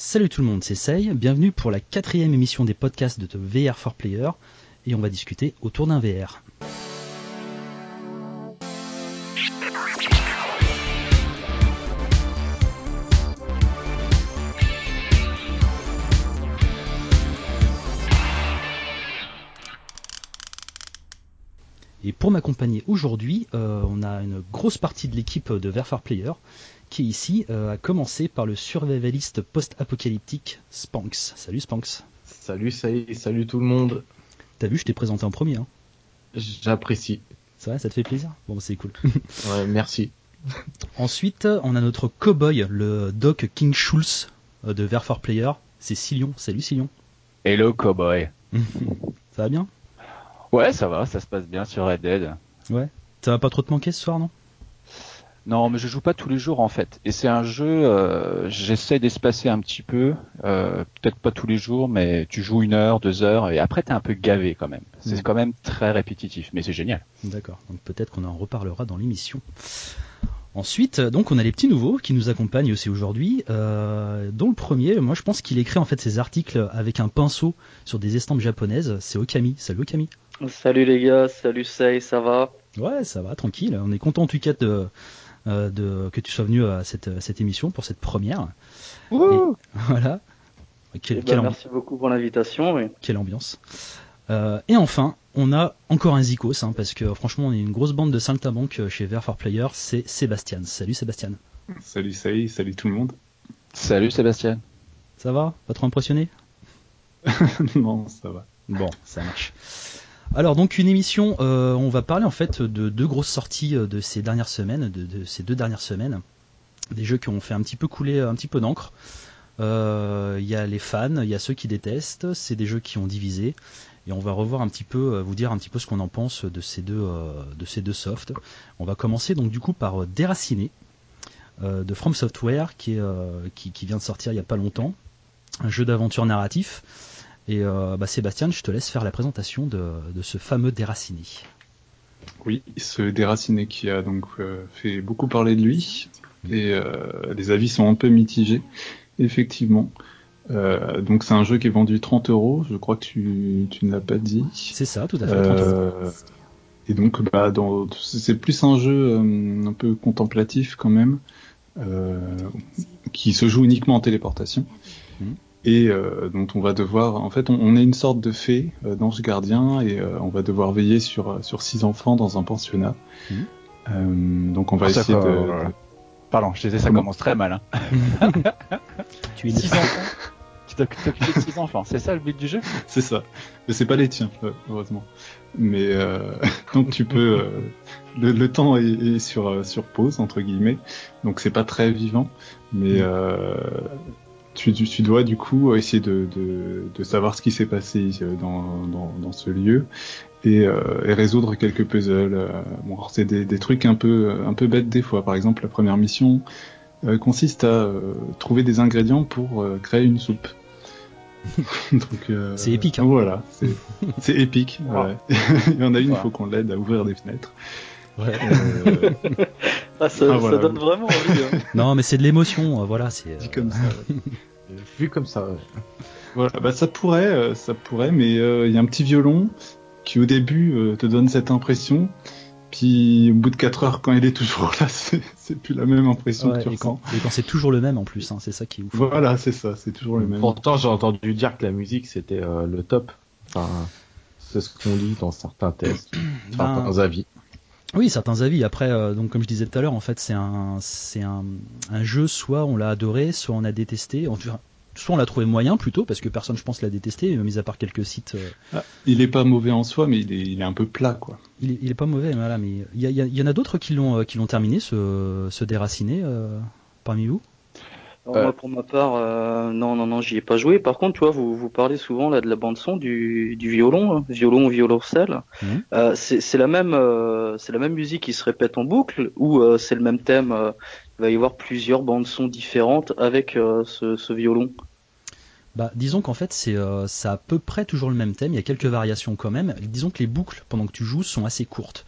Salut tout le monde, c'est Say, bienvenue pour la quatrième émission des podcasts de VR for Player et on va discuter autour d'un VR. Et pour m'accompagner aujourd'hui, euh, on a une grosse partie de l'équipe de VR for Player qui ici euh, a commencé par le survivaliste post-apocalyptique Spanx. Salut Spanx. Salut, salut, salut tout le monde. T'as vu, je t'ai présenté en premier. Hein. J'apprécie. Ça va, ça te fait plaisir? Bon, c'est cool. ouais, merci. Ensuite, on a notre cowboy, le Doc King Schulz euh, de Ver for Player. C'est Silion. Salut Silion. Hello cowboy. ça va bien? Ouais, ça va, ça se passe bien sur Red Dead. Ouais. Ça va pas trop te manquer ce soir, non? Non, mais je joue pas tous les jours en fait. Et c'est un jeu, euh, j'essaie d'espacer un petit peu, euh, peut-être pas tous les jours, mais tu joues une heure, deux heures, et après t'es un peu gavé quand même. C'est mm. quand même très répétitif, mais c'est génial. D'accord. Donc peut-être qu'on en reparlera dans l'émission. Ensuite, donc on a les petits nouveaux qui nous accompagnent aussi aujourd'hui. Euh, dont le premier, moi je pense qu'il écrit en fait ses articles avec un pinceau sur des estampes japonaises. C'est Okami. Salut Okami. Salut les gars, salut Sei, ça va? Ouais, ça va, tranquille. On est content en tout cas de, euh, de, que tu sois venu à cette, cette émission pour cette première. voilà. Eh ben, merci beaucoup pour l'invitation. Quelle ambiance. Euh, et enfin, on a encore un Zikos, hein, parce que franchement, on est une grosse bande de saltimbanques chez VR for Player, c'est Sébastien. Salut Sébastien. Salut salut, salut tout le monde. Salut Sébastien. Ça va? Pas trop impressionné? Non, ça va. Bon, ça marche. Alors donc une émission, euh, on va parler en fait de deux grosses sorties euh, de ces dernières semaines, de, ces deux dernières semaines, des jeux qui ont fait un petit peu couler un petit peu d'encre. Euh, il y a les fans, il y a ceux qui détestent, c'est des jeux qui ont divisé, et on va revoir un petit peu, vous dire un petit peu ce qu'on en pense de ces deux, softs. On va commencer donc du coup par Déraciné de From Software qui, qui, vient de sortir il n'y a pas longtemps, un jeu d'aventure narratif. Et euh, bah, Sébastien, je te laisse faire la présentation de, ce fameux déraciné. Oui, ce déraciné qui a donc euh, fait beaucoup parler de lui, et euh, les avis sont un peu mitigés, effectivement. donc c'est un jeu qui est vendu 30 euros, je crois que tu, tu ne l'as pas dit. C'est ça, tout à fait. 30 euros. Et donc bah, c'est plus un jeu un peu contemplatif quand même, qui se joue uniquement en téléportation. Mmh et euh, dont on va devoir, en fait, on, est une sorte de fée euh, d'ange gardien et euh, on va devoir veiller sur sur six enfants dans un pensionnat. Mhm. donc on va ah, essayer de, Pardon, je disais ça commence très mal. Hein. tu es six enfants. Tu t'occupes de six enfants, c'est ça le but du jeu? C'est ça. Mais c'est pas les tiens, heureusement. Mais donc tu peux, le, temps est, sur sur pause entre guillemets, donc c'est pas très vivant, mais mhm tu, dois du coup essayer de, savoir ce qui s'est passé euh, dans, ce lieu euh, et, résoudre quelques puzzles. Euh, bon, c'est des, trucs un peu un peu bêtes des fois. Par exemple, la première mission consiste à trouver des ingrédients pour créer une soupe. c'est épique. Hein. Voilà, c'est épique. Il y en a une, il faut qu'on l'aide à ouvrir des fenêtres. Ouais. Ah, ça, ah, donne vraiment envie. Hein. Non, mais c'est de l'émotion, voilà. C'est dit comme ça. Vu comme ça. Voilà, bah ça pourrait, euh, ça pourrait, mais euh, il y a un petit violon qui au début euh, te donne cette impression, puis au bout de 4 heures, quand il est toujours là, c'est plus la même impression que tu et ressens. Quand, et quand c'est toujours le même en plus, hein, c'est ça qui est ouf. Voilà, c'est ça, c'est toujours le même. Pourtant, j'ai entendu dire que la musique c'était le top. Enfin, c'est ce qu'on dit dans certains tests, ben, certains avis. Oui, certains avis. Après, euh, donc comme je disais tout à l'heure, en fait, c'est un, c'est un, un, jeu. Soit on l'a adoré, soit on a détesté. Enfin, soit on l'a trouvé moyen plutôt, parce que personne, je pense, l'a détesté, mis à part quelques sites. Euh. Ah, il est pas mauvais en soi, mais il est, il est un peu plat, quoi. Il est, il est pas mauvais, voilà. Mais il y, en a d'autres qui l'ont, euh, qui l'ont terminé, ce, ce déraciné, parmi vous? Moi, pour ma part, euh, non, non, non, j'y ai pas joué. Par contre, tu vois, vous, vous parlez souvent là de la bande son du, du violon, hein, violon ou violoncelle. Mmh. Euh, c'est la même, euh, c'est la même musique qui se répète en boucle ou c'est le même thème. Il va y avoir plusieurs bandes son différentes avec ce, ce, violon? Bah, disons qu'en fait, c'est à peu près toujours le même thème. Il y a quelques variations quand même. Disons que les boucles pendant que tu joues sont assez courtes.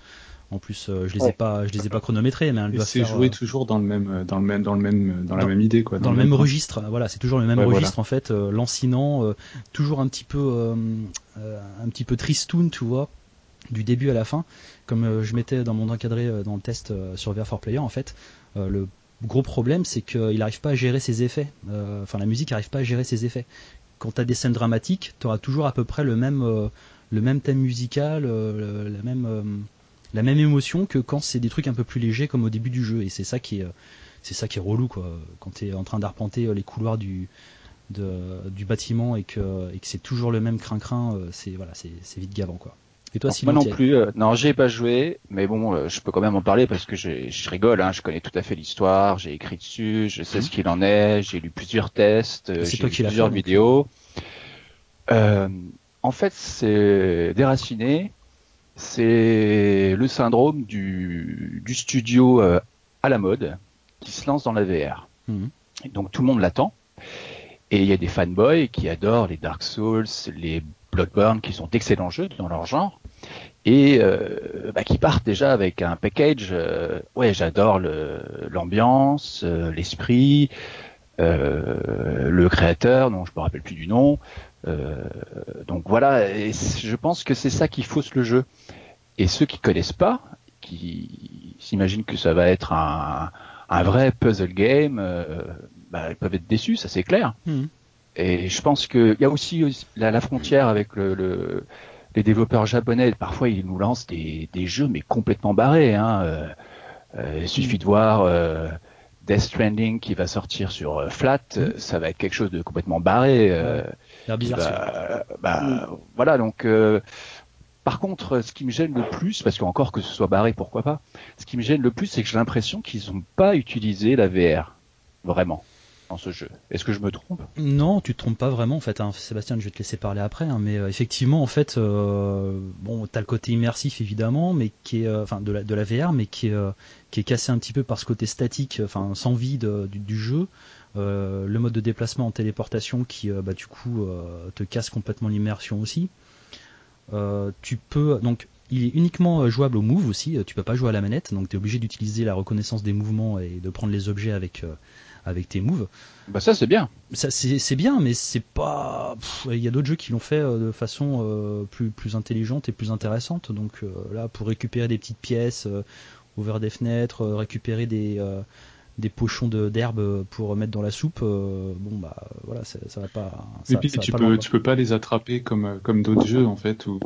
En plus, euh, je les ai pas, je les ai pas chronométrés, mais elle doit c'est joué toujours dans le même, dans le même, dans le même, dans, la même idée, quoi. Dans, le même, registre. Voilà, c'est toujours le même registre en fait, lancinant, toujours un petit peu, un petit peu tristoun, tu vois, du début à la fin. Comme je mettais dans mon encadré dans le test sur VR4 Player, en fait, le gros problème, c'est qu'il n'arrive pas à gérer ses effets. Enfin, la musique n'arrive pas à gérer ses effets quand tu as des scènes dramatiques, tu auras toujours à peu près le même, euh, le même thème musical, euh, la, même, euh, la même émotion que quand c'est des trucs un peu plus légers comme au début du jeu. Et c'est ça qui est, c'est ça qui est relou quoi. Quand tu es en train d'arpenter les couloirs du, du bâtiment et que, et que c'est toujours le même crin-crin, c'est voilà, c'est vite gavant quoi. Et toi, Moi non plus. non, j'ai pas joué, mais bon, je peux quand même en parler parce que je rigole. Hein, je connais tout à fait l'histoire. J'ai écrit dessus. Je sais mhm. ce qu'il en est. J'ai lu plusieurs tests. J'ai lu plusieurs vidéos. Euh, en fait, c'est déraciné. C'est le syndrome du, du studio euh, à la mode qui se lance dans la VR. Mhm. Donc tout le monde l'attend. Et il y a des fanboys qui adorent les Dark Souls, les Bloodborne, qui sont d'excellents jeux dans leur genre et euh, bah, qui partent déjà avec un package. Euh, ouais, j'adore l'ambiance, l'esprit, le créateur, dont je me rappelle plus du nom. Donc voilà, et je pense que c'est ça qui fausse le jeu. Et ceux qui connaissent pas, qui s'imaginent que ça va être un, un vrai puzzle game, bah, ils peuvent être déçus, ça c'est clair. Mmh. Et je pense qu'il y a aussi la, la frontière avec le, le les développeurs japonais, parfois ils nous lancent des, des jeux mais complètement barrés. Hein. Euh, euh, il suffit de voir euh, Death Stranding qui va sortir sur euh, Flat, mm. ça va être quelque chose de complètement barré. Euh, bizarre, bah, mm. voilà donc. par contre, ce qui me gêne le plus, parce qu'encore que ce soit barré, pourquoi pas, ce qui me gêne le plus, c'est que j'ai l'impression qu'ils n'ont pas utilisé la VR, vraiment ce jeu. Est-ce que je me trompe? Non, tu te trompes pas vraiment en fait. Hein. Sébastien, je vais te laisser parler après, hein, mais euh, effectivement, en fait, euh, bon, t'as le côté immersif évidemment, mais qui est, euh, enfin, de la, de VR, mais qui est, qui est cassé un petit peu par ce côté statique, enfin, sans vie du, jeu. le mode de déplacement en téléportation qui, bah, du coup, te casse complètement l'immersion aussi. tu peux donc il est uniquement jouable au move aussi, tu peux pas jouer à la manette, donc tu es obligé d'utiliser la reconnaissance des mouvements et de prendre les objets avec, avec tes moves. Bah ça c'est bien. Ça c'est bien, mais c'est pas. Il y a d'autres jeux qui l'ont fait euh, de façon euh, plus plus intelligente et plus intéressante. Donc euh, là, pour récupérer des petites pièces, ouvrir des fenêtres, récupérer des des pochons d'herbe pour mettre dans la soupe, bon bah voilà, ça, va pas. et puis tu peux tu peux pas les attraper comme comme d'autres jeux en fait, ou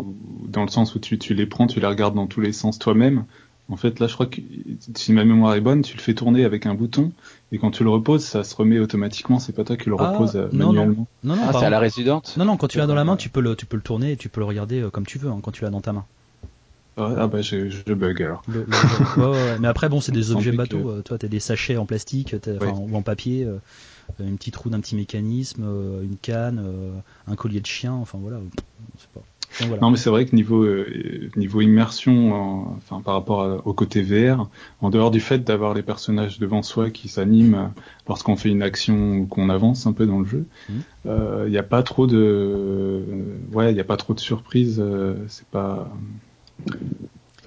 dans le sens où tu tu les prends, tu les regardes dans tous les sens toi-même. En fait, là, je crois que si ma mémoire est bonne, tu le fais tourner avec un bouton et quand tu le reposes, ça se remet automatiquement. C'est pas toi qui le ah, reposes euh, manuellement. Non, non, ah, c'est à la résidente. Non, non, quand tu l'as dans la main, tu peux le, tu peux le tourner et tu peux le regarder euh, comme tu veux hein, quand tu l'as dans ta main. Ah, bah je, je, bug alors. Mais après bon c'est des objets bateaux. Euh, toi t'as des sachets en plastique ou en papier, une petite roue d'un petit mécanisme, une canne, un collier de chien. Enfin voilà. Pas... Non, mais c'est vrai que niveau euh, niveau immersion, enfin par rapport au côté VR, en dehors du fait d'avoir les personnages devant soi qui s'animent lorsqu'on fait une action ou qu'on avance un peu dans le jeu, il mmh. euh, n'y a pas trop de, ouais, il y a pas trop de surprises. Euh, c'est pas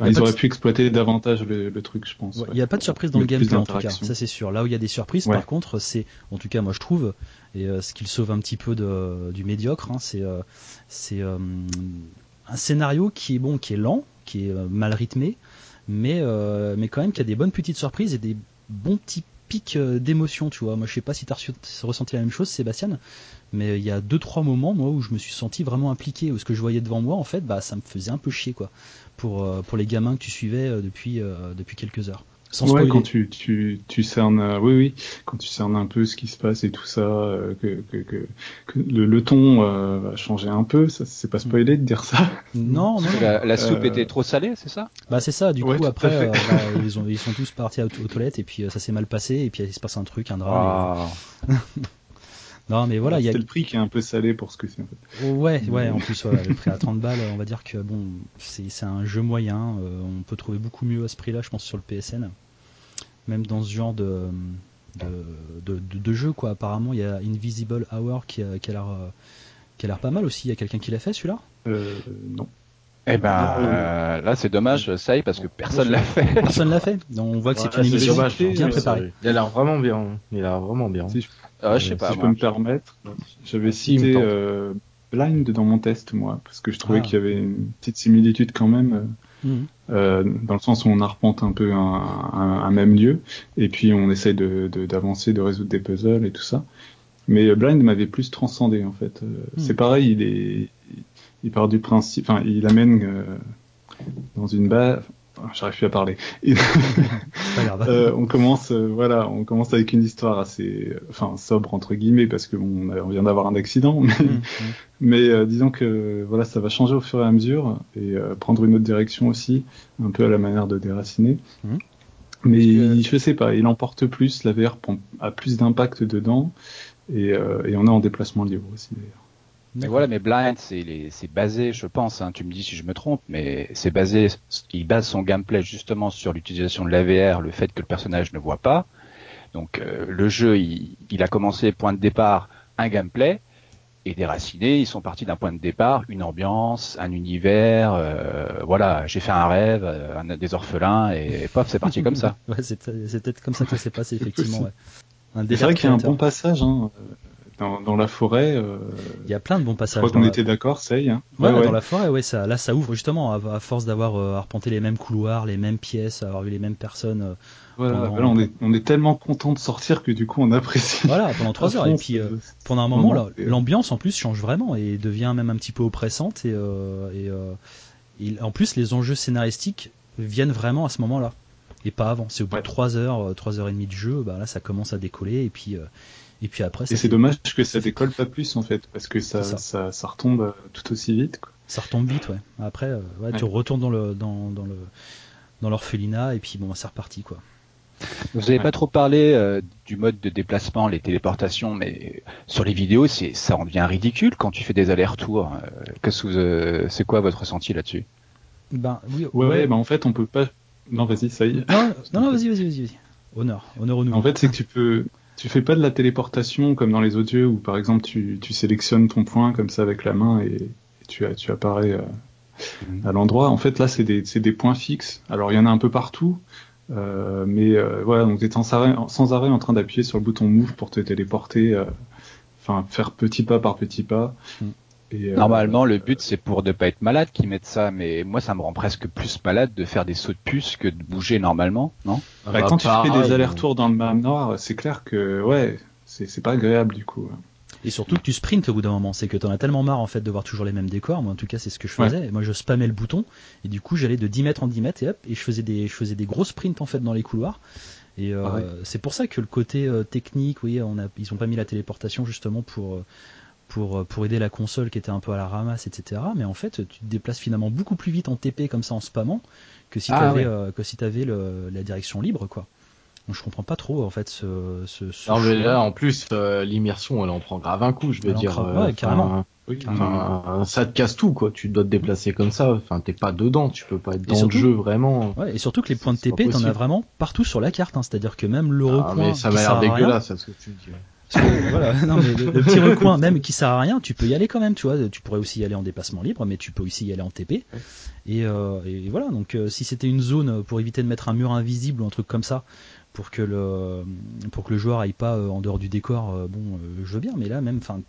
ils auraient pu exploiter davantage le, truc, je pense. Il n'y a pas de surprise dans le gameplay en tout cas, ça c'est sûr. Là où il y a des surprises, par contre, c'est, en tout cas moi je trouve, et euh, ce qui le sauve un petit peu du médiocre, hein, c'est euh, c'est euh, un scénario qui est bon, qui est lent, qui est mal rythmé, mais mais quand même qui a des bonnes petites surprises et des bons petits pics d'émotion, tu vois. Moi je sais pas si tu as ressenti la même chose, Sébastien, mais il y a deux trois moments moi où je me suis senti vraiment impliqué, où ce que je voyais devant moi en fait, bah ça me faisait un peu chier quoi pour, pour les gamins que tu suivais depuis, depuis quelques heures. Sans ouais, quand tu, tu, tu cernes, oui, oui, quand tu cernes un peu ce qui se passe et tout ça, que, que, que, le, le, ton va changer un peu, ça c'est pas spoilé de dire ça. Non, non. La, la soupe était trop salée, c'est ça? Bah c'est ça. Du coup après, bah, ils ont ils sont tous partis aux, toilettes et puis ça s'est mal passé et puis il se passe un truc, un drame. Ah. Non, mais voilà, il y a. le prix qui est un peu salé pour ce que c'est en fait. Ouais, ouais, en plus, le prix à 30 balles, on va dire que bon, c'est un jeu moyen. Euh, on peut trouver beaucoup mieux à ce prix-là, je pense, sur le PSN. Même dans ce genre de, de, de, jeu, quoi. Apparemment, il y a Invisible Hour qui a, qui a l'air. Euh, qui a l'air pas mal aussi. Il y a quelqu'un qui l'a fait celui-là? Euh, Non. Eh ben euh, là c'est dommage, ça y est, parce que personne l'a fait. Personne l'a fait. Donc on voit que c'est une émission bien préparée. Il a l'air vraiment bien. Il a l'air vraiment bien. Si je, ah, je sais pas. Si je peux me permettre, j'avais cité euh, Blind dans mon test moi, parce que je trouvais ah. qu'il y avait une petite similitude quand même. Mhm. Euh, dans le sens où on arpente un peu un, un, un même lieu et puis on essaye de d'avancer, de, résoudre des puzzles et tout ça. Mais Blind m'avait plus transcendé en fait. Mhm. C'est pareil, il est il part du principe, enfin, il amène euh, dans une base. J'arrive plus à parler. euh, on commence, euh, voilà, on commence avec une histoire assez, enfin, sobre entre guillemets parce que bon, on, vient d'avoir un accident, mais, mm, mm. mais disons que voilà, ça va changer au fur et à mesure et prendre une autre direction aussi, un peu à la manière de déraciner. Mm. Mais je sais pas, il emporte plus, la VR a plus d'impact dedans et, et on est en déplacement libre aussi d'ailleurs. Mais voilà, mais Blind, c'est basé, je pense, hein, tu me dis si je me trompe, mais c'est basé, il base son gameplay justement sur l'utilisation de l'AVR, le fait que le personnage ne voit pas. Donc euh, le jeu, il, a commencé point de départ un gameplay, et déraciné, ils sont partis d'un point de départ, une ambiance, un univers, euh, voilà, j'ai fait un rêve, euh, un, des orphelins, et, paf, c'est parti comme ça. ouais, c'est peut-être comme ça que ça s'est passé, effectivement. Ouais. C'est vrai qu'il y a un bon passage. Hein dans, dans, la forêt. Euh, il y a plein de bons passages. Je crois qu'on était d'accord, ça y est. Hein. Ouais, dans la forêt, ouais, ça, là, ça ouvre justement à, force d'avoir euh, arpenté les mêmes couloirs, les mêmes pièces, avoir vu les mêmes personnes. Euh, voilà, on, est, on est tellement content de sortir que du coup on apprécie. Voilà, pendant trois heures. Et puis euh, pendant un moment, l'ambiance en plus change vraiment et devient même un petit peu oppressante. Et, et, et, en plus, les enjeux scénaristiques viennent vraiment à ce moment-là. Et pas avant. C'est au bout de trois heures, trois heures et demie de jeu, bah là ça commence à décoller. Et puis et puis après. Et c'est dommage que ça décolle pas plus en fait, parce que ça, ça. ça, retombe euh, tout aussi vite. Quoi. Ça retombe vite, ouais. Après, euh, ouais, tu retournes dans le dans, dans le dans l'orphelinat et puis bon, c'est reparti quoi. Vous n'avez pas trop parlé euh, du mode de déplacement, les téléportations, mais sur les vidéos, c'est ça en devient ridicule quand tu fais des allers-retours. Euh, c'est quoi votre ressenti là-dessus? Ben oui, ouais, ouais. Ben, en fait, on peut pas. Non, vas-y, ça y est. Non, non, vas-y, vas-y, vas-y, Honneur, honneur au nous. En fait, c'est que tu peux tu fais pas de la téléportation comme dans les autres jeux où par exemple tu, tu sélectionnes ton point comme ça avec la main et, tu, tu apparais euh, mhm. à l'endroit. En fait là c'est des, des points fixes. Alors il y en a un peu partout, euh, mais euh, voilà donc t'es sans arrêt, sans arrêt en train d'appuyer sur le bouton move pour te téléporter, euh, enfin faire petit pas par petit pas. Mhm. Et euh, Normalement, le but c'est pour ne pas être malade qu'ils mettent ça, mais moi ça me rend presque plus malade de faire des sauts de puce que de bouger normalement, non? Bah, Quand tu fais des allers-retours dans le manoir, c'est clair que ouais, c'est pas agréable du coup. Et surtout que tu sprints au bout d'un moment, c'est que t'en as tellement marre en fait de voir toujours les mêmes décors. Moi en tout cas c'est ce que je faisais. Moi je spammais le bouton et du coup j'allais de 10 mètres en 10 mètres et hop et je faisais des je faisais des gros sprints en fait dans les couloirs. Et euh, ah c'est pour ça que le côté euh, technique, oui, on a, ils ont pas mis la téléportation justement pour euh, pour, euh, pour aider la console qui était un peu à la ramasse, etc. Mais en fait, tu te déplaces finalement beaucoup plus vite en TP comme ça en spammant que si ah, tu avais, euh, que si avais le, la direction libre, quoi. Donc je comprends pas trop en fait ce. ce, ce non mais là en plus euh, l'immersion elle en prend grave un coup, je veux dire. ouais, carrément. Oui, ça te casse tout quoi. Tu dois te déplacer comme ça. Enfin t'es pas dedans, tu peux pas être dans le jeu vraiment. Ouais, et surtout que les points de TP t'en as vraiment partout sur la carte. Hein. C'est-à-dire que même le ah, recoin. Mais ça m'a l'air dégueulasse ce que tu dis voilà, non, mais le, petit recoin, même qui sert à rien, tu peux y aller quand même, tu vois. Tu pourrais aussi y aller en dépassement libre, mais tu peux aussi y aller en TP. Et, euh, et voilà, donc euh, si c'était une zone pour éviter de mettre un mur invisible ou un truc comme ça, pour que le, pour que le joueur aille pas euh, en dehors du décor, euh, bon, je veux bien, mais là même, enfin,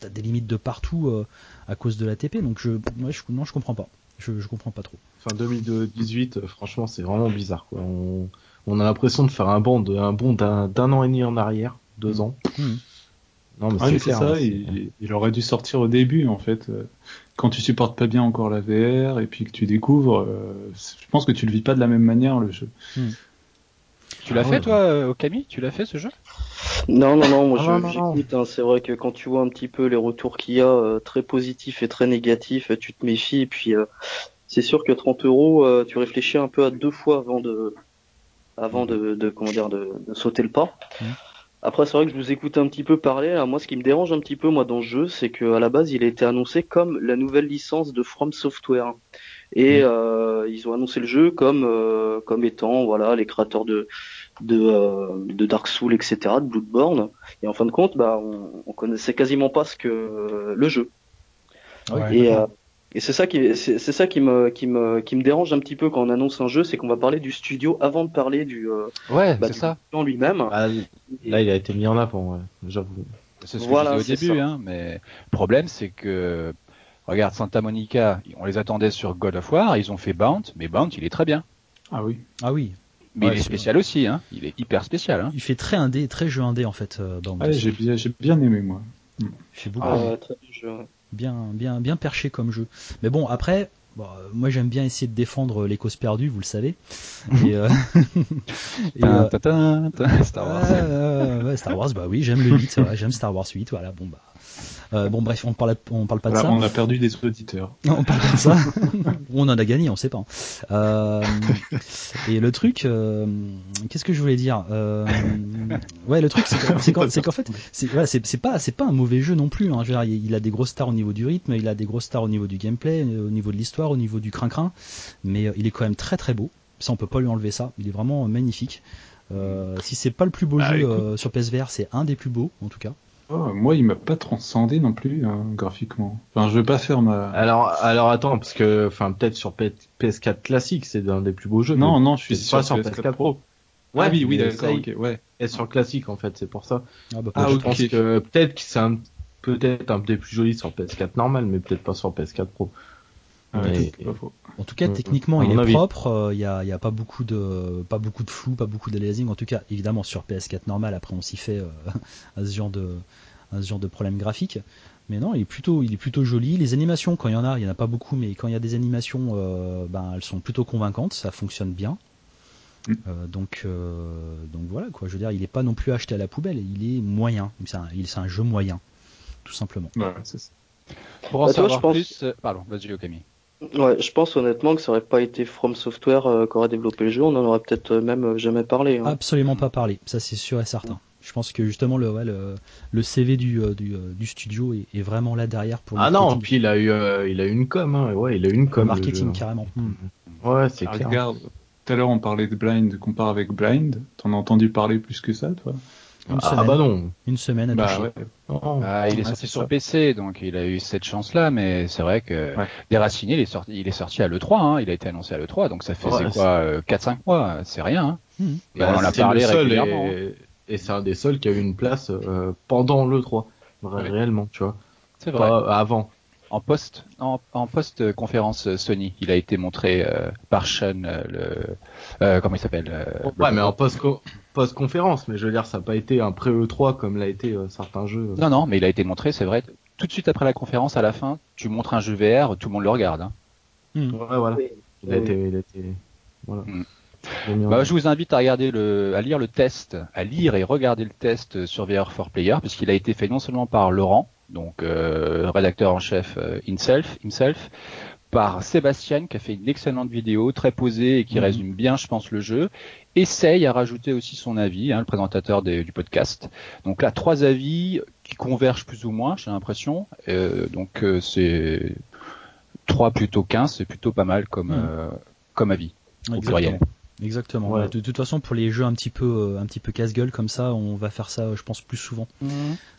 t'as des limites de partout à cause de la TP, donc je, ouais, je, non, je comprends pas. Je, je comprends pas trop. Enfin, 2018, franchement, c'est vraiment bizarre, quoi. On, on a l'impression de faire un bond, un bond d'un an et demi en arrière deux ans. Hmm. Non, mais c'est ça. Il, aurait dû sortir au début, en fait. Euh, quand tu supportes pas bien encore la VR et puis que tu découvres, euh, je pense que tu le vis pas de la même manière le jeu. Hmm. Tu l'as ah fait toi, euh, Okami? Tu l'as fait ce jeu? Non, non, non. Moi, ah, j'écoute. Hein, c'est vrai que quand tu vois un petit peu les retours qu'il y a, très positifs et très négatifs, tu te méfies. Et puis, c'est sûr que 30 euros, tu réfléchis un peu à deux fois avant de, avant de, de comment dire, de, de sauter le pas. Hmm. Après, c'est vrai que je vous écoute un petit peu parler. moi, ce qui me dérange un petit peu, moi, dans le jeu, c'est qu'à la base, il a été annoncé comme la nouvelle licence de From Software. Et mm. euh, ils ont annoncé le jeu comme euh, comme étant voilà les créateurs de de, euh, de Dark Souls, etc., de Bloodborne. Et en fin de compte, bah, on, on connaissait quasiment pas ce que le jeu. et, Et c'est ça qui, c'est ça qui me, qui me, qui me dérange un petit peu quand on annonce un jeu, c'est qu'on va parler du studio avant de parler du, euh, ouais, bah, c'est ça, en lui-même. Ah, là, il a été mis en avant, j'avoue. C'est ce que je disais au début, hein, mais le problème, c'est que, regarde, Santa Monica, on les attendait sur God of War, ils ont fait Bound, mais Bound, il est très bien. Ah oui. Ah oui. Mais il est spécial aussi, hein. Il est hyper spécial. Hein. Il fait très indé, très jeu indé en fait. Euh, ouais, j'ai bien, aimé moi. Il fait beaucoup. Ah, très bien, bien, bien perché comme jeu. Mais bon, après, Bon, euh, moi j'aime bien essayer de défendre les causes perdues, vous le savez. Et, euh... et euh... Star Wars. ouais, Star Wars, bah oui, j'aime le 8, j'aime Star Wars 8, voilà, bon bah. Euh, bon bref, on parle, on parle pas de ça. On a perdu des auditeurs. Non, on parle pas de ça. on en a gagné, on sait pas. Euh, et le truc, euh, qu'est-ce que je voulais dire euh, Ouais, le truc, c'est qu'en fait, c'est voilà, pas, c'est pas un mauvais jeu non plus. Hein. Je veux dire, il a des grosses stars au niveau du rythme, il a des grosses stars au niveau du gameplay, au niveau de l'histoire, au niveau du crin-crin, mais il est quand même très très beau. Ça, on peut pas lui enlever ça. Il est vraiment magnifique. Euh, si c'est pas le plus beau Bah, jeu euh, sur PSVR, c'est un des plus beaux en tout cas. Oh, moi, il m'a pas transcendé non plus hein, graphiquement. Enfin, je vais pas faire ma. Alors, alors attends, parce que, enfin, peut-être sur P- PS4 classique, c'est un des plus beaux jeux. non, mais non, je suis pas sur PS4 Pro. Ouais, oui, oui, d'accord, ok, ouais. Et sur classique, en fait, c'est pour ça. Ah, bah, Ah, je ok. pense que peut-être que c'est un, peut-être un peu plus joli sur PS4 normal, mais peut-être pas sur PS4 Pro. Ouais, pas faux. En tout cas, Mm, techniquement, à il est avis. propre. Il n'y a, y a pas beaucoup de, pas beaucoup de flou, pas beaucoup d'aliasing. En tout cas, évidemment, sur PS4 normal, après, on s'y fait euh, à ce genre de, à ce genre de problème graphique. Mais non, il est plutôt, il est plutôt joli. Les animations, quand il y en a, il y en a pas beaucoup, mais quand il y a des animations, euh, ben, elles sont plutôt convaincantes. Ça fonctionne bien. Mm. Euh, donc, euh, donc voilà quoi. Je veux dire, il est pas non plus acheté à la poubelle. Il est moyen. C'est un, il- c'est un jeu moyen, tout simplement. Ouais, c'est ça. Pour en Bah, toi, je pense- plus, euh, pardon, vas-y, Camille. Ouais, je pense honnêtement que ça aurait pas été From Software euh, qui aurait développé le jeu, on en aurait peut-être euh, même euh, jamais parlé. hein. Absolument pas parler, ça c'est sûr et certain. Je pense que justement le, ouais, le, le CV du, du, du studio est, est vraiment là derrière pour Ah non, puis il a eu, euh, il a eu une com, hein. Ouais, il a eu une le com. le marketing jeu. carrément. Hmm. Ouais, c'est Ah, clair. regarde, tout à l'heure on parlait de Blind, compare avec Blind. T'en as entendu parler plus que ça, toi? Une Ah, semaine, bah non. une semaine à Bah ouais. Non. Ah, il est Ouais, sorti sur ça. PC, donc il a eu cette chance-là, mais c'est vrai que Ouais. Déraciné, il est sorti, il est sorti à l'E3, hein, il a été annoncé à l'E3, donc ça faisait Ouais, quoi, euh, 4-5 mois, c'est rien. Hein. Et Bah, on en a c'est parlé le seul régulièrement. hein. et, et c'est un des seuls qui a eu une place euh, pendant le 3. Vra- Ouais. Réellement, tu vois. C'est vrai. Pas avant. En post, en, en post conférence Sony, il a été montré euh, par Sean, euh, le, euh, comment il s'appelle euh, Ouais, mais en post post-conférence, mais je veux dire, ça n'a pas été un pré-E3 comme l'a été euh, certains jeux. Non, non, mais il a été montré, c'est vrai. Tout de suite après la conférence, à la fin, tu montres un jeu VR, tout le monde le regarde. Hein. Hmm. Ouais, voilà. Oui. Il a Oui. été, il a été, voilà. Mm. En- Bah, je vous invite à regarder le, à lire le test, à lire et regarder le test sur VR for Player, puisqu'il a été fait non seulement par Laurent, donc euh, rédacteur en chef euh, himself, himself, par Sébastien qui a fait une excellente vidéo, très posée et qui Mhm. résume bien, je pense, le jeu. Essaye à rajouter aussi son avis, hein, le présentateur des- du podcast. Donc là, trois avis qui convergent plus ou moins, j'ai l'impression. Euh, donc euh, c'est trois plutôt 15, c'est plutôt pas mal comme Mhm. euh, comme avis. Au pluriel. Exactement. Ouais. De, de toute façon, pour les jeux un petit peu, euh, un petit peu casse-gueule comme ça, on va faire ça, euh, je pense, plus souvent.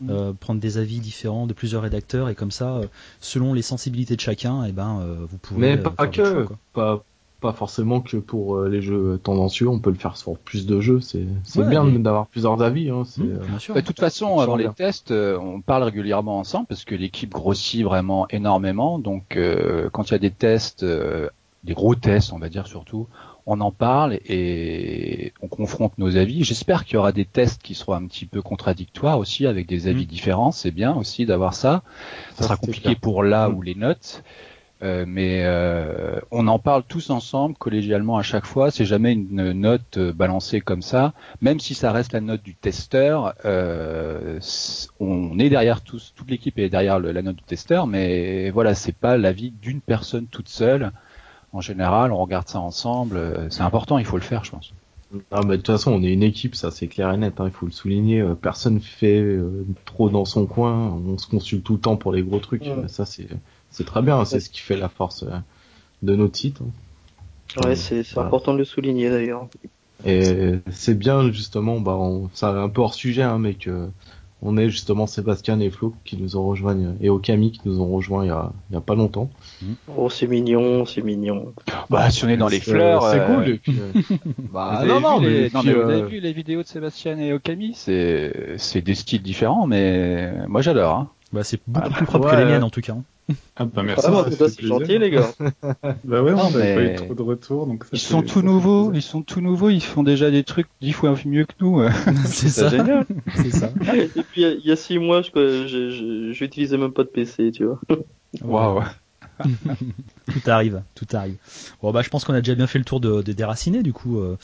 Euh, prendre des avis différents de plusieurs rédacteurs et comme ça, selon les sensibilités de chacun, et ben, euh, vous pouvez. Mais pas que, choix, pas, pas forcément que pour les jeux tendancieux, on peut le faire sur plus de jeux, c'est, c'est Ouais, bien mais- d'avoir plusieurs avis, hein, euh, bien sûr. Bah, De toute façon, avant les tests, on parle régulièrement ensemble parce que l'équipe grossit vraiment énormément. Donc, euh, quand il y a des tests, euh, des gros tests, on va dire surtout, on en parle et on confronte nos avis. J'espère qu'il y aura des tests qui seront un petit peu contradictoires aussi, avec des avis Mm. différents. C'est bien aussi d'avoir ça. Ça Ça, sera compliqué clair. pour là Mm. ou les notes. Euh, mais euh, on en parle tous ensemble, collégialement à chaque fois. C'est jamais une note euh, balancée comme ça, même si ça reste la note du testeur. euh, on est derrière tous, toute l'équipe est derrière le- la note du testeur, mais voilà, c'est pas l'avis d'une personne toute seule. En général, on regarde ça ensemble. euh, C'est important, il faut le faire, je pense. Ah, de toute façon, on est une équipe, ça c'est clair et net, hein, il faut le souligner. euh, Personne fait euh, trop dans son coin, on se consulte tout le temps pour les gros trucs. Ouais. Ça c'est, c'est très bien, c'est ce qui fait la force euh, de notre site. hein. Ouais, c'est c'est Voilà. important de le souligner d'ailleurs. Et c'est bien justement, bah, on, c'est un peu hors sujet, hein, mais que on est justement Sébastien et Flo qui nous ont rejoints et Okami qui nous ont rejoints il y a, il y a pas longtemps. Oh, c'est mignon, c'est mignon. Bah, si on est dans les fleurs. C'est euh, cool. Et puis, euh, bah, Vous non, avez, non, vu, mais, les... non, mais vous euh, avez vu les vidéos de Sébastien et Okami C'est c'est des styles différents, mais moi j'adore. Hein. Bah, c'est beaucoup Ah, plus propre ouais, que les miennes en tout cas. hein. Ah bah merci. Ah, c'est gentil, les gars. Bah ouais, Non, on mais- pas eu trop de retours, donc ça Ils sont tout nouveaux, plaisir. ils sont tout nouveaux, ils font déjà des trucs dix fois mieux que nous. c'est ça. génial. c'est ça. Et puis, il y a- six mois, je, j'utilisais même pas de PC, tu vois. Waouh. Tout arrive, tout arrive. Bon bah je pense qu'on a déjà bien fait le tour de, de Déraciné du coup. euh,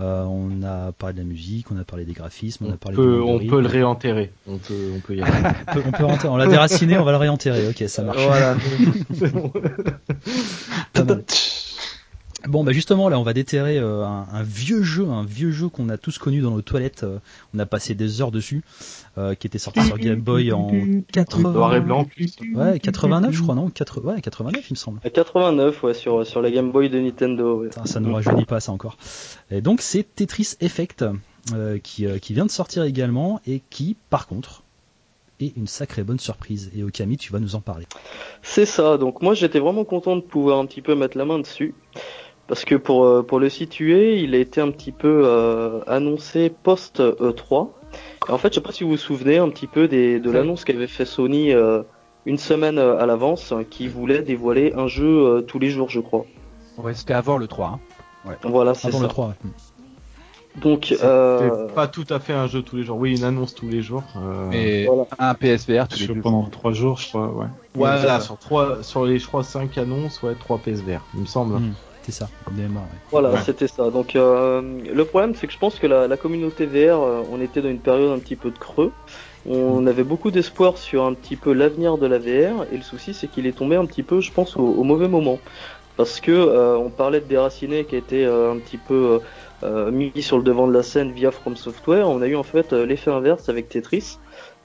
euh, on a parlé de la musique, on a parlé des graphismes, on, on a parlé peut, du on peut le réenterrer. On peut, on peut y aller. on peut, on peut on l'a déraciné, on va le réenterrer. Ok, ça marche. voilà. Bon. Bah justement là on va déterrer euh, un, un vieux jeu, un vieux jeu qu'on a tous connu dans nos toilettes. euh, on a passé des heures dessus, euh, qui était sorti sur Game Boy en 80. Noir et blanc en plus. Ouais 89 je crois non 80 ouais 89 il me semble. À 89, ouais, sur, sur la Game Boy de Nintendo, ouais. Putain, ça ne rajeunit pas ça encore. Et donc c'est Tetris Effect euh, qui, euh, qui vient de sortir également et qui par contre est une sacrée bonne surprise. Et Okami tu vas nous en parler. C'est ça, donc moi j'étais vraiment content de pouvoir un petit peu mettre la main dessus. Parce que pour, euh, pour le situer, il a été un petit peu euh, annoncé post-E3. Et en fait, je sais pas si vous vous souvenez un petit peu des, de l'annonce qu'avait fait Sony euh, une semaine euh, à l'avance, hein, qui voulait dévoiler un jeu euh, tous les jours, je crois. Ouais, c'était avant le 3. Hein. Voilà, c'est ça. le 3. ouais. Donc, C'est euh, pas tout à fait un jeu tous les jours. Oui, une annonce tous les jours. euh, Mais Voilà. un PSVR tous les deux. pendant trois jours, je crois, ouais. Voilà, sur trois, sur les, je crois, cinq annonces, ouais, trois PSVR, il me semble. Mm. C'est ça, ouais. Voilà, Ouais. c'était ça. Donc euh, le problème, c'est que je pense que la, la communauté VR, euh, on était dans une période un petit peu de creux. On avait beaucoup d'espoir sur un petit peu l'avenir de la VR, et le souci, c'est qu'il est tombé un petit peu, je pense, au, au mauvais moment. Parce que euh, on parlait de Déraciné qui a été euh, un petit peu euh, mis sur le devant de la scène via From Software. On a eu en fait euh, l'effet inverse avec Tetris.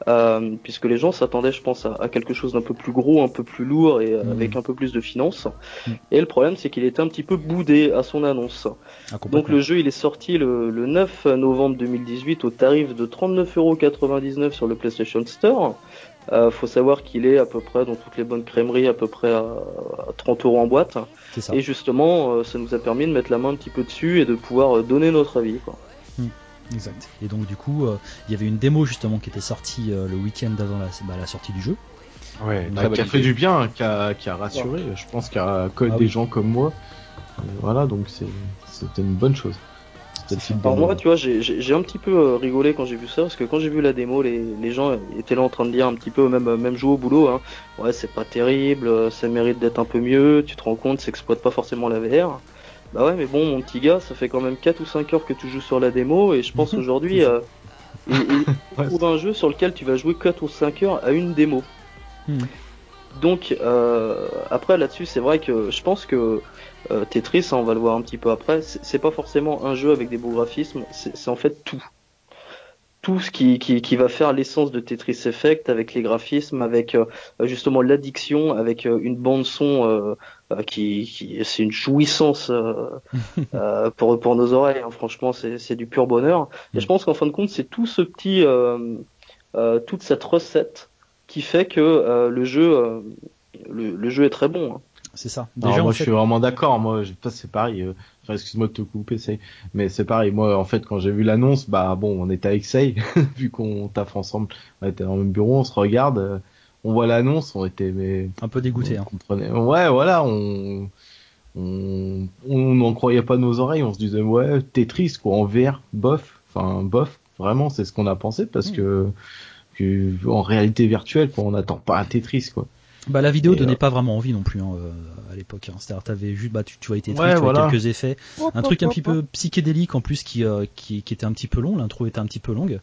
Euh, puisque les gens s'attendaient, je pense, à, à quelque chose d'un peu plus gros, un peu plus lourd et euh, Mhm. avec un peu plus de finances. Mhm. Et le problème, c'est qu'il était un petit peu boudé à son annonce. Ah, Donc le jeu, il est sorti le, le 9 novembre 2018 au tarif de 39,99€ sur le PlayStation Store. Euh, faut savoir qu'il est à peu près dans toutes les bonnes crèmeries à peu près à, à 30 euros en boîte. ça. Et justement, euh, ça nous a permis de mettre la main un petit peu dessus et de pouvoir donner notre avis. Quoi. Exact. Et donc du coup, euh, il y avait une démo justement qui était sortie euh, le week-end avant la, bah, la sortie du jeu. Ouais, Bah, qui a fait du bien, qui a, qui a rassuré. Je pense qu'il a que Ah des oui. gens comme moi. Euh, voilà, donc c'est, c'était une bonne chose. C'était une Alors moi, tu vois, j'ai- un petit peu rigolé quand j'ai vu ça, parce que quand j'ai vu la démo, les, les gens étaient là en train de dire un petit peu, même, même jouer au boulot, hein, ouais, c'est pas terrible, ça mérite d'être un peu mieux, tu te rends compte, ça exploite pas forcément la VR. Bah ouais, mais bon, mon petit gars, ça fait quand même 4 ou 5 heures que tu joues sur la démo, et je pense aujourd'hui, euh, il, Ouais. un jeu sur lequel tu vas jouer 4 ou 5 heures à une démo. Hmm. Donc euh, après là-dessus, c'est vrai que je pense que euh, Tetris, on va le voir un petit peu après, c'est pas forcément un jeu avec des beaux graphismes, c'est en fait tout. Tout ce qui, qui, qui va faire l'essence de Tetris Effect avec les graphismes, avec euh, justement l'addiction, avec une bande son qui, qui c'est une jouissance euh, euh, pour pour nos oreilles. hein. Franchement, c'est c'est du pur bonheur. Et Mm. je pense qu'en fin de compte, c'est tout ce petit, euh, euh, toute cette recette qui fait que euh, le jeu, euh, le, le jeu est très bon. hein. C'est ça. Alors, Déjà moi, je suis vraiment d'accord. Moi, je- c'est pareil. euh, Enfin, excuse-moi de te couper, c'est, mais c'est pareil. Moi, en fait, quand j'ai vu l'annonce, bah bon, on était avec Say, vu qu'on taffe ensemble, on était dans le même bureau, on se regarde, euh, on voit l'annonce, on était mais un peu dégoûté. on hein. comprenait. Ouais, voilà, on on on n'en croyait pas nos oreilles. On se disait ouais, Tetris quoi, en VR, bof. Enfin, bof. Vraiment, c'est ce qu'on a pensé parce Mm. que que en réalité virtuelle, quoi, on n'attend pas un Tetris quoi. Bah la vidéo Et, donnait euh, pas vraiment envie non plus hein, euh, à l'époque. Hein. C'est-à-dire t'avais juste bah tu, tu vois Tetris, Ouais, tu vois voilà. quelques effets, un truc un petit peu psychédélique en plus qui, euh, qui qui était un petit peu long. L'intro était un petit peu longue.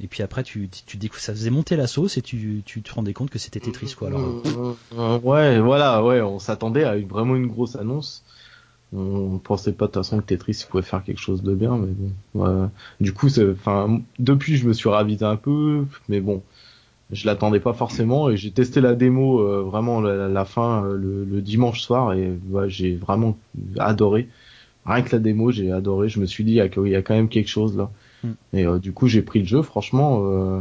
Et puis après tu tu, tu ça faisait monter la sauce et tu tu te rendais compte que c'était Tetris quoi. Alors euh, Euh, ouais, voilà, ouais, on s'attendait à une- vraiment une grosse annonce. On pensait pas de toute façon que Tetris pouvait faire quelque chose de bien, mais bon. Du coup, enfin, depuis, je me suis ravisé un peu, mais bon, je l'attendais pas forcément et j'ai testé la démo euh, vraiment la, fin le, dimanche soir et j'ai vraiment adoré. Rien que la démo, j'ai adoré. Je me suis dit il il y a quand même quelque chose là. Et euh, du coup, j'ai pris le jeu. Franchement, euh,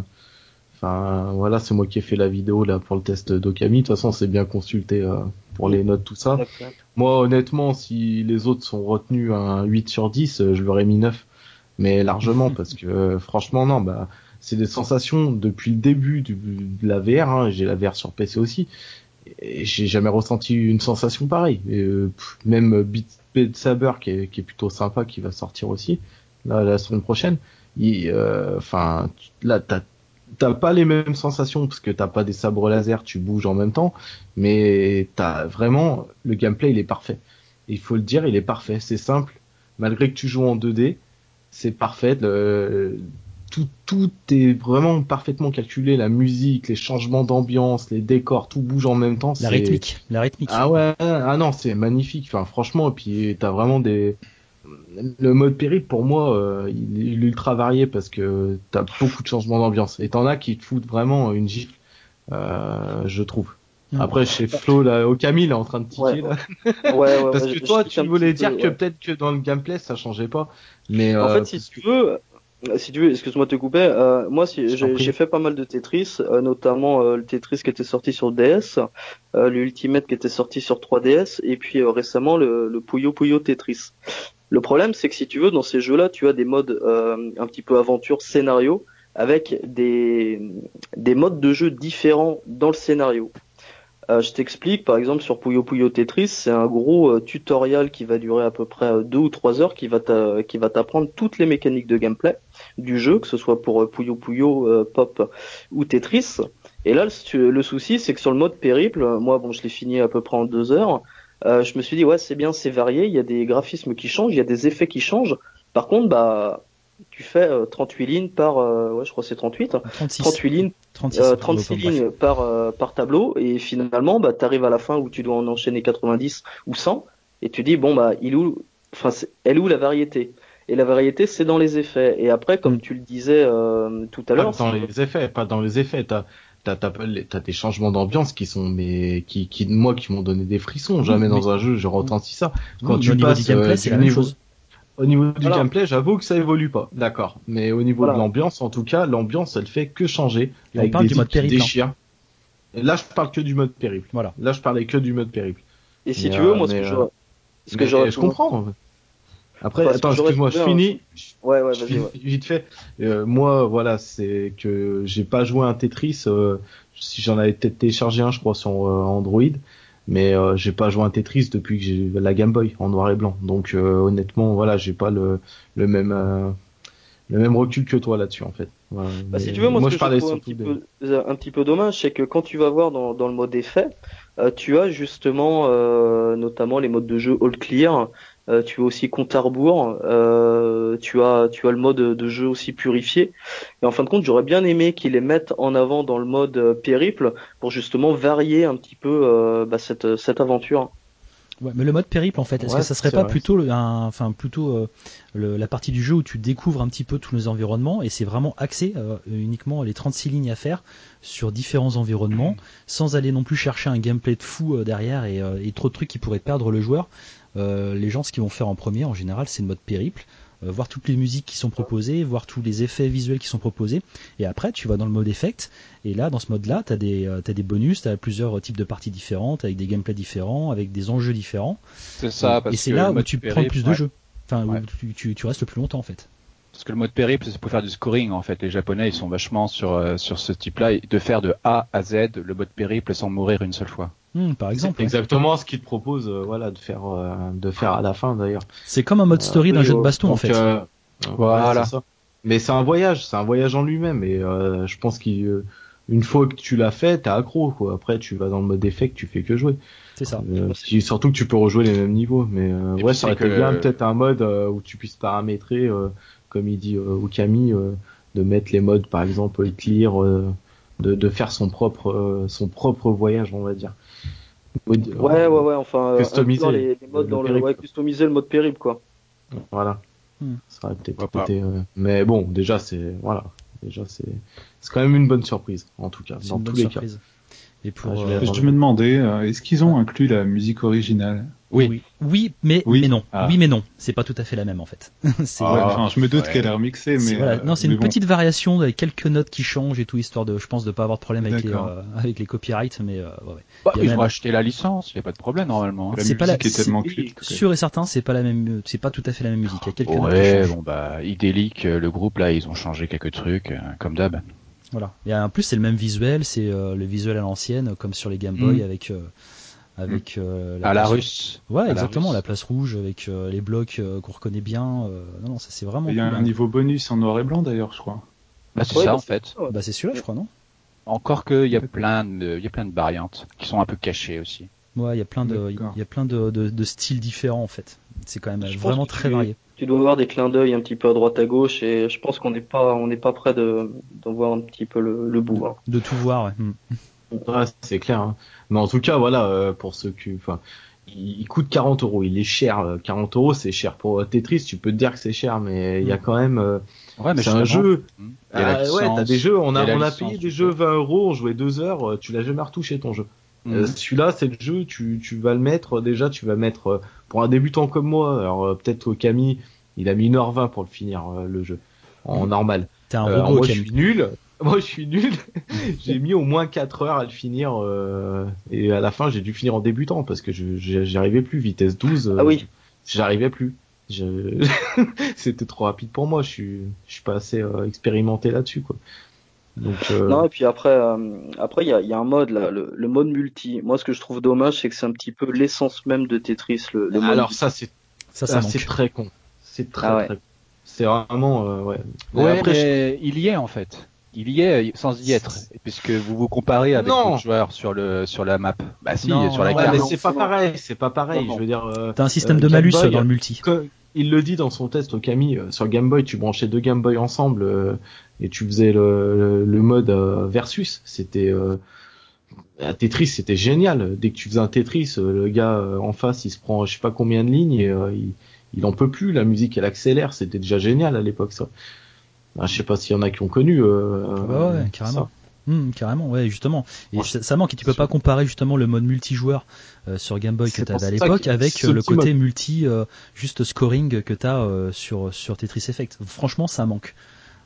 Enfin, voilà, c'est moi qui ai fait la vidéo là pour le test d'Okami. De toute façon, c'est bien consulté euh, pour les notes, tout ça. Moi, honnêtement, si les autres sont retenus un 8 sur 10, euh, je leur ai mis 9. Mais largement, parce que franchement, non, bah, c'est des sensations depuis le début de la VR. Hein, j'ai la VR sur PC aussi. Et j'ai jamais ressenti une sensation pareille. Et, même Beat, Saber, qui est, qui est, plutôt sympa, qui va sortir aussi là, la semaine prochaine. Enfin, là, t'as t'as pas les mêmes sensations parce que t'as pas des sabres laser, tu bouges en même temps, mais t'as vraiment le gameplay il est parfait. Il faut le dire, il est parfait, c'est simple. Malgré que tu joues en 2D, c'est parfait. tout, tout est vraiment parfaitement calculé. La musique, les changements d'ambiance, les décors, tout bouge en même temps. La rythmique, la rythmique. Ah ouais, ah non, c'est magnifique. Enfin, franchement, et puis t'as vraiment des, le mode périple pour moi euh, il est ultra varié parce que t'as beaucoup de changements d'ambiance. Et t'en as qui te foutent vraiment une gifle euh, je trouve. Mm. après chez Flo là au Camille est en train de tiquer là. Parce que toi tu voulais dire que peut-être que dans le gameplay ça changeait pas. Mais en euh, fait si tu veux si tu veux, excuse-moi de te couper, moi si, j'ai fait pas mal de Tetris, notamment le Tetris qui était sorti sur DS, l'Ultimate qui était sorti sur 3DS, et puis récemment le, le Puyo Puyo Tetris. Le problème, c'est que si tu veux, dans ces jeux-là, tu as des modes euh, un petit peu aventure, scénario, avec des, des modes de jeu différents dans le scénario. Euh, je t'explique, par exemple, sur Puyo Puyo Tetris, c'est un gros euh, tutoriel qui va durer à peu près deux ou trois heures, qui va t'apprendre toutes les mécaniques de gameplay du jeu, que ce soit pour Puyo Puyo, Pop ou Tetris. Et là, le, le souci, c'est que sur le mode périple, moi, bon, je l'ai fini à peu près en deux heures. Euh, je me suis dit ouais c'est bien, c'est varié, il y a des graphismes qui changent, il y a des effets qui changent. Par contre bah tu fais 38 euh, lignes par euh, ouais je crois c'est 38 36. 38 lignes 36, 36 lignes par par tableau et finalement bah tu arrives à la fin où tu dois en enchaîner 90 ou 100 et tu dis bon bah il où enfin elle où la variété? Et la variété c'est dans les effets et après comme mm. tu le disais tout à l'heure dans les effets pas dans les effets t'as t'as t'as des changements d'ambiance qui sont mais qui qui moi qui m'ont donné des frissons. Jamais dans un jeu j'ai ressenti ça. Quand tu au niveau du gameplay euh, c'est la même chose. au niveau du gameplay j'avoue que ça évolue pas. D'accord. Mais au niveau de l'ambiance en tout cas l'ambiance elle fait que changer Et avec on parle du mode périple hein. là je parle que du mode périple. Voilà. Là je parlais que du mode périple. Et si tu veux moi ce que je ce que je comprends après, attends, excuse-moi, je finis. Ouais, ouais, vas-y. Vite fait. Euh, moi, voilà, c'est que j'ai pas joué un Tetris. Euh, si j'en avais peut-être téléchargé un, je crois, sur euh, Android, mais euh, j'ai pas joué un Tetris depuis que j'ai la Game Boy en noir et blanc. Donc, honnêtement, voilà, j'ai pas le, le même le même recul que toi là-dessus, en fait. bah, si tu veux, moi, ce que je, parlais un petit, peu, un petit peu dommage, c'est que quand tu vas voir dans, dans le mode effet, tu as justement notamment les modes de jeu all clear euh, tu as aussi compte à rebours, euh, tu as tu as le mode de jeu aussi purifié. Et en fin de compte, j'aurais bien aimé qu'ils les mettent en avant dans le mode euh, périple pour justement varier un petit peu bah, cette cette aventure. Ouais, mais le mode périple en fait, est-ce que ça serait pas plutôt, un, enfin plutôt la partie du jeu où tu découvres un petit peu tous les environnements et c'est vraiment axé uniquement les 36 lignes à faire sur différents environnements sans aller non plus chercher un gameplay de fou derrière et, et, trop de trucs qui pourraient perdre le joueur. Euh, les gens, ce qu'ils vont faire en premier, en général, c'est le mode périple. Euh, voir toutes les musiques qui sont proposées, voir tous les effets visuels qui sont proposés, et après tu vas dans le mode effect, et là dans ce mode-là, tu as, des, euh, as des bonus, tu as plusieurs types de parties différentes, avec des gameplays différents, avec des enjeux différents. C'est ça, et c'est là où tu prends le plus de jeux, enfin où tu, tu restes le plus longtemps en fait. Parce que le mode périple, c'est pour faire du scoring en fait. Les Japonais, ils sont vachement sur sur ce type-là, de faire de A à Z le mode périple sans mourir une seule fois. Hmm, par exemple. exactement ce qu'il te propose, euh, voilà, de faire, euh, de faire à la fin d'ailleurs. C'est comme un mode story d'un jeu de baston en fait. Euh, voilà. Mais c'est un voyage, c'est un voyage en lui-même et je pense qu'une fois que tu l'as fait, t'es accro quoi. Après, tu vas dans le mode effect, tu fais que jouer. C'est ça. surtout que tu peux rejouer les mêmes niveaux. Mais ouais, ça aurait été bien peut-être un mode où tu puisses paramétrer, comme il dit Okami, de mettre les modes par exemple clear, de, de faire son propre son propre voyage, on va dire. Ouais, ouais, ouais, enfin, euh, customiser les, les modes le dans le, ouais, customiser le mode périple, quoi. Voilà. Hmm. Ça aurait peut-être été, euh... mais bon, déjà, c'est, voilà. Déjà, c'est, c'est quand même une bonne surprise, en tout cas, dans tous les surprise. cas. Et pour, ah, je, euh, me demandais, euh, est-ce qu'ils ont inclus la musique originale oui. oui. mais mais non. Ah. Oui, mais non. C'est pas tout à fait la même en fait. Ah, je me doute qu'elle est remixée, mais voilà. non, c'est une petite variation avec quelques notes qui changent et tout histoire de, je pense, de pas avoir de problème avec les avec les copyrights, mais ouais. Bah, ils même... acheter la licence, il y a pas de problème normalement. Hein. C'est pas la. Est tellement sûr et certain, c'est pas la même, c'est pas tout à fait la même musique. Il y a quelques ouais, bon bah, Idélique, le groupe là, ils ont changé quelques trucs, comme d'hab. Voilà. Et en plus, c'est le même visuel, c'est euh, le visuel à l'ancienne, comme sur les Game Boy, mm. avec euh, avec euh, la à la russe. Ouais, exactement, la, place rouge avec les blocs qu'on reconnaît bien. non, non, ça c'est vraiment. Il y a un hein. niveau bonus en noir et blanc d'ailleurs, je crois. Bah c'est ça en fait. Bah c'est celui-là, je crois, non? Encore que il y a plein de, il y a plein de variantes qui sont un peu cachées aussi. Ouais, il y a plein de, il y a plein de, de, de styles différents en fait. C'est quand même vraiment très varié tu dois avoir des clins d'œil un petit peu à droite à gauche et je pense qu'on n'est pas on n'est pas prêt de d'en voir un petit peu le, bout. Hein. De tout voir, ouais. Hmm. ouais c'est clair. Hein. Mais en tout cas, voilà, euh, pour ceux qui, enfin, il, coûte 40 euros. Il est cher. 40 euros, c'est cher pour euh, Tetris. Tu peux te dire que c'est cher, mais il y a hmm. quand même. Euh, ouais, mais c'est un jeu. Hmm. ouais, t'as des jeux. On a on a payé des jeux 20 euros. On jouait deux heures. Tu l'as jamais retouché ton jeu. Celui-là, c'est le jeu. Tu tu vas le mettre déjà. Tu vas mettre pour un débutant comme moi, alors euh, peut-être Camille, il a mis 1h20 pour le finir euh, le jeu en mm. normal. T'es un euh, robot, moi, je suis nul. Moi, je suis nul. j'ai mis au moins 4 heures à le finir et à la fin, j'ai dû finir en débutant parce que j'y arrivais plus. Vitesse 12. ah oui. J'arrivais plus. C'était trop rapide pour moi. Je suis, je suis pas assez expérimenté là-dessus, quoi. Donc, euh... Non, et puis après, euh, après il y a, y a, un mode là, le, le, mode multi. Moi, ce que je trouve dommage, c'est que c'est un petit peu l'essence même de Tetris. Le, le Alors ça, c'est ça, ça c'est très con. C'est très, ah très C'est vraiment euh, ouais. ouais après, il y est en fait. Il y est sans y être, puisque vous vous comparez avec d'autres joueurs sur le sur la map. Bah si, sur la carte. Mais c'est pas pareil, c'est pas pareil. Je veux dire. Euh, T'as un système de malus dans le multi il le dit dans son test au Camille euh, sur Game Boy, tu branchais deux Game Boy ensemble euh, et tu faisais le, le, mode euh, versus. C'était Tetris, c'était génial. Dès que tu faisais un Tetris, le gars en face, il se prend je sais pas combien de lignes et il, il en peut plus. La musique, elle accélère. C'était déjà génial à l'époque ça. je sais pas s'il y en a qui ont connu. ouais, carrément. Hmm, carrément, ouais, justement. Et ça, manque. Et tu peux pas comparer justement le mode multijoueur euh, sur Game Boy que tu avais à l'époque avec euh, le côté multi, euh, juste scoring que tu as sur sur Tetris Effect. Franchement, ça manque.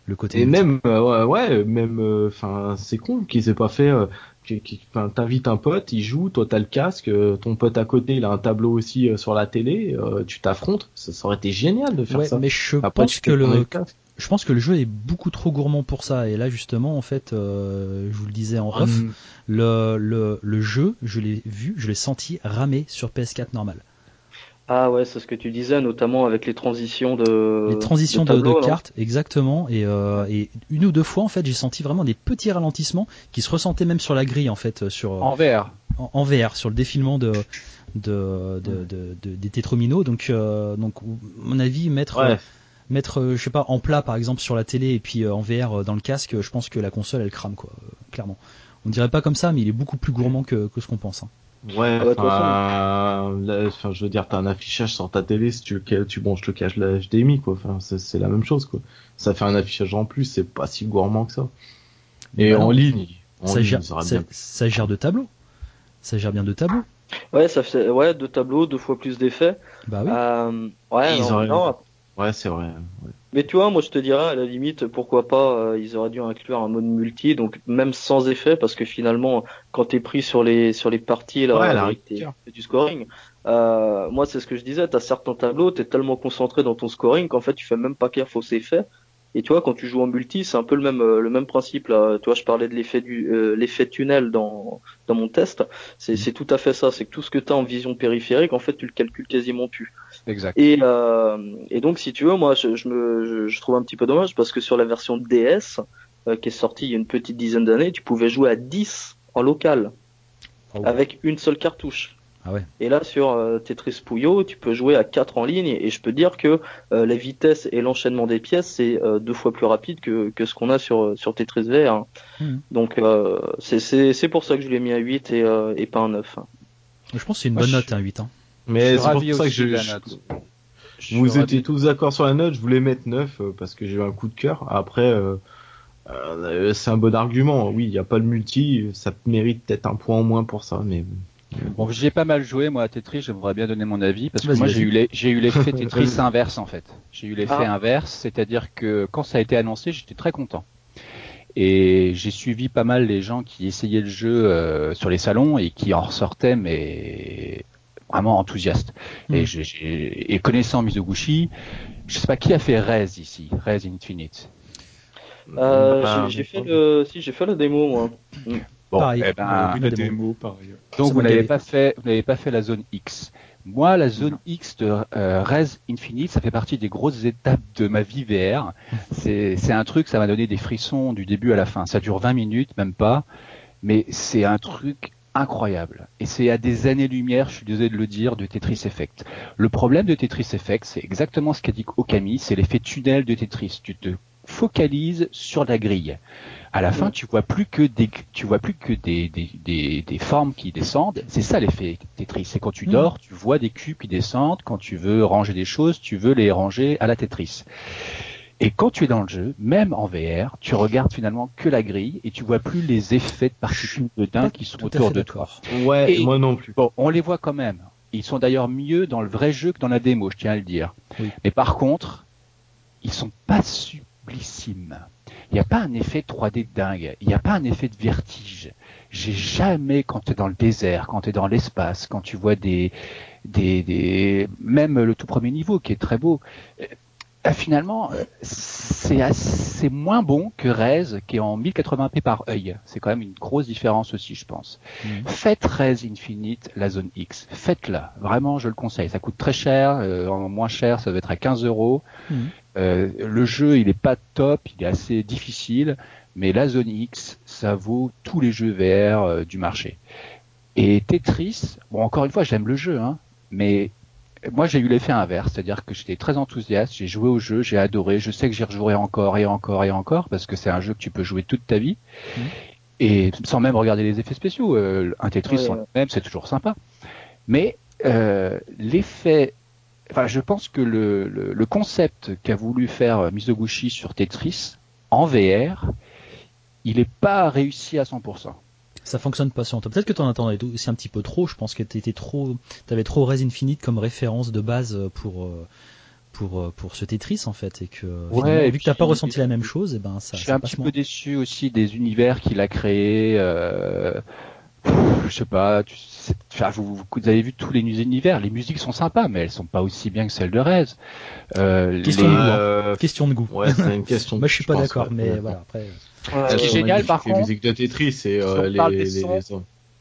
Le côté. Et même, ouais, ouais, même, enfin, c'est con qu'ils aient pas fait. Enfin, t'invites un pote, il joue, toi t'as le casque, ton pote à côté il a un tableau aussi sur la télé, tu t'affrontes, ça, aurait été génial de faire ça. Mais je pense que le, je pense que le jeu est beaucoup trop gourmand pour ça. Et là, justement, en fait, euh, je vous le disais en off, le, le, le, jeu, je l'ai vu, je l'ai senti ramer sur PS4 normal. Ah ouais, c'est ce que tu disais, notamment avec les transitions de les transitions de, cartes, exactement. Et, euh, et, une ou deux fois, en fait, j'ai senti vraiment des petits ralentissements qui se ressentaient même sur la grille, en fait, sur en VR, en, VR, sur le défilement de de, de, de, des tétrominos. Donc, euh, donc, à mon avis, mettre mettre euh, je sais pas en plat par exemple sur la télé et puis euh, en VR euh, dans le casque, je pense que la console elle crame quoi, clairement. On dirait pas comme ça, mais il est beaucoup plus gourmand que, que ce qu'on pense. Hein. Ouais, ah enfin, je veux dire, t'as un affichage sur ta télé, si tu, tu branches le cache la HDMI, quoi. Enfin, c'est la même chose, quoi. Ça fait un affichage en plus, c'est pas si gourmand que ça. Et bah en ligne, ça, gère, ça, gère de tableaux. Ça gère bien de tableaux. Ouais, ça fait, ouais, deux tableaux, deux fois plus d'effets. Bah oui. Euh, ouais, non, Ouais, c'est vrai. Mais tu vois, moi je te dirais à la limite, pourquoi pas, euh, ils auraient dû inclure un mode multi, donc même sans effet, parce que finalement, quand t'es pris sur les sur les parties là, du scoring, euh, moi c'est ce que je disais, t'as certains tableaux, t'es tellement concentré dans ton scoring qu'en fait tu fais même pas gaffe aux effets. Et tu vois, quand tu joues en multi, c'est un peu le même euh, le même principe là. Tu vois, je parlais de l'effet du euh, l'effet tunnel dans dans mon test. C'est c'est tout à fait ça. C'est que tout ce que tu as en vision périphérique, en fait, tu le calcules quasiment plus. Exact. Et euh, et donc, si tu veux, moi, je, je me je, trouve un petit peu dommage parce que sur la version DS qui est sortie il y a une petite dizaine d'années, tu pouvais jouer à 10 en local oh. avec une seule cartouche. Ah ouais. Et là sur euh, Tetris Puyo, tu peux jouer à 4 en ligne et je peux dire que euh, la vitesse et l'enchaînement des pièces c'est euh, deux fois plus rapide que, que ce qu'on a sur sur Tetris VR. Hein. Hmm. Donc c'est c'est pour ça que je l'ai mis à 8 et et pas un 9. Je pense que c'est une bonne note un 8 hein. Mais c'est pour ça que je, la note. vous étiez tous d'accord sur la note, je voulais mettre 9 parce que j'ai eu un coup de cœur. Après Euh, c'est un bon argument. Oui, il n'y a pas le multi, ça mérite peut-être un point en moins pour ça, mais. Bon, j'ai pas mal joué moi à Tetris, j'aimerais bien donner mon avis parce que moi j'ai eu j'ai eu l'effet Tetris inverse en fait. J'ai eu l'effet ah. inverse, c'est-à-dire que quand ça a été annoncé, j'étais très content. Et j'ai suivi pas mal les gens qui essayaient le jeu euh, sur les salons et qui en ressortaient mais vraiment enthousiastes. Hmm. Et, et connaissant Mizoguchi, je sais pas qui a fait Rez ici, Rez Infinite? Euh, bah, j'ai fait le, si j'ai fait la démo moi. Bon, pareil. Eh ben, la démo, pareil. Donc vous n'avez pas fait, vous n'avez pas fait la zone X. Moi, la zone X de euh, Res Infinite, ça fait partie des grosses étapes de ma vie VR. C'est un truc, ça m'a donné des frissons du début à la fin. Ça dure 20 minutes, même pas, mais c'est un truc incroyable. Et c'est à des années-lumière, je suis désolé de le dire, de Tetris Effect. Le problème de Tetris Effect, c'est exactement ce qu'a dit Okami, c'est l'effet tunnel de Tetris. Tu te focalises sur la grille à la fin, tu vois plus que des, tu vois plus que des, des, des, formes qui descendent. C'est ça l'effet Tetris. C'est quand tu mm. dors, tu vois des cubes qui descendent. Quand tu veux ranger des choses, tu veux les ranger à la Tetris. Et quand tu es dans le jeu, même en VR, tu regardes finalement que la grille et tu vois plus les effets de particules de dingue qui sont autour de toi. Ouais, moi non plus. Bon, on les voit quand même. Ils sont d'ailleurs mieux dans le vrai jeu que dans la démo, je tiens à le dire. Mais par contre, ils sont pas sublissimes il n'y a pas un effet 3D dingue, il n'y a pas un effet de vertige. J'ai jamais, quand tu es dans le désert, quand tu es dans l'espace, quand tu vois des, des, des, même le tout premier niveau qui est très beau, euh, finalement, c'est assez moins bon que Rez qui est en 1080p par œil. C'est quand même une grosse différence aussi, je pense. Mmh. Faites Rez Infinite, la zone X. Faites-la. Vraiment, je le conseille. Ça coûte très cher. Euh, en moins cher, ça va être à 15 euros. Mmh. Euh, le jeu, il est pas top, il est assez difficile, mais la zone X, ça vaut tous les jeux VR euh, du marché. Et Tetris, bon, encore une fois, j'aime le jeu, hein, mais moi j'ai eu l'effet inverse, c'est-à-dire que j'étais très enthousiaste, j'ai joué au jeu, j'ai adoré, je sais que j'y rejouerai encore et encore et encore parce que c'est un jeu que tu peux jouer toute ta vie mmh. et sans même regarder les effets spéciaux. Euh, un Tetris même, c'est toujours sympa. Mais l'effet enfin, je pense que le, le, concept qu'a voulu faire Mizoguchi sur Tetris en VR, il n'est pas réussi à 100%. Ça fonctionne pas sur toi. Peut-être que tu en attendais aussi un petit peu trop. Je pense que t'étais trop, t'avais trop Res Infinite comme référence de base pour euh, pour euh, pour ce Tetris en fait et que ouais, vu que t'as pas ressenti la même chose, et eh ben ça. Je suis un petit peu déçu aussi des univers qu'il a créés. Euh, je sais pas, tu, vous, vous, avez vu tous les univers, les musiques sont sympas, mais elles sont pas aussi bien que celles de Rez. Euh, question, de goût, hein. euh, question de goût. Ouais, c'est une question. Moi, je suis pas d'accord, mais voilà. Après. ce qui est génial, par contre, les musiques de Tetris, c'est euh, les, les,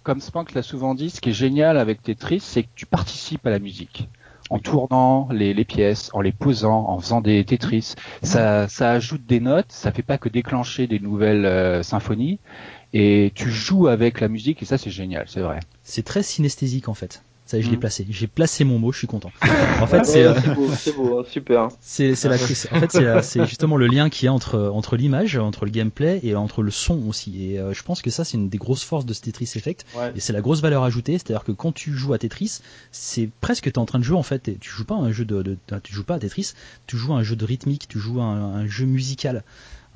comme Spank l'a souvent dit, ce qui est génial avec Tetris, c'est que tu participes à la musique en tournant les, les, pièces, en les posant, en faisant des Tetris. Ça, ça ajoute des notes, ça fait pas que déclencher des nouvelles euh, symphonies, et tu joues avec la musique et ça c'est génial, c'est vrai. C'est très synesthésique en fait. Ça, je l'ai mm. placé. J'ai placé mon mot. Je suis content. En fait, c'est euh, c'est beau, super. C'est la en fait c'est justement le lien qui est entre entre l'image, entre le gameplay et entre le son aussi. Et euh, je pense que ça c'est une des grosses forces de ce Tetris Effect. Et c'est la grosse valeur ajoutée, c'est-à-dire que quand tu joues à Tetris, c'est presque t'es en train de jouer en fait. Tu joues pas à un jeu de, de, tu joues pas à Tetris, tu joues à un jeu de rythmique, tu joues à un jeu musical.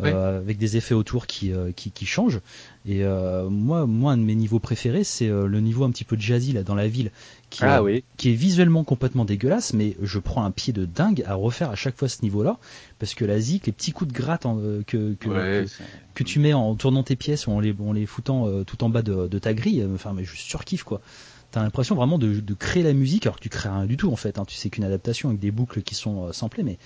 Euh, avec des effets autour qui, euh, qui, qui, changent. Et euh, moi, moi, un de mes niveaux préférés, c'est le niveau un petit peu jazzy là dans la ville, qui, ah, oui. qui est visuellement complètement dégueulasse, mais je prends un pied de dingue à refaire à chaque fois ce niveau-là, parce que la zik, les petits coups de gratte que, que, que, tu mets en tournant tes pièces ou en les, en les foutant tout en bas de, de ta grille, enfin, mais je surkiffe quoi t'as l'impression vraiment de, de, créer la musique alors que tu crées rien du tout en fait. Hein. Tu sais qu'une adaptation avec des boucles qui sont euh, samplées, mais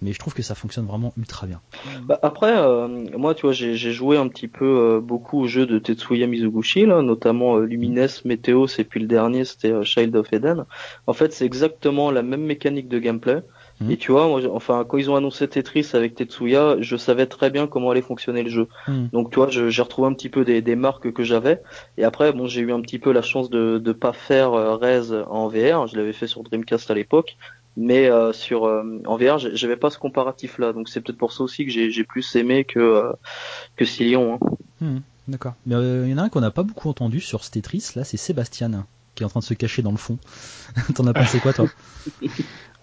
mais je trouve que ça fonctionne vraiment ultra bien. Bah après, euh, moi, tu vois, j'ai joué un petit peu euh, beaucoup aux jeux de Tetsuya Mizuguchi, là, notamment euh, Lumines, Meteos, et puis le dernier, c'était Child of Eden. En fait, c'est exactement la même mécanique de gameplay. Mhm. Et tu vois, moi, enfin, quand ils ont annoncé Tetris avec Tetsuya, je savais très bien comment allait fonctionner le jeu. Mhm. Donc, tu vois, j'ai retrouvé un petit peu des, des marques que j'avais. Et après, bon, j'ai eu un petit peu la chance de ne pas faire Rez en VR. Je l'avais fait sur Dreamcast à l'époque mais euh, sur euh, en VR j'avais pas ce comparatif là donc c'est peut-être pour ça aussi que j'ai plus aimé que euh, que Silion hein. hmm, d'accord. Mais il y en a un qu'on n'a pas beaucoup entendu sur ce Tetris là c'est Sébastien qui est en train de se cacher dans le fond. T'en as pensé quoi toi?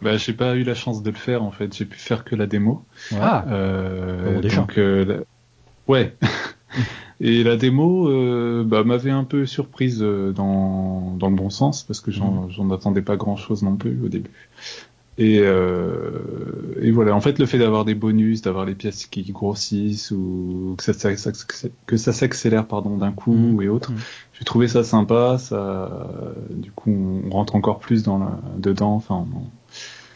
Bah j'ai pas eu la chance de le faire en fait. J'ai pu faire que la démo. Ah. Bon, déjà. donc Ouais. Et la démo euh, bah, m'avait un peu surprise euh, dans, dans le bon sens parce que j'en mmh. attendais pas grand chose non plus au début. Et, euh, et voilà, en fait, le fait d'avoir des bonus, d'avoir les pièces qui grossissent ou que ça, ça que ça s'accélère pardon d'un coup mmh. et autres, mmh. j'ai trouvé ça sympa. Ça, du coup, on rentre encore plus dans la, dedans. Enfin,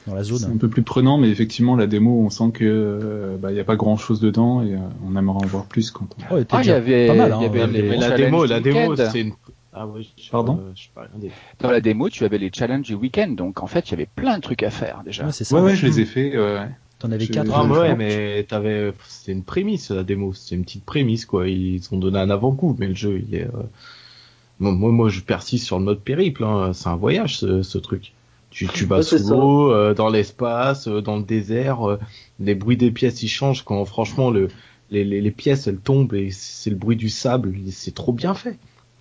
dans la zone. C'est un peu plus prenant, mais effectivement, la démo, on sent que euh, bah, il y a pas grand chose dedans et euh, on aimerait en voir plus quand on. Oh, ah, il y avait, pas mal. Hein, y avait les, la démo, la démo, c'est une ah ouais, je, Pardon euh, je pas Dans la démo, tu avais les challenges du week-end, donc en fait, il y avait plein de trucs à faire déjà. Ouais, c'est ça. Ouais, ouais, je les ai fait. Ouais. T'en avais quatre. Ah ouais, mais t'avais, c'était une prémisse la démo, c'est une petite prémisse quoi. Ils ont donné un avant-goût, mais le jeu, il est. Euh... Moi, moi, je persiste sur le mode périple. Hein. C'est un voyage, ce, ce truc. Tu, tu vas sous l'eau, euh, dans l'espace, euh, dans le désert. Euh, les bruits des pièces, ils changent quand franchement le, les, les, les pièces, elles tombent et c'est le bruit du sable. C'est trop bien fait.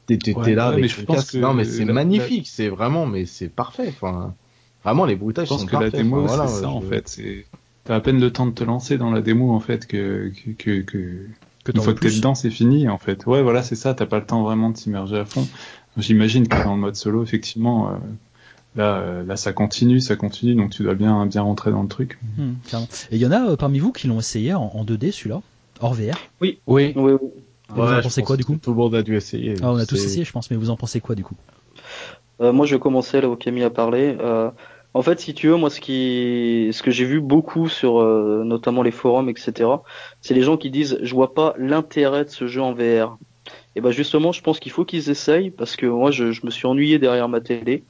T'es là avec mais je pense que non mais c'est magnifique c'est vraiment mais c'est parfait enfin vraiment les bruitages je pense que la démo c'est ça en fait c'est t'as à peine le temps de te lancer dans la démo en fait que que que, que une fois que t'es dedans c'est fini en fait. Ouais voilà c'est ça t'as pas le temps vraiment de s'immerger à fond. J'imagine que dans le mode solo effectivement euh, Là, euh, là, ça continue, ça continue, donc tu dois bien, bien rentrer dans le truc. Hum, et il y en a euh, parmi vous qui l'ont essayé en, en 2D, celui-là, hors VR. Oui, oui, oui. oui vous en pensez quoi du coup? Tout le monde a dû essayer. Ah, on a tous essayé, je pense, mais vous en pensez quoi du coup? Euh, Moi, je vais commencer là où Camille a parlé. Euh, en fait, si tu veux, moi, ce qui, ce que j'ai vu beaucoup sur, euh, notamment les forums, etc., c'est les gens qui disent, je vois pas l'intérêt de ce jeu en VR. Et ben justement, je pense qu'il faut qu'ils essayent parce que moi, je, je, me suis ennuyé derrière ma télé.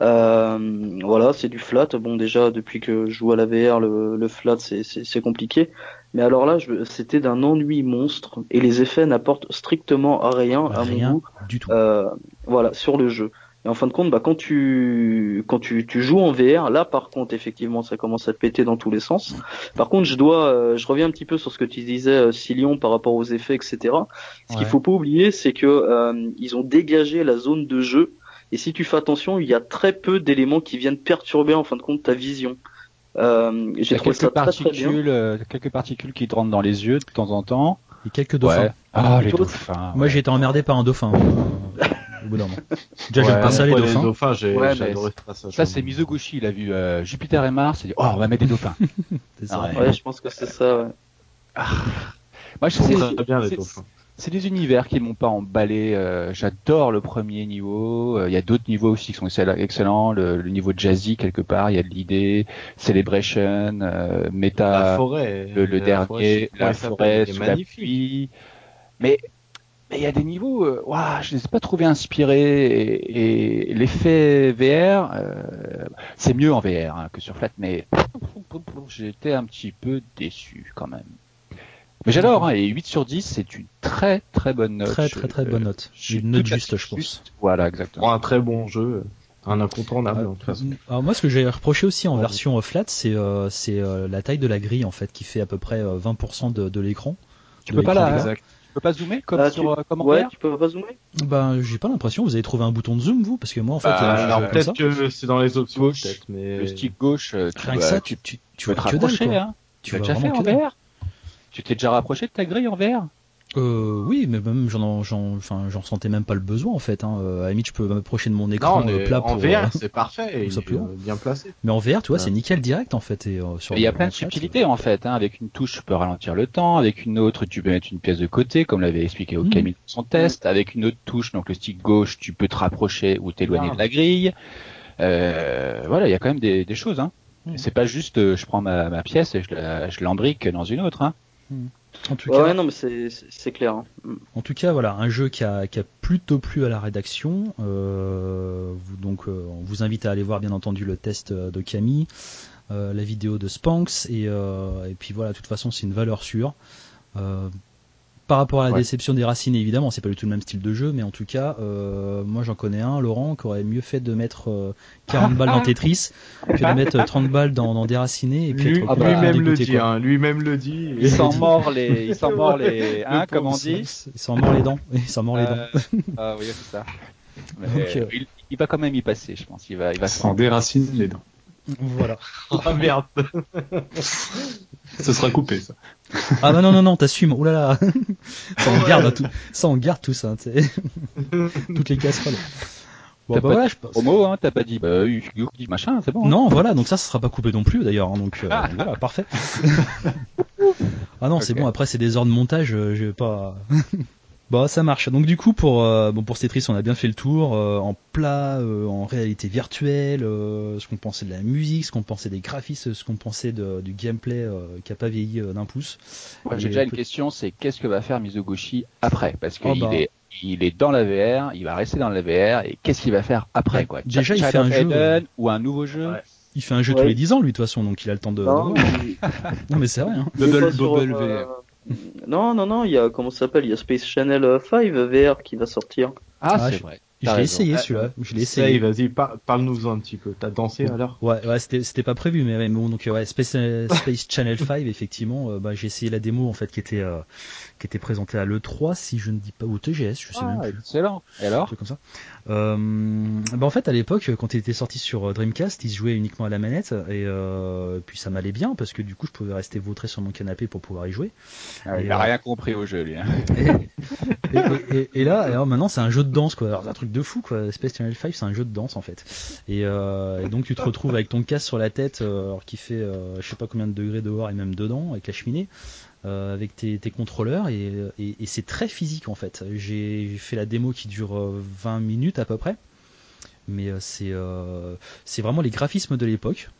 Euh, voilà, c'est du flat. Bon, déjà, depuis que je joue à la VR, le, le flat, c'est compliqué. Mais alors là, c'était d'un ennui monstre et les effets n'apportent strictement à rien, à mon goût. Du tout. Euh, voilà, sur le jeu. Et en fin de compte, bah, quand tu quand tu, tu joues en VR, là par contre, effectivement, ça commence à péter dans tous les sens. Par contre, je dois, euh, je reviens un petit peu sur ce que tu disais, euh, par rapport aux effets, etc. Ce qu'il faut pas oublier, c'est que euh, ils ont dégagé la zone de jeu. Et si tu fais attention, il y a très peu d'éléments qui viennent perturber en fin de compte ta vision. Euh, j'ai trouvé quelques ça particules, très, euh, quelques particules qui te rentrent dans les yeux de temps en temps. Et quelques dauphins. Ah, les dauphins. Moi, j'ai été emmerdé par un dauphin. Au bout d'un moment. Déjà, j'aime pas ça, les dauphins. Les dauphins j'ai ouais, adoré ça. Ça, c'est Mizoguchi. Il a vu euh, Jupiter et Mars. Il dit, oh, on va mettre des dauphins. c'est ça. Ah, ouais. je pense que c'est ça, ouais. Ah. Moi, je sais. bien, les dauphins c'est des univers qui m'ont pas emballé. Euh, j'adore le premier niveau. Euh, il y a d'autres niveaux aussi qui sont excellents. Le, niveau jazzy quelque part, il y a de l'idée. Celebration, euh, Meta, la forêt, le, dernier, la forêt, sous la pluie. Mais il y a des niveaux, euh, je les ai pas trouvés inspirés et, l'effet VR, c'est mieux en VR hein, que sur Flat, mais j'étais un petit peu déçu quand même. Mais j'adore, hein, et 8 sur 10, c'est une très très bonne note. Très très très bonne note. une note juste, je pense. Voilà, exactement. un très bon jeu, un incontournable. de toute façon. Alors moi, ce que j'ai reproché aussi en version flat, c'est euh, c'est euh, la taille de la grille en fait, qui fait à peu près 20% euh, de, de l'écran. Tu peux pas la, exact. tu peux pas zoomer comme ah, sur tu... Ouais, tu peux pas zoomer. Ben, j'ai pas l'impression. Vous avez trouvé un bouton de zoom vous, parce que moi en fait. Bah, alors peut-être que c'est dans les options, peut-être, mais le stick gauche. Tu Rien que ça, tu tu tu, vas te rapprocher, hein. Tu vas déjà faire en VR. Tu t'es déjà rapproché de ta grille en VR euh, oui, mais même j'en, j'en, enfin, j'en sentais même pas le besoin en fait. Hein. Euh, à la limite, je peux m'approcher de mon écran non, plat en VR, euh, c'est parfait, il est bien placé. Mais en VR, tu vois, c'est nickel direct en fait. Et, euh, il y a plein de subtilités en fait. Hein. Avec une touche, tu peux ralentir le temps. Avec une autre, tu peux mettre une pièce de côté, comme l'avait expliqué au mmh. dans son test. Avec une autre touche, donc le stick gauche, tu peux te rapprocher ou t'éloigner de la grille. voilà, il y a quand même des, des choses. Hein. Hmm. C'est pas juste, je prends ma, ma pièce et je, l'embrique dans une autre. Hein. En tout cas, non, mais c'est clair. Hein. En tout cas, voilà, un jeu qui a, qui a plutôt plu à la rédaction. Euh, donc, euh, on vous invite à aller voir, bien entendu, le test euh, de Camille, euh, la vidéo de Spanx, et, et puis voilà, de toute façon, c'est une valeur sûre. Par rapport à la déception des racines, évidemment, c'est pas du tout le même style de jeu, mais en tout cas, euh, moi j'en connais un, Laurent, qui aurait mieux fait de mettre euh, 40 balles dans Tetris que de mettre 30 balles dans, dans Déraciné et puis lui, lui-même le dit, hein, lui-même le dit. Il s'en mord les, il s'en mord les, hein, comme on dit. Il s'en mord les dents, il s'en mord les dents. Euh, ah oui, c'est ça. Mais, Donc, euh, il, il, va quand même y passer, je pense. Il va, il va s'en déracine les dents. Voilà. Ah merde. Ce sera coupé, ça. Ah bah non, non, non, t'assumes. Ouh là là. Ça on garde tout, ça on garde tout ça. Toutes les casseroles. Bon, bah voilà, je pense. Promo, hein, t'as pas dit, bah, machin, c'est bon. Hein. Non, voilà, donc ça, ça sera pas coupé non plus d'ailleurs, hein, donc euh, voilà, parfait. ah non, c'est bon, après c'est des heures de montage, euh, je vais pas. Bon, ça marche. Donc du coup, pour euh, bon pour Tetris, on a bien fait le tour euh, en plat, euh, en réalité virtuelle, ce qu'on pensait de la musique, ce qu'on pensait des graphismes, ce qu'on pensait de, du gameplay qui a pas vieilli d'un pouce. J'ai déjà une question, c'est qu'est-ce que va faire Mizoguchi après? Parce qu'il oh, bah. est il est dans la VR, il va rester dans la VR et qu'est-ce qu'il va faire après quoi? Déjà, il fait un jeu ou un nouveau jeu? Il fait un jeu tous les 10 ans lui de toute façon, donc il a le temps de. Non, non mais c'est vrai. Hein. Bubble, Bubble VR. Non, non, non, il y a, comment ça s'appelle Il y a Space Channel 5 VR qui va sortir. Ah, ah c'est vrai. Je l'ai essayé celui-là. Je l'ai essayé. Vas-y, parle-nous un petit peu. T'as dansé alors Ouais, ouais, c'était, c'était pas prévu, mais, bon, donc ouais, Space, Space Channel 5, effectivement, euh, bah, j'ai essayé la démo en fait qui était euh, qui était présentée à l'E3, si je ne dis pas, ou TGS, je sais ah, même plus. Excellent. Et alors? Comme ça. Euh, bah en fait, à l'époque, quand il était sorti sur euh, Dreamcast, il se jouait uniquement à la manette, et euh, puis ça m'allait bien parce que du coup, je pouvais rester vautré sur mon canapé pour pouvoir y jouer. Ah, il a rien compris au jeu, lui. Hein. Et, et, là, alors maintenant, c'est un jeu de danse, quoi. Alors, un truc de fou, quoi. Space Channel 5, c'est un jeu de danse, en fait. Et, et donc, tu te retrouves avec ton casque sur la tête, alors qui fait, je sais pas combien de degrés dehors et même dedans, avec la cheminée. Euh, avec tes, contrôleurs et, c'est très physique en fait. J'ai fait la démo qui dure 20 euh, minutes à peu près, mais euh, c'est c'est vraiment les graphismes de l'époque.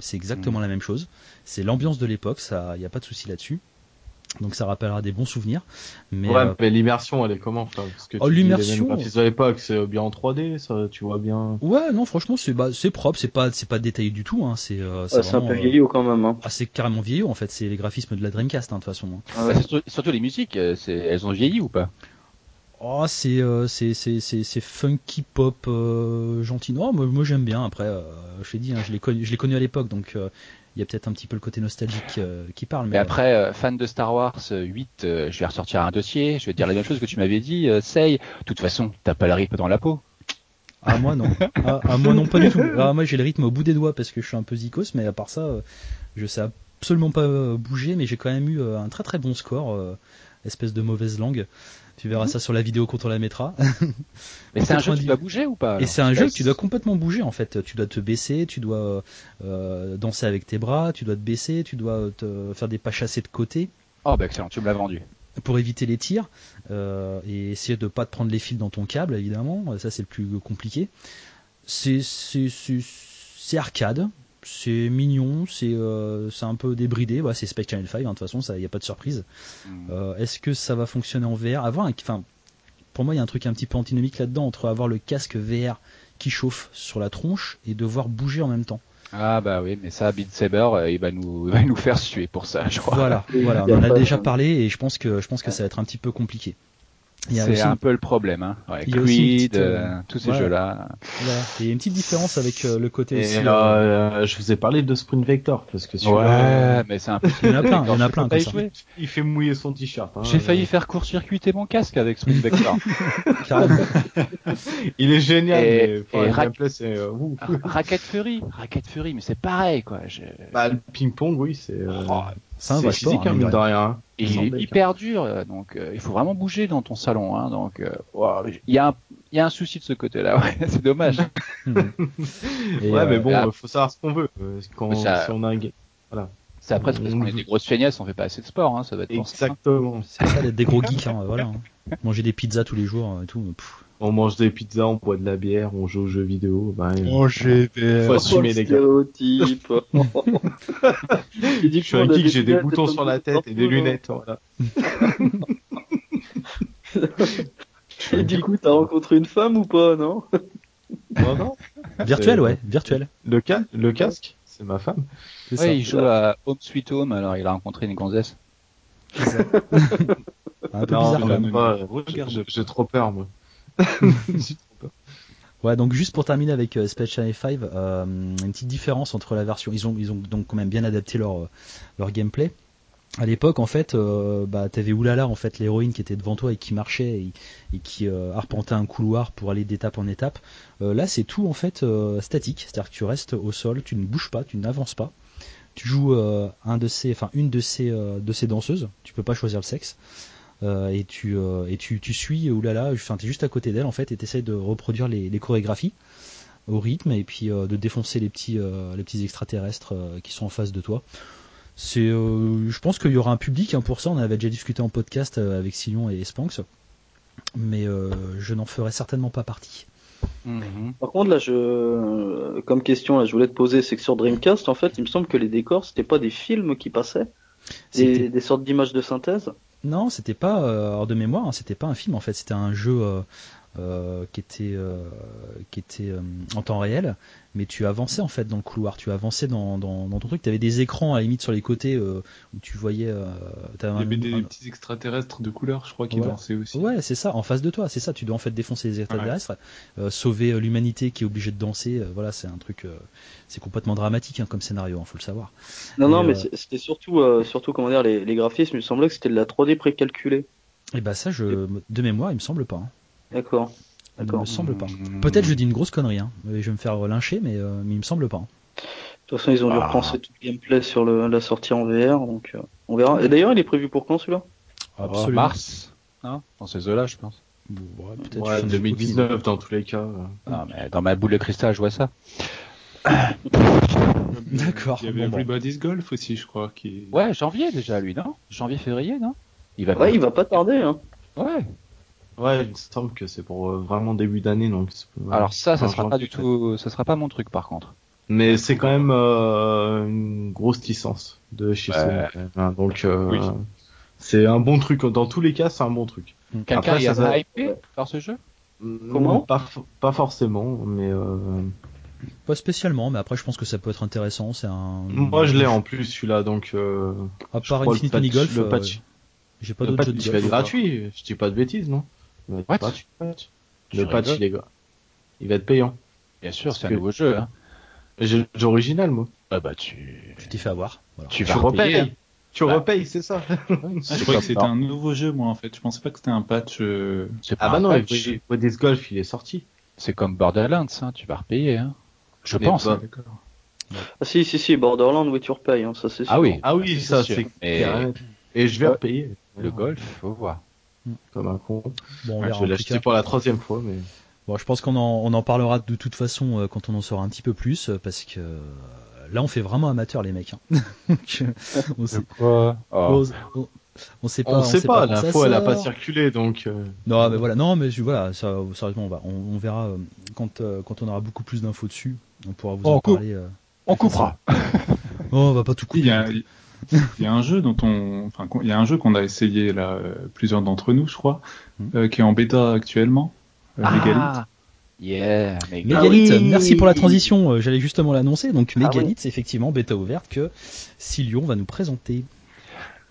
C'est exactement mmh. la même chose. C'est l'ambiance de l'époque, ça, il n'y a pas de souci là-dessus. Donc ça rappellera des bons souvenirs. Mais, ouais, mais l'immersion, elle est comment Parce que oh, l'immersion à l'époque, c'est bien en 3D, ça, tu vois bien. Ouais, non, franchement, c'est bah, c'est propre, c'est pas c'est pas détaillé du tout. Hein, c'est euh, c'est un peu vieillot quand même. Hein. Ah, c'est carrément vieillot en fait. C'est les graphismes de la Dreamcast hein, de toute façon. Hein. Ah bah, surtout, les musiques, euh, c'est elles ont vieilli ou pas? Oh, c'est euh, c'est c'est c'est funky pop euh, gentil. Non, moi, moi j'aime bien. Après, euh, je t'ai dit, hein, je l'ai connu, je l'ai connu à l'époque, donc il y a peut-être un petit peu le côté nostalgique euh, qui parle. Mais, après, euh, fan de Star Wars 8, euh, je vais ressortir un dossier, je vais te dire la même chose que tu m'avais dit, Say, de toute façon, t'as pas le rythme dans la peau. Ah moi non, ah, ah, moi non pas du tout. Ah, moi j'ai le rythme au bout des doigts parce que je suis un peu zikos, mais à part ça, je sais absolument pas bouger, mais j'ai quand même eu un très très bon score, espèce de mauvaise langue. Tu verras mhm. ça sur la vidéo quand on la mettra. Mais c'est un jeu qui doit bouger ou pas Et c'est un jeu que tu dois complètement bouger en fait. Tu dois te baisser, tu dois euh, danser avec tes bras, tu dois te baisser, tu dois te faire des pas chassés de côté. Oh bah excellent, tu me l'as vendu. Pour éviter les tirs euh, et essayer de pas te prendre les fils dans ton câble évidemment. Ça c'est le plus compliqué. C'est arcade, c'est mignon, c'est euh, un peu débridé. c'est Space Channel 5, hein, de toute façon, il n'y a pas de surprise. Mm. Euh, est-ce que ça va fonctionner en VR Avoir enfin, Pour moi, il y a un truc un petit peu antinomique là-dedans entre avoir le casque VR qui chauffe sur la tronche et devoir bouger en même temps. Ah bah oui, mais ça, Beat Saber, euh, il va nous, nous faire suer pour ça, je crois. Voilà, voilà, on en a déjà parlé et je pense que je pense que ça va être un petit peu compliqué. C'est un peu le problème, hein. Ouais, Creed, euh, tous ces jeux-là. Il y a une petite différence avec euh, le côté. Et euh, je vous ai parlé de Sprint Vector parce que ouais, mais c'est un peu. Il y en a plein, il y en a plein comme ça. Il fait mouiller son t-shirt. Hein, J'ai failli faire court-circuiter mon casque avec Sprint Vector. il est génial. Et, mais, Racket Fury, Racket Fury, mais c'est pareil quoi. Je... Bah, le ping-pong, oui, c'est. Oh, c'est un vrai sport, hein, de rien. il est hyper dur, euh, donc euh, il faut vraiment bouger dans ton salon. Hein, donc euh, il y a un il y a un souci de ce côté-là, ouais, c'est dommage. ouais, mais bon, il faut savoir ce qu'on veut. Quand si on a un... voilà. C'est après parce qu'on est des grosses feignasses, on fait pas assez de sport, hein, ça va être Exactement. C'est ça d'être des gros geeks, hein, voilà. Hein. Manger des pizzas tous les jours et tout. Pff on mange des pizzas, on boit de la bière, on joue aux jeux vidéo. Ben, Manger des Faut assumer les gars. je suis un geek, j'ai des boutons sur la tête et des lunettes. Voilà. et du coup, t'as rencontré une femme ou pas, non? Non, non. Virtuel, ouais, virtuel. Le, ca le casque, c'est ma femme. Ouais, il joue à Home Sweet Home, alors il a rencontré une gonzesse. un peu bizarre quand même. J'ai trop peur, moi. ouais, donc juste pour terminer avec euh, Space Channel 5, euh, une petite différence entre la version. Ils ont, ils ont donc quand même bien adapté leur, euh, leur gameplay. à l'époque, en fait, euh, bah, t'avais Oulala, en fait, l'héroïne qui était devant toi et qui marchait et, qui euh, arpentait un couloir pour aller d'étape en étape. Là, c'est tout en fait statique, c'est-à-dire que tu restes au sol, tu ne bouges pas, tu n'avances pas. Tu joues un de ces, une de ces, de ces danseuses. Tu peux pas choisir le sexe. Et tu et tu, tu suis Oulala, enfin t'es juste à côté d'elle en fait et t'essayes de reproduire les, les, chorégraphies au rythme et puis de défoncer les petits les petits extraterrestres qui sont en face de toi. C'est, euh, je pense qu'il y aura un public hein, pour ça. On avait déjà discuté en podcast euh, avec Sillon et Spanks, mais euh, je n'en ferai certainement pas partie. Mhm. Par contre, là, je, comme question, là, je voulais te poser, c'est que sur Dreamcast, en fait, il me semble que les décors, c'était pas des films qui passaient, des, des sortes d'images de synthèse. Non, c'était pas hors de mémoire, hein, c'était pas un film en fait, c'était un jeu euh, qui était, euh, qui était euh, en temps réel, mais tu avançais en fait dans le couloir, tu avançais dans, dans, ton truc, tu avais des écrans à la limite sur les côtés où tu voyais. Il y avait des petits extraterrestres de couleur, je crois, qui dansaient aussi. Ouais, c'est ça, en face de toi, c'est ça, tu dois en fait défoncer les extraterrestres, sauver l'humanité qui est obligée de danser, voilà, c'est un truc, c'est complètement dramatique hein, comme scénario, il hein, faut le savoir. Non, non, mais c'était surtout, surtout, comment dire, les, les graphismes, il me semblait que c'était de la 3D précalculée. Et bah ça, je, de mémoire, il me semble pas. Hein. D'accord. Il me semble pas. Peut-être je dis une grosse connerie, hein. je vais me faire lyncher, mais, euh, mais il me semble pas. De toute façon, ils ont dû ah. repenser tout le gameplay sur le, la sortie en VR, donc euh, on verra. Et d'ailleurs, il est prévu pour quand celui-là? Absolument. Mars, hein? Dans ces eaux-là, je pense. ouais, peut-être ouais, 2019 dans tous les cas. Non, mais dans ma boule de cristal, je vois ça. D'accord. Il y avait Everybody's Golf aussi, je crois. Qui... Ouais, janvier déjà, lui, non? Janvier-février, non? Il va Ouais, il va pas tarder, hein. Ouais. Ouais, il me semble que c'est pour euh, vraiment début d'année, donc. Alors ça, ça sera pas du tout, ça sera pas mon truc par contre. Mais c'est quand même euh, une grosse licence de chez Sony. donc euh, c'est un bon truc. Dans tous les cas, c'est un bon truc. Quelqu'un est ça... hypé par ce jeu? Comment? pas, pas forcément, mais. Pas spécialement, mais après je pense que ça peut être intéressant. C'est un. Moi je l'ai en plus celui-là, donc. à part Infinite Mini Golf, j'ai pas d'autres jeux de golf. Il gratuit, je dis pas de bêtises, non? What Le patch, il Il va être payant. Bien sûr, c'est un nouveau jeu. Hein. J'ai original, moi. Ah bah tu. Tu t'es fait avoir. Tu, vas repayes. Hein. Tu bah. repayes, c'est ça. je croyais que c'était un nouveau jeu, moi, en fait. Je pensais pas que c'était un patch. Euh... Ah bah non, Des Golf, il est sorti. C'est comme Borderlands, hein. Tu vas repayer, hein. Je pense. Bah, ah si, si, si, Borderlands, oui, tu repayes, hein. ça c'est Ah oui. Ah oui, ça c'est. Et... Et je vais repayer. Le golf, faut voir. Comme un con. Bon, je vais l'acheter pour la troisième fois, mais. Bon, je pense qu'on en, on en parlera de toute façon euh, quand on en saura un petit peu plus, euh, parce que euh, là, on fait vraiment amateur, les mecs. Hein. on sait quoi oh. on, sait pas. On, sait, pas. L'info, elle a pas circulé, donc. Non, mais voilà. Non, mais voilà. Ça, sérieusement, on va. On, verra quand quand on aura beaucoup plus d'infos dessus. On pourra vous en parler. on coupera. oh, on va pas tout couper. Il y a un jeu dont on, enfin, il y a un jeu qu'on a essayé là, euh, plusieurs d'entre nous, je crois, hmm. euh, qui est en bêta actuellement. Euh, ah, Yeah, Megalith, ah merci pour la transition. J'allais justement l'annoncer. Donc ah Megalith, c'est effectivement bêta ouverte que Silion va nous présenter.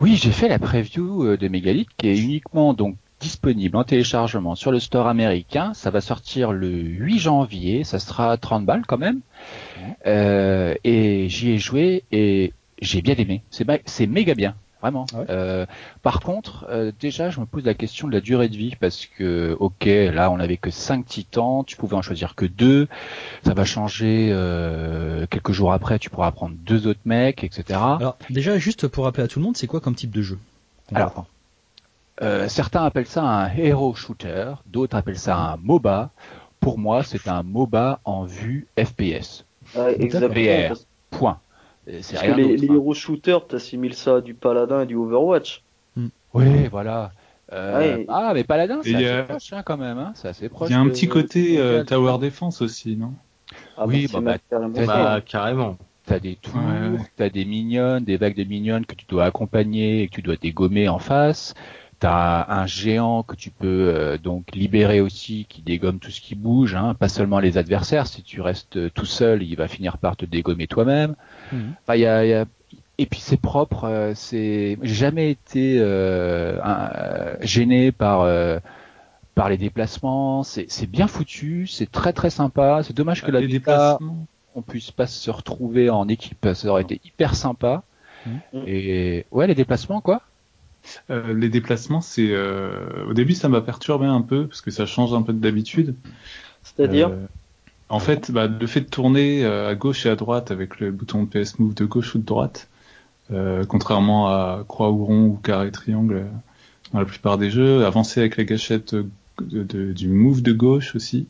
Oui, j'ai fait la preview de Megalith qui est uniquement donc disponible en téléchargement sur le store américain. Ça va sortir le 8 janvier. Ça sera 30 balles quand même. Euh, et j'y ai joué et j'ai bien aimé. C'est méga bien, vraiment. Ah euh, par contre, euh, déjà, je me pose la question de la durée de vie parce que, ok, là, on n'avait que 5 titans, tu pouvais en choisir que deux. Ça va changer euh, quelques jours après, tu pourras prendre deux autres mecs, etc. Alors, déjà, juste pour rappeler à tout le monde, c'est quoi comme type de jeu Alors, certains appellent ça un hero shooter, d'autres appellent ça un MOBA. Pour moi, c'est un MOBA en vue FPS. exactement. Point. Parce que les, les hero shooters, t'assimiles ça du Paladin et du Overwatch. Hmm. Oui, voilà. Euh, ah, mais Paladin, c'est assez proche hein, quand même. Hein, c'est assez proche. Il y a un petit côté euh, Tower Defense aussi, non? Ah, oui, bah, bah, carrément. Bah, carrément. T'as des tours, t'as des mignonnes, des vagues de mignonnes que tu dois accompagner et que tu dois dégommer en face. T'as un géant que tu peux euh, donc libérer aussi, qui dégomme tout ce qui bouge, hein, pas seulement les adversaires. Si tu restes euh, tout seul, il va finir par te dégommer toi-même. Mhm. Enfin, y a, y a... Et puis c'est propre. Euh, c'est j'ai jamais été gêné par par les déplacements. C'est bien foutu, c'est très très sympa. C'est dommage que la déplacement on puisse pas se retrouver en équipe. Ça aurait été hyper sympa. Mmh. Et ouais, les déplacements quoi euh, les déplacements, c'est euh, au début ça m'a perturbé un peu parce que ça change un peu de d'habitude. C'est-à-dire euh, En fait, bah, le fait de tourner à gauche et à droite avec le bouton de PS Move de gauche ou de droite, contrairement à croix ou rond ou carré triangle dans la plupart des jeux, avancer avec la gâchette du Move de gauche aussi.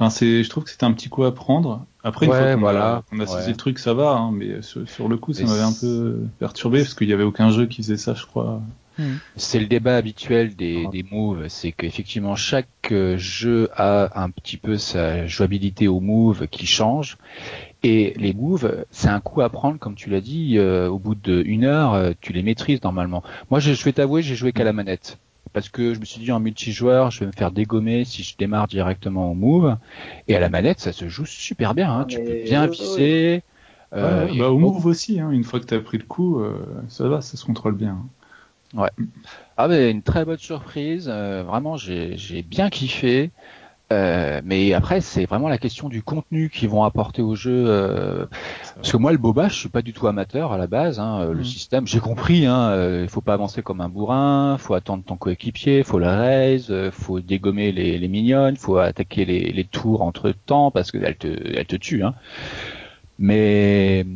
Enfin, c'est, je trouve que c'était un petit coup à prendre. Après, une fois qu'on voilà, a, on a saisi le truc, ça va, hein, mais sur, le coup, ça m'avait un peu perturbé parce qu'il y avait aucun jeu qui faisait ça, je crois. Hmm. C'est le débat habituel des, des moves, c'est qu'effectivement chaque euh, jeu a un petit peu sa jouabilité au move qui change. Et les moves, c'est un coup à prendre, comme tu l'as dit, euh, au bout d'une heure, euh, tu les maîtrises normalement. Moi, je, je vais t'avouer, j'ai joué qu'à la manette parce que je me suis dit en multijoueur, je vais me faire dégommer si je démarre directement au move. Et à la manette, ça se joue super bien. Hein. Tu peux bien viser. Euh, bah, au move aussi, hein. une fois que tu as pris le coup, euh, ça va, ça se contrôle bien. Hein. Ouais. Ah mais une très bonne surprise. Euh, vraiment, j'ai bien kiffé. Euh, mais après, c'est vraiment la question du contenu qu'ils vont apporter au jeu. Euh, parce que moi, le boba, je suis pas du tout amateur à la base. Hein, Le mm. système, j'ai compris. Hein, euh, il faut pas avancer comme un bourrin. Faut attendre ton coéquipier. Faut la raise. Faut dégommer les, les mignonnes. Faut attaquer les, les tours entre temps parce qu'elles te, elles te tuent. Hein. Mais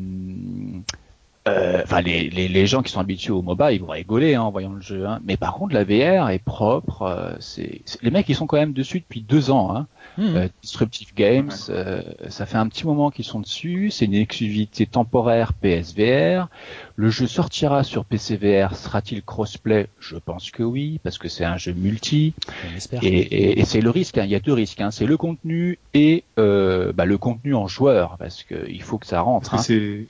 euh, enfin les, les, les, gens qui sont habitués au MOBA, ils vont rigoler hein, en voyant le jeu. Hein. Mais par contre, la VR est propre. Euh, c'est les mecs, ils sont quand même dessus depuis deux ans. Hein. Mmh. Euh, Disruptive Games, euh, ça fait un petit moment qu'ils sont dessus. C'est une exclusivité temporaire PSVR. Le jeu sortira sur PCVR. Sera-t-il crossplay? Je pense que oui, parce que c'est un jeu multi. Et, et, et c'est le risque. Hein. Il y a deux risques. Hein. C'est le contenu et euh, bah, le contenu en joueur, parce qu'il faut que ça rentre. Hein.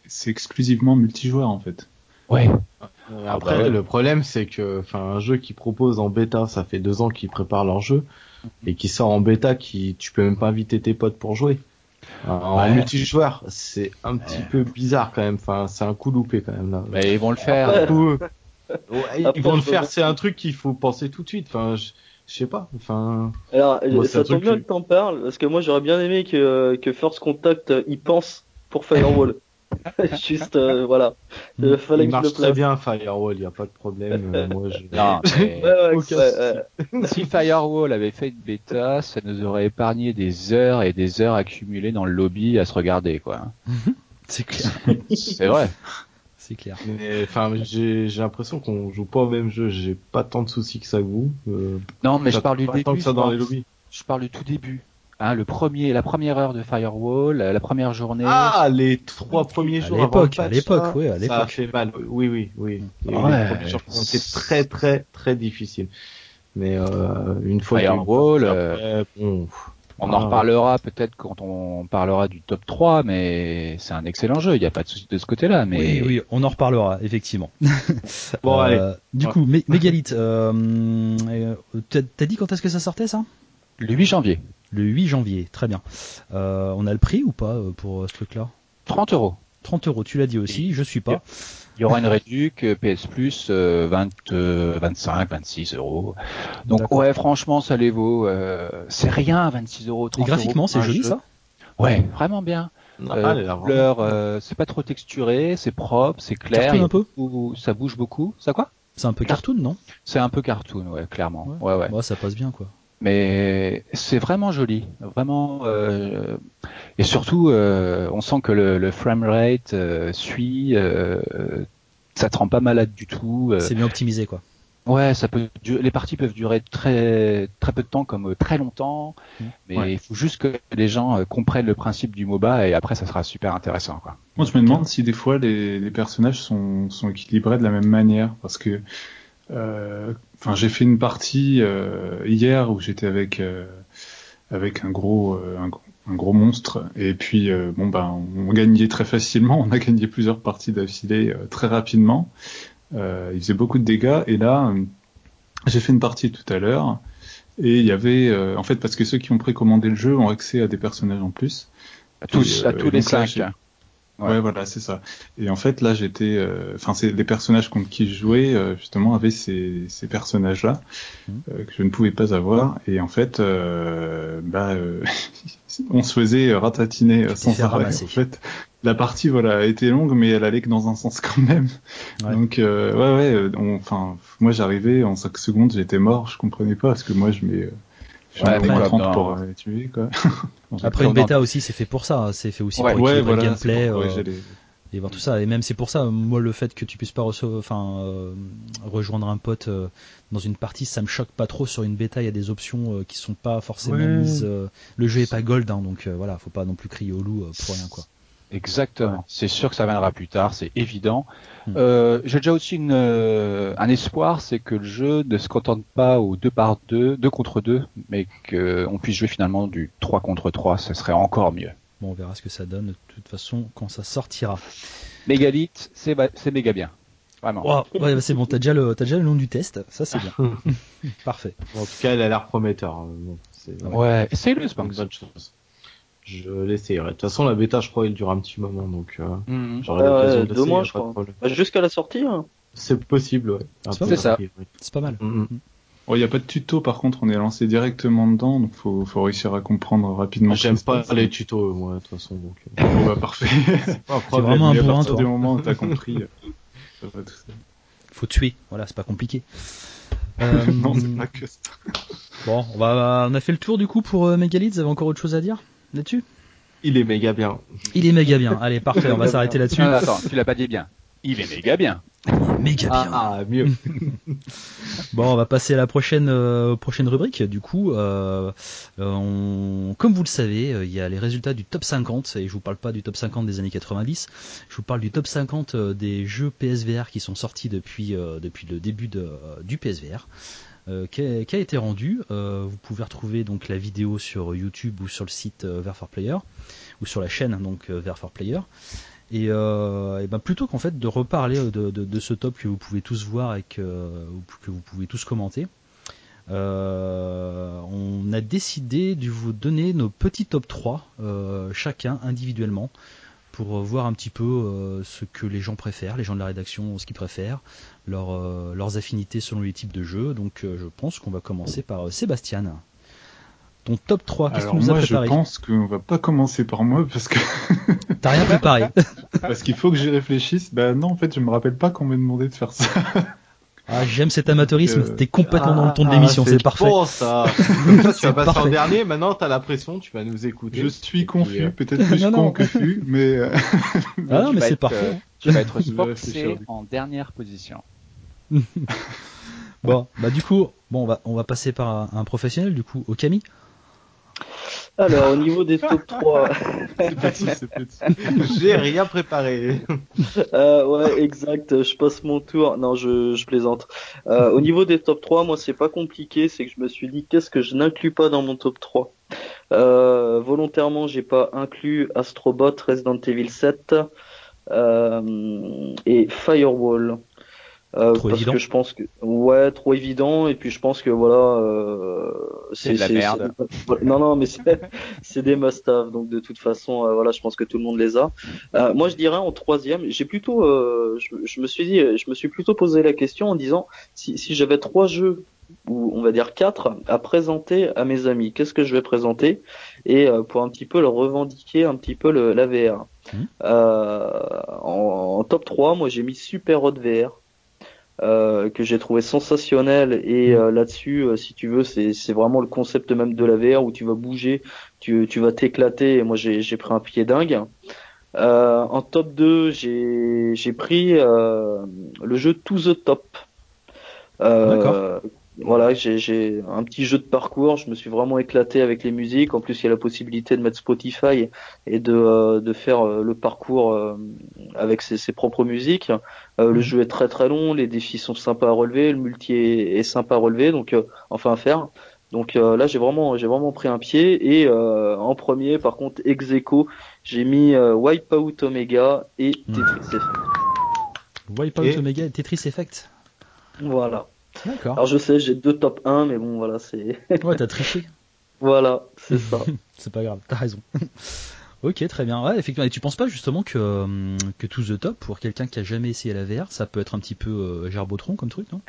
C'est exclusivement multijoueur en fait. Ouais. Après, ah bah le problème, c'est que, enfin, un jeu qui propose en bêta, ça fait deux ans qu'ils préparent leur jeu et qui sort en bêta, qui tu peux même pas inviter tes potes pour jouer. En multijoueur, c'est un petit peu bizarre quand même. Enfin, c'est un coup loupé quand même là. Mais ils vont le faire. ils vont le faire. C'est un truc qu'il faut penser tout de suite. Enfin, je, sais pas. Enfin. Alors, ça tombe bien que t'en parles parce que moi j'aurais bien aimé que que First Contact y pense pour Firewall. Juste, euh, voilà. Euh, fallait il marche très bien Firewall, il n'y a pas de problème. Euh, moi, je... si Firewall avait fait une bêta, ça nous aurait épargné des heures et des heures accumulées dans le lobby à se regarder, quoi. C'est clair. C'est vrai. C'est clair. enfin, j'ai l'impression qu'on joue pas au même jeu. J'ai pas tant de soucis que ça vous. non, mais je parle du début. ça dans les lobbies. Je parle du tout début. Hein, le premier, la première heure de Firewall, la première journée. Ah, les trois premiers jours à l'époque, à l'époque, oui, à l'époque. Ça a fait mal. Oui, oui, oui. C'était très, très, très difficile. Mais euh, une fois Firewall, euh, on en reparlera peut-être quand on parlera du top 3, mais c'est un excellent jeu. Il n'y a pas de souci de ce côté-là. Mais oui, oui, on en reparlera effectivement. bon, allez. Euh, du coup, Mégalith, euh, t'as dit quand est-ce que ça sortait ça? Le 8 janvier. Le 8 janvier, très bien. Euh, on a le prix ou pas euh, pour euh, ce truc-là? 30 euros. 30 euros, tu l'as dit aussi, je suis pas. Il y aura une réduc PS Plus 20, 25, 26 euros. Donc ouais, franchement, ça les vaut. c'est rien, 26 euros. Et graphiquement, c'est joli ça? Ouais, vraiment bien. Ah, euh, c'est pas trop texturé, c'est propre, c'est clair. Cartoon un peu? Ça bouge beaucoup. Ça quoi? C'est un peu cartoon, non? C'est un peu cartoon, ouais, clairement. Ouais, ouais. Moi, ça passe bien, quoi mais c'est vraiment joli, vraiment. Euh, et surtout, euh, on sent que le, le framerate euh, suit, euh, ça te rend pas malade du tout. c'est bien optimisé, quoi. Ouais, ça peut. Les parties peuvent durer très très peu de temps, comme très longtemps. Mmh. Mais il faut juste que les gens comprennent le principe du MOBA et après, ça sera super intéressant, quoi. Moi, je me demande si des fois les, les personnages sont, sont équilibrés de la même manière, parce que euh, enfin, j'ai fait une partie euh, hier où j'étais avec euh, avec un gros un, gros monstre et puis bon ben on gagnait très facilement. On a gagné plusieurs parties d'affilée très rapidement. il faisait beaucoup de dégâts et là j'ai fait une partie tout à l'heure et il y avait en fait parce que ceux qui ont précommandé le jeu ont accès à des personnages en plus. À tous, à tous les cinq. Ouais, voilà, c'est ça. Et en fait, là, j'étais, euh, enfin, c'est les personnages contre qui je jouais, euh, justement, avaient ces, ces personnages-là Mhm. euh, que je ne pouvais pas avoir. Et en fait, bah, on se faisait ratatiner sans arrêt. ramasser. En fait, la partie, voilà, a été longue, mais elle allait que dans un sens quand même. Ouais. Donc, euh, ouais, ouais, enfin, moi, j'arrivais en 5 secondes, j'étais mort, je comprenais pas, parce que moi, je mets, euh, Ouais, mets au mais moins comme 30 dans- pour euh, les tuer, quoi. Après, une bêta aussi, c'est fait pour ça. hein. C'est fait aussi Ouais. pour équilibrer voilà, le gameplay. pour euh, et voir tout ça. Et même c'est pour ça, moi le fait que tu puisses pas recevoir, enfin euh, rejoindre un pote euh, dans une partie, ça me choque pas trop. Sur une bêta, il y a des options qui sont pas forcément mises. le jeu est pas gold, hein, donc voilà, faut pas non plus crier au loup pour rien quoi. Exactement. C'est sûr que ça viendra plus tard, c'est évident. Hmm. Euh, J'ai déjà aussi une, euh, un espoir, c'est que le jeu ne se contente pas au 2 par 2, 2 contre 2, mais qu'on puisse jouer finalement du 3 contre 3, ce serait encore mieux. Bon, on verra ce que ça donne de toute façon quand ça sortira. Mégalith, c'est c'est méga bien. Vraiment. Wow, ouais, bah, c'est bon, t'as déjà le t'as déjà le nom du test, ça c'est bien. Parfait. En tout cas, elle a l'air prometteur. hein. Bon, c'est Ouais, essaye-le, une Spanx. bonne chose. Je l'essayerai. De toute façon, la bêta, je crois, elle dure un petit moment, donc euh, Mhm. j'aurai l'occasion ouais, de deux mois, je crois. Bah, Jusqu'à la sortie. hein. C'est possible, ouais. C'est ça. C'est pas mal. Mhm. Il n'y a pas de tuto, par contre, on est lancé directement dedans, donc faut, faut réussir à comprendre rapidement. ce J'aime pas les tutos, moi, de toute façon. Donc, euh, Bon, bah, parfait. C'est vraiment un à partir toi. du moment où t'as compris, euh, ça va tout seul. Faut tuer, voilà, c'est pas compliqué. Euh, non, c'est pas que ça. bon, on va, on a fait le tour du coup pour euh, Megalith. Vous avez encore autre chose à dire? Là-dessus? Il est méga bien. Il est méga bien. Allez, parfait, on va s'arrêter là-dessus. Ah, attends, tu l'as pas dit bien. Il est méga bien. Méga bien. Ah, ah, mieux. Bon, on va passer à la prochaine euh, prochaine rubrique. Du coup, euh, euh, on, comme vous le savez, euh, il y a les résultats du top 50 et je vous parle pas du top 50 des années 90. Je vous parle du top 50 euh, des jeux PSVR qui sont sortis depuis euh, depuis le début de, euh, du PSVR. Euh, qui, a, été rendu. Euh, vous pouvez retrouver donc la vidéo sur YouTube ou sur le site euh, for Player ou sur la chaîne donc for Player. Et, ben plutôt qu'en fait de reparler de, ce top que vous pouvez tous voir et que, ou que vous pouvez tous commenter, on a décidé de vous donner nos petits top 3 euh, chacun individuellement pour voir un petit peu euh, ce que les gens préfèrent, les gens de la rédaction, ce qu'ils préfèrent, leur, euh, leurs affinités selon les types de jeux. Donc euh, je pense qu'on va commencer par euh, Sébastien. Ton top 3, qu'est-ce que nous moi, je préparé pense qu'on va pas commencer par moi parce que T'as rien préparé parce qu'il faut que j'y réfléchisse. Bah non, en fait, je me rappelle pas qu'on m'a demandé de faire ça. Ah, j'aime cet amateurisme, Euh, t'es complètement dans le ton de Ah, l'émission, c'est parfait. Bon, ça. Comme ça, tu C'est vas passer en dernier. Maintenant, t'as la pression. Tu vas nous écouter. Je suis confus, euh, peut-être plus Non, con non. que fut, mais euh, Ah non, mais c'est parfait. euh, tu vas être Je vais réfléchir, forcé en dernière position. Bon, bah du coup, bon, on va, on va passer par un, un professionnel, du coup, au Camille. Alors, au niveau des top 3, c'est petit, c'est petit. J'ai rien préparé. euh, ouais, exact, je passe mon tour. Non, je, je plaisante. Euh, au niveau des top 3, moi, c'est pas compliqué, c'est que je me suis dit, qu'est-ce que je n'inclus pas dans mon top 3 euh, Volontairement, j'ai pas inclus Astrobot, Resident Evil 7 euh, et Firewall. Euh, Trop parce évident. que je pense que ouais trop évident et puis je pense que voilà euh, C'est de la merde. non non mais c'est c'est des must-have donc de toute façon euh, voilà je pense que tout le monde les a Euh, moi je dirais en troisième j'ai plutôt euh, je, je me suis dit je me suis plutôt posé la question en disant si si j'avais trois jeux ou on va dire quatre à présenter à mes amis qu'est-ce que je vais présenter et euh, pour un petit peu leur revendiquer un petit peu le, la VR euh, en, en top 3 moi j'ai mis Super Hot VR euh, que j'ai trouvé sensationnel et euh, là-dessus, euh, si tu veux, c'est c'est vraiment le concept même de la VR où tu vas bouger, tu, tu vas t'éclater. Et moi, j'ai j'ai pris un pied dingue. Euh, en top 2, j'ai j'ai pris euh, le jeu To the Top. Euh, voilà, j'ai un petit jeu de parcours. Je me suis vraiment éclaté avec les musiques. En plus, il y a la possibilité de mettre Spotify et de euh, de faire euh, le parcours euh, avec ses, ses propres musiques. Euh, le jeu est très très long, les défis sont sympas à relever, le multi est, est sympa à relever, donc euh, enfin à faire. Donc euh, là j'ai vraiment j'ai vraiment pris un pied et euh, en premier par contre ex aequo, j'ai mis euh, Wipeout Omega et Mhm. Tetris Effect. Wipeout Et- Omega et Tetris Effect. Voilà. D'accord. Alors je sais j'ai deux top 1 mais bon voilà c'est Ouais, t'as triché. voilà c'est ça. C'est pas grave, t'as raison. Ok, très bien. Ouais, effectivement. Et tu penses pas justement que, euh, que To The Top, pour quelqu'un qui a jamais essayé la VR, ça peut être un petit peu euh, gerbotron comme truc, non?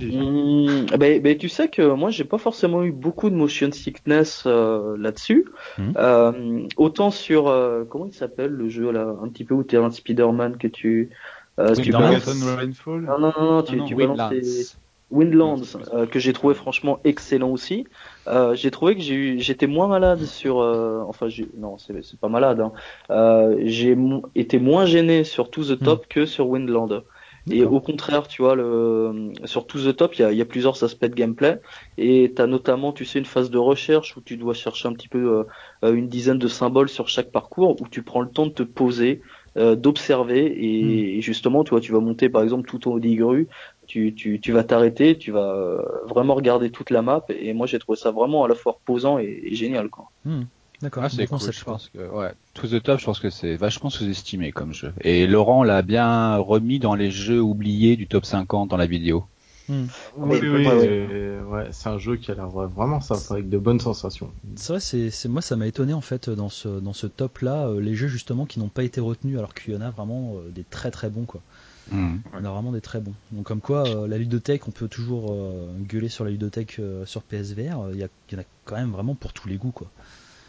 Mmh, bah, bah, Tu sais que moi, j'ai pas forcément eu beaucoup de motion sickness euh, là-dessus. Mmh. Euh, autant sur, euh, comment il s'appelle le jeu là, un petit peu où t'es un Spider-Man que tu... Euh, tu balances... Rainfall non, non, non, tu, ah tu balances Windlands, euh, que j'ai trouvé franchement excellent aussi. Euh, j'ai trouvé que j'ai j'étais moins malade sur, euh, enfin, non, c'est pas malade. Hein. Euh, j'ai été moins gêné sur To the Top hmm. que sur Windland. Et au contraire, tu vois, le, sur To the Top, il y a, y a, plusieurs aspects de gameplay. Et tu as notamment, tu sais, une phase de recherche où tu dois chercher un petit peu euh, une dizaine de symboles sur chaque parcours, où tu prends le temps de te poser, euh, d'observer et, hmm. justement tu vois tu vas monter par exemple tout au haut des grues tu, tu, tu vas t'arrêter tu vas euh, vraiment regarder toute la map et moi j'ai trouvé ça vraiment à la fois reposant et, génial quoi hmm. D'accord, ah, c'est cool. Je pense que ouais, To the Top, je pense que c'est vachement sous-estimé comme jeu. Et Laurent l'a bien remis dans les jeux oubliés du top 50 dans la vidéo. Hmm. Oui, oui, ouais, c'est un jeu qui a l'air vraiment sympa avec de bonnes sensations. C'est vrai, c'est moi ça m'a étonné en fait dans ce dans ce top là euh, les jeux justement qui n'ont pas été retenus alors qu'il y en a vraiment euh, des très très bons quoi. Il y en a vraiment des très bons. Donc comme quoi euh, la ludothèque, on peut toujours gueuler sur la ludothèque sur PSVR, il y, y, en a quand même vraiment pour tous les goûts quoi.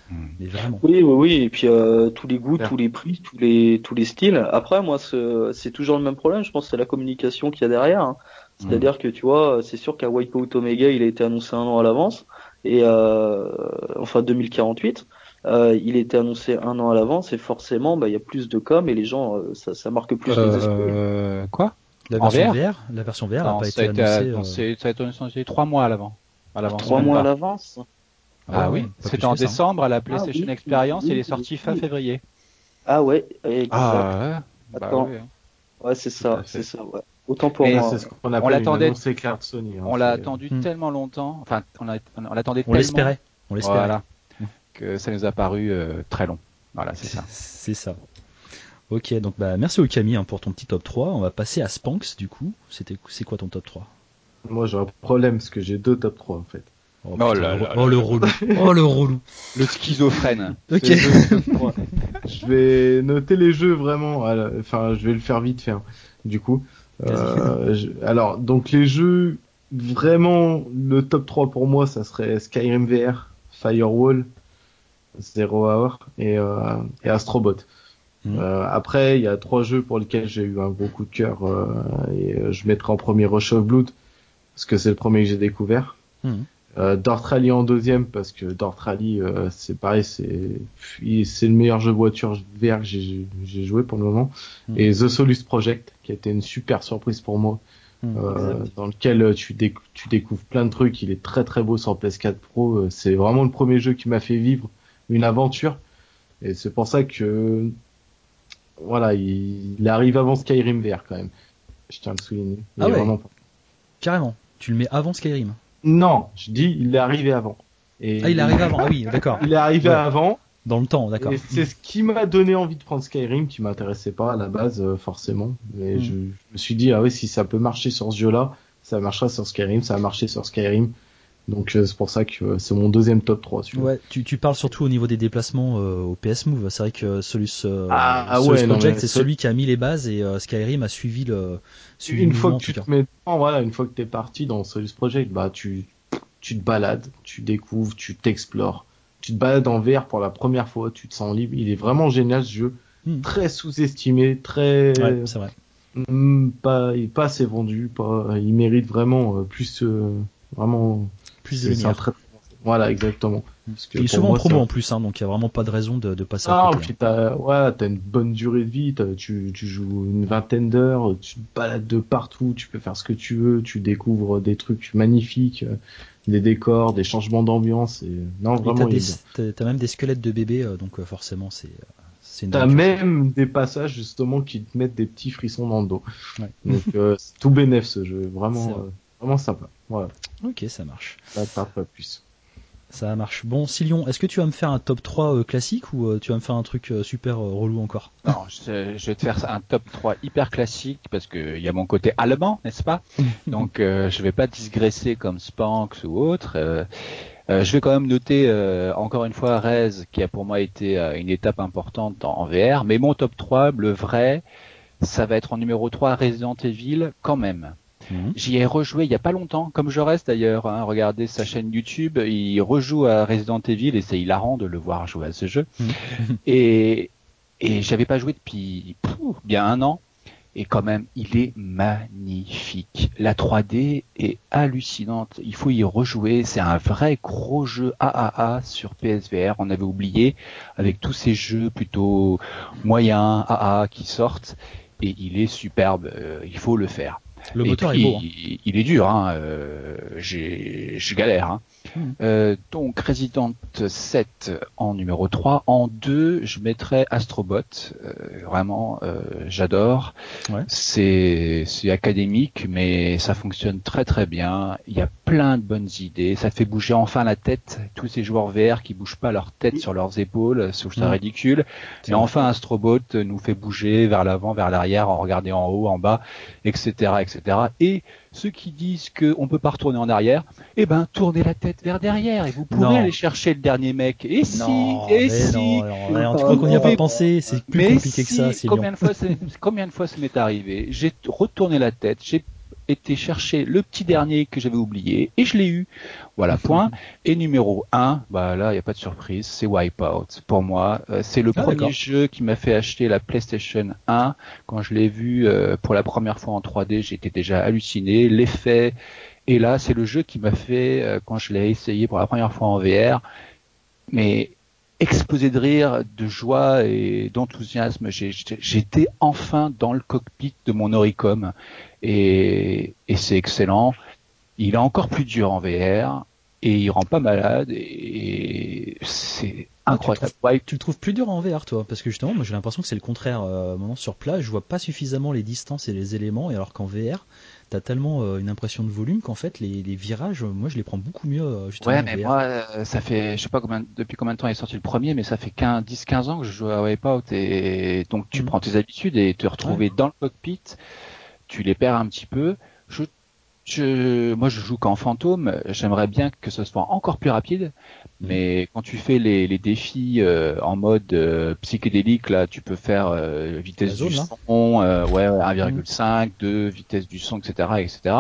Hmm. Mais vraiment. Oui, oui, oui. Et puis tous les goûts, tous les prix, tous les tous les styles. Après, moi, c'est toujours le même problème. Je pense que c'est la communication qu'il y a derrière. Hein. C'est-à-dire que tu vois, c'est sûr qu'à Wipeout Omega, il a été annoncé un an à l'avance, et euh, enfin 2048, euh, il était annoncé un an à l'avance, et forcément, bah, il y a plus de com, et les gens, euh, ça, ça marque plus les esprits. Euh, quoi? La version VR, La version VR n'a pas été annoncée. Ça a été annoncé trois mois à l'avant. À l'avance. Trois mois à l'avance? Ah, oui, c'était en hein. décembre à la ah PlayStation Experience, et il est sorti fin février. Ah ouais, exact. Ah ouais. Bah Attends. Hein. ouais c'est ça, c'est ça, ouais. Autant pour moi. C'est ce qu'on on l'attendait. Sony. Hein, on l'a attendu hmm. tellement longtemps. Enfin, on, a, on l'attendait tellement. On l'espérait. On l'espérait. Voilà. Que ça nous a paru euh, très long. Voilà, c'est ça. C'est ça. Ok, donc bah merci Okami hein, pour ton petit top 3. On va passer à Spanx du coup. C'était c'est quoi ton top 3 Moi j'ai un problème parce que j'ai deux top 3 en fait. Oh, oh, là, oh le relou. Oh le relou. Le schizophrène. Ok. je vais noter les jeux vraiment. Enfin, je vais le faire vite faire. Du coup, euh, alors, donc les jeux, vraiment, le top 3 pour moi, ça serait Skyrim VR, Firewall, Zero Hour et, euh, et Astrobot. Mhm. Euh, après, il y a trois jeux pour lesquels j'ai eu un gros coup de cœur euh, et euh, je mettrai en premier Rush of Blood parce que c'est le premier que j'ai découvert. Mmh. Euh, Rally en deuxième parce que Dart Rally euh, c'est pareil c'est c'est le meilleur jeu de voiture VR que j'ai joué pour le moment. Hmm. et The Solus Project qui a été une super surprise pour moi hmm. euh, dans lequel tu, tu découvres plein de trucs. Il est très très beau sur PS4 Pro. Euh, c'est vraiment le premier jeu qui m'a fait vivre une aventure. Et c'est pour ça que voilà il, il, arrive avant Skyrim VR quand même. Je tiens à le souligner. Ah ouais. carrément. Tu le mets avant Skyrim non, je dis il est arrivé avant. Et ah, il est arrivé avant. Ah oui, d'accord. Il est arrivé avant. Dans le temps, d'accord. C'est ce qui m'a donné envie de prendre Skyrim, qui m'intéressait pas à la base euh, forcément. Mais hmm. je, me suis dit ah oui, si ça peut marcher sur ce jeu-là, ça marchera sur Skyrim, ça a marché sur Skyrim. Donc euh, c'est pour ça que euh, c'est mon deuxième top 3. Ouais, tu, tu parles surtout au niveau des déplacements au PS Move. C'est vrai que Solus, ah, ah ouais, Project, c'est celui qui a mis les bases et Skyrim a suivi le. Suivi une fois que tu te mets, voilà, une fois que t'es parti dans Solus Project, bah tu tu te balades, tu découvres, tu t'explores. Tu te balades en VR pour la première fois, tu te sens libre. Il est vraiment génial ce jeu. Hmm. Très sous-estimé, très. Ouais, c'est vrai. Hmm, pas, pas assez vendu, pas, il mérite vraiment euh, plus, euh, vraiment. Plus de lumière. Très... Voilà, exactement. Parce que il est souvent en promo en plus, hein, donc il y a vraiment pas de raison de, de passer à côté. Ah, t'as, ouais, t'as une bonne durée de vie, tu, tu joues une vingtaine d'heures, tu te balades de partout, tu peux faire ce que tu veux, tu découvres des trucs magnifiques des décors, des changements d'ambiance. Et... Non, vraiment. T'as, même des squelettes de bébés, euh, donc euh, forcément c'est. Euh, T'as même des passages justement qui te mettent des petits frissons dans le dos. Ouais. Donc c'est tout bénef ce jeu, vraiment, vraiment sympa. Voilà. Ok, ça marche. Pas plus. Ça marche. Bon, Silion, est-ce que tu vas me faire un top 3 euh, classique ou euh, tu vas me faire un truc euh, super relou encore? Non, je, vais te faire un top 3 hyper classique parce qu'il y a mon côté allemand, n'est-ce pas? Donc je vais pas digresser comme Spanx ou autre. Euh, je vais quand même noter euh, encore une fois Rez qui a pour moi été euh, une étape importante en, VR, mais mon top 3, le vrai, ça va être en numéro 3 Resident Evil quand même. Mhm. J'y ai rejoué il y a pas longtemps, comme je reste d'ailleurs. Hein, regardez sa chaîne YouTube, il rejoue à Resident Evil et c'est hilarant de le voir jouer à ce jeu. Mhm. et et j'avais pas joué depuis bien un an. Et quand même, il est magnifique. La 3D est hallucinante. Il faut y rejouer. C'est un vrai gros jeu AAA sur PSVR. On avait oublié avec tous ces jeux plutôt moyens AAA qui sortent. Et il est superbe. Euh, il faut le faire. Le moteur est beau. Hein. Il, est dur, hein. Euh, j'ai, je galère. Hein. Hmm. Euh, donc Resident 7 en numéro 3. En 2, je mettrais Astrobot. Euh, vraiment, euh, j'adore. Ouais. C'est, c'est académique, mais ça fonctionne très très bien. Il y a plein de bonnes idées. Ça fait bouger enfin la tête. Tous ces joueurs VR qui bougent pas leur tête sur leurs épaules, c'est hmm. ridicule. Et enfin, Astrobot nous fait bouger vers l'avant, vers l'arrière, en regardant en haut, en bas, etc., etc. Et ceux qui disent qu'on peut pas retourner en arrière, eh ben tournez la tête vers derrière et vous pourrez aller chercher le dernier mec. Et si, et si. Non, tu crois qu'on n'y a pas pensé C'est plus compliqué que ça. Combien de fois, combien de fois ça m'est arrivé? J'ai retourné la tête, j'ai été chercher le petit dernier que j'avais oublié et je l'ai eu. Voilà, point. Et numéro 1, bah là, il n'y a pas de surprise, c'est Wipeout. Pour moi, euh, c'est le ah, premier jeu qui m'a fait acheter la PlayStation 1. Quand je l'ai vu euh, pour la première fois en 3D, j'étais déjà halluciné. L'effet, et là, c'est le jeu qui m'a fait, euh, quand je l'ai essayé pour la première fois en VR, mais explosé de rire, de joie et d'enthousiasme. J'étais enfin dans le cockpit de mon Oricom et, c'est excellent. Il est encore plus dur en VR et il rend pas malade et c'est ah, incroyable. tu, le trouves plus dur en VR toi? Parce que justement, moi j'ai l'impression que c'est le contraire. Euh, moment sur place, je vois pas suffisamment les distances et les éléments, et alors qu'en VR, t'as tellement euh, une impression de volume qu'en fait les, virages, moi je les prends beaucoup mieux euh, justement. Ouais, mais moi euh, ça fait, je sais pas combien, depuis combien de temps est sorti le premier, mais ça fait 10-15 ans que je joue à Wipeout et donc tu mm. prends tes habitudes et te retrouver dans le cockpit, tu les perds un petit peu. Je je, moi, je joue qu'en fantôme. J'aimerais bien que ce soit encore plus rapide, mais quand tu fais les, les défis euh, en mode euh, psychédélique, là, tu peux faire euh, vitesse du son, ouais, 1,5, 2, vitesse du son, etc., etc.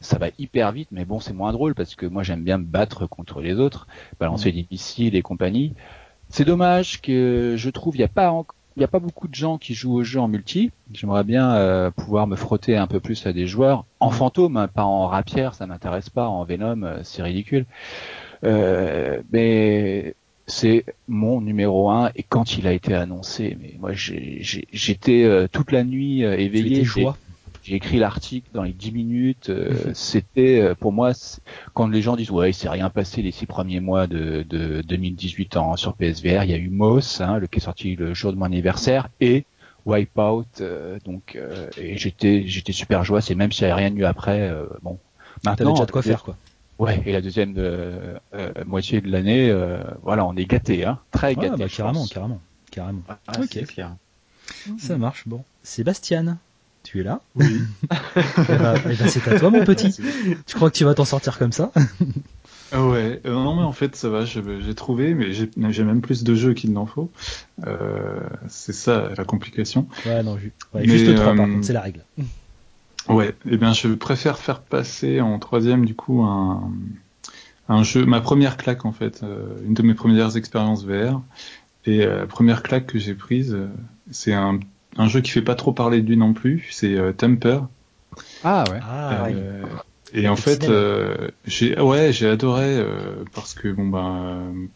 Ça va hyper vite, mais bon, c'est moins drôle parce que moi, j'aime bien me battre contre les autres, balancer des missiles et compagnie. C'est dommage que je trouve il n'y a pas encore il n'y a pas beaucoup de gens qui jouent au jeu en multi. J'aimerais bien euh, pouvoir me frotter un peu plus à des joueurs en fantôme, hein, pas en rapière, ça m'intéresse pas. En Venom, euh, c'est ridicule. Euh, mais c'est mon numéro un et quand il a été annoncé, mais moi j'étais toute la nuit éveillé. Joie j'ai écrit l'article dans les 10 minutes. Euh, c'était euh, pour moi quand les gens disent ouais il s'est rien passé les six premiers mois de, de 2018 ans sur PSVR, il y a eu Moss, hein, le qui est sorti le jour de mon anniversaire et Wipeout. Euh, donc et j'étais j'étais super joie. C'est même s'il n'y avait rien de mieux après. bon, maintenant déjà de quoi faire quoi. Ouais, et la deuxième moitié de l'année, voilà, on est gâté, hein, très gâté. Bah, carrément, carrément, carrément, ok, clair. Ça marche. Bon, Sébastien. Tu es là Oui. Eh ben, eh ben, c'est à toi, mon petit. Tu crois que tu vas t'en sortir comme ça? Ah Ouais, euh, non mais en fait ça va, j'ai trouvé, mais j'ai même plus de jeux qu'il n'en faut. Euh, c'est ça la complication. Ouais, non, juste trois par euh, contre, c'est la règle. Ouais, et eh bien je préfère faire passer en troisième du coup un, un jeu, ma première claque en fait, une de mes premières expériences VR. Et la première claque que j'ai prise, c'est un un jeu qui fait pas trop parler de lui non plus, c'est euh, Temper. Ah ouais. Ah, euh, et en fait, euh, j'ai ouais, j'ai adoré parce que bon ben,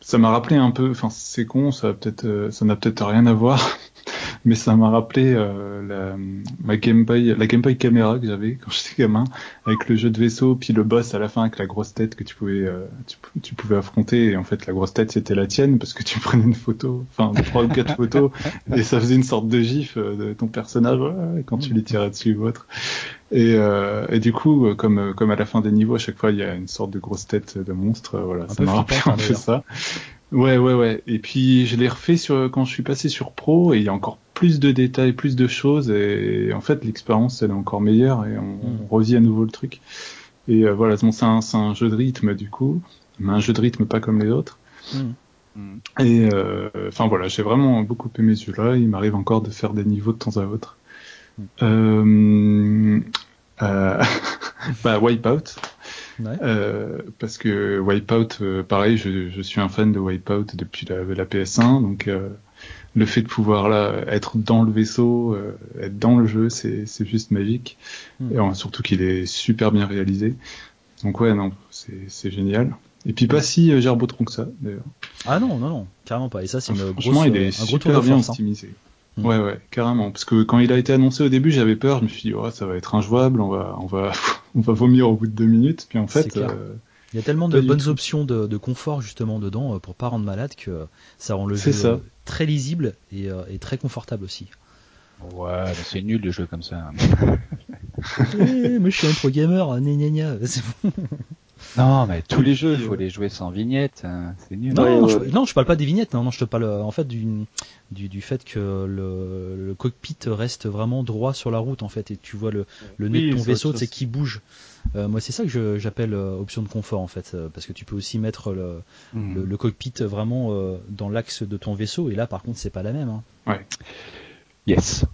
ça m'a rappelé un peu. Enfin, c'est con, ça peut-être, ça n'a peut-être rien à voir, mais ça m'a rappelé euh, la, ma Game Boy, la Game Boy caméra que j'avais quand j'étais gamin, avec le jeu de vaisseau, puis le boss à la fin avec la grosse tête que tu pouvais, euh, tu, pouvais affronter. Et en fait, la grosse tête c'était la tienne parce que tu prenais une photo, enfin trois ou quatre photos, et ça faisait une sorte de gif euh, de ton personnage quand tu les tirais dessus ou autre. Et, euh, et, du coup, comme comme à la fin des niveaux, à chaque fois il y a une sorte de grosse tête de monstre, voilà, ça m'a rappelé un peu ça. Ouais, ouais, ouais. Et puis je l'ai refait sur quand je suis passé sur Pro et il y a encore plus de détails, plus de choses et en fait l'expérience elle est encore meilleure et on, mm. revit à nouveau le truc. Et euh, voilà, c'est un, un, jeu de rythme du coup. mais un jeu de rythme pas comme les autres. Mm. Et euh, enfin voilà, j'ai vraiment beaucoup aimé ce jeu-là. Il m'arrive encore de faire des niveaux de temps à autre. Mm. Euh, euh, bah, Wipeout. Ouais. Euh, parce que Wipeout, euh, pareil, je, je, suis un fan de Wipeout depuis la, la PS1, donc euh, le fait de pouvoir là être dans le vaisseau, être dans le jeu, c'est juste magique. Mm. Et surtout qu'il est super bien réalisé. Donc ouais, non, c'est génial. Et puis pas si gerbotron que ça, d'ailleurs. Ah non, non, non, carrément pas. Et ça, c'est une grosse, il est un gros tour de bien force, hein. optimisé. Hmm. Ouais, ouais, carrément. Parce que quand il a été annoncé au début, j'avais peur. Je me suis dit, oh, ça va être injouable. On va, on va, on va vomir au bout de deux minutes. Puis en fait, euh, il y a tellement de bonnes options de, de, confort justement dedans euh, pour pas rendre malade que ça rend le jeu ça. très lisible et, euh, et, très confortable aussi. Ouais, c'est nul le jeu comme ça. Eh, mais je suis un pro gamer, gna gna gna. Non, mais tous les jeux, il faut les jouer sans vignette. Hein. C'est nul. Non, je, non, je parle pas des vignettes. Non, non, je te parle en fait du, du, du fait que le, le, cockpit reste vraiment droit sur la route en fait, et tu vois le, le nez de ton vaisseau, c'est qui bouge. Euh, moi, c'est ça que j'appelle euh, option de confort en fait, euh, parce que tu peux aussi mettre le, hmm. le, cockpit vraiment euh, dans l'axe de ton vaisseau, et là, par contre, c'est pas la même. Hein. Ouais. Yes.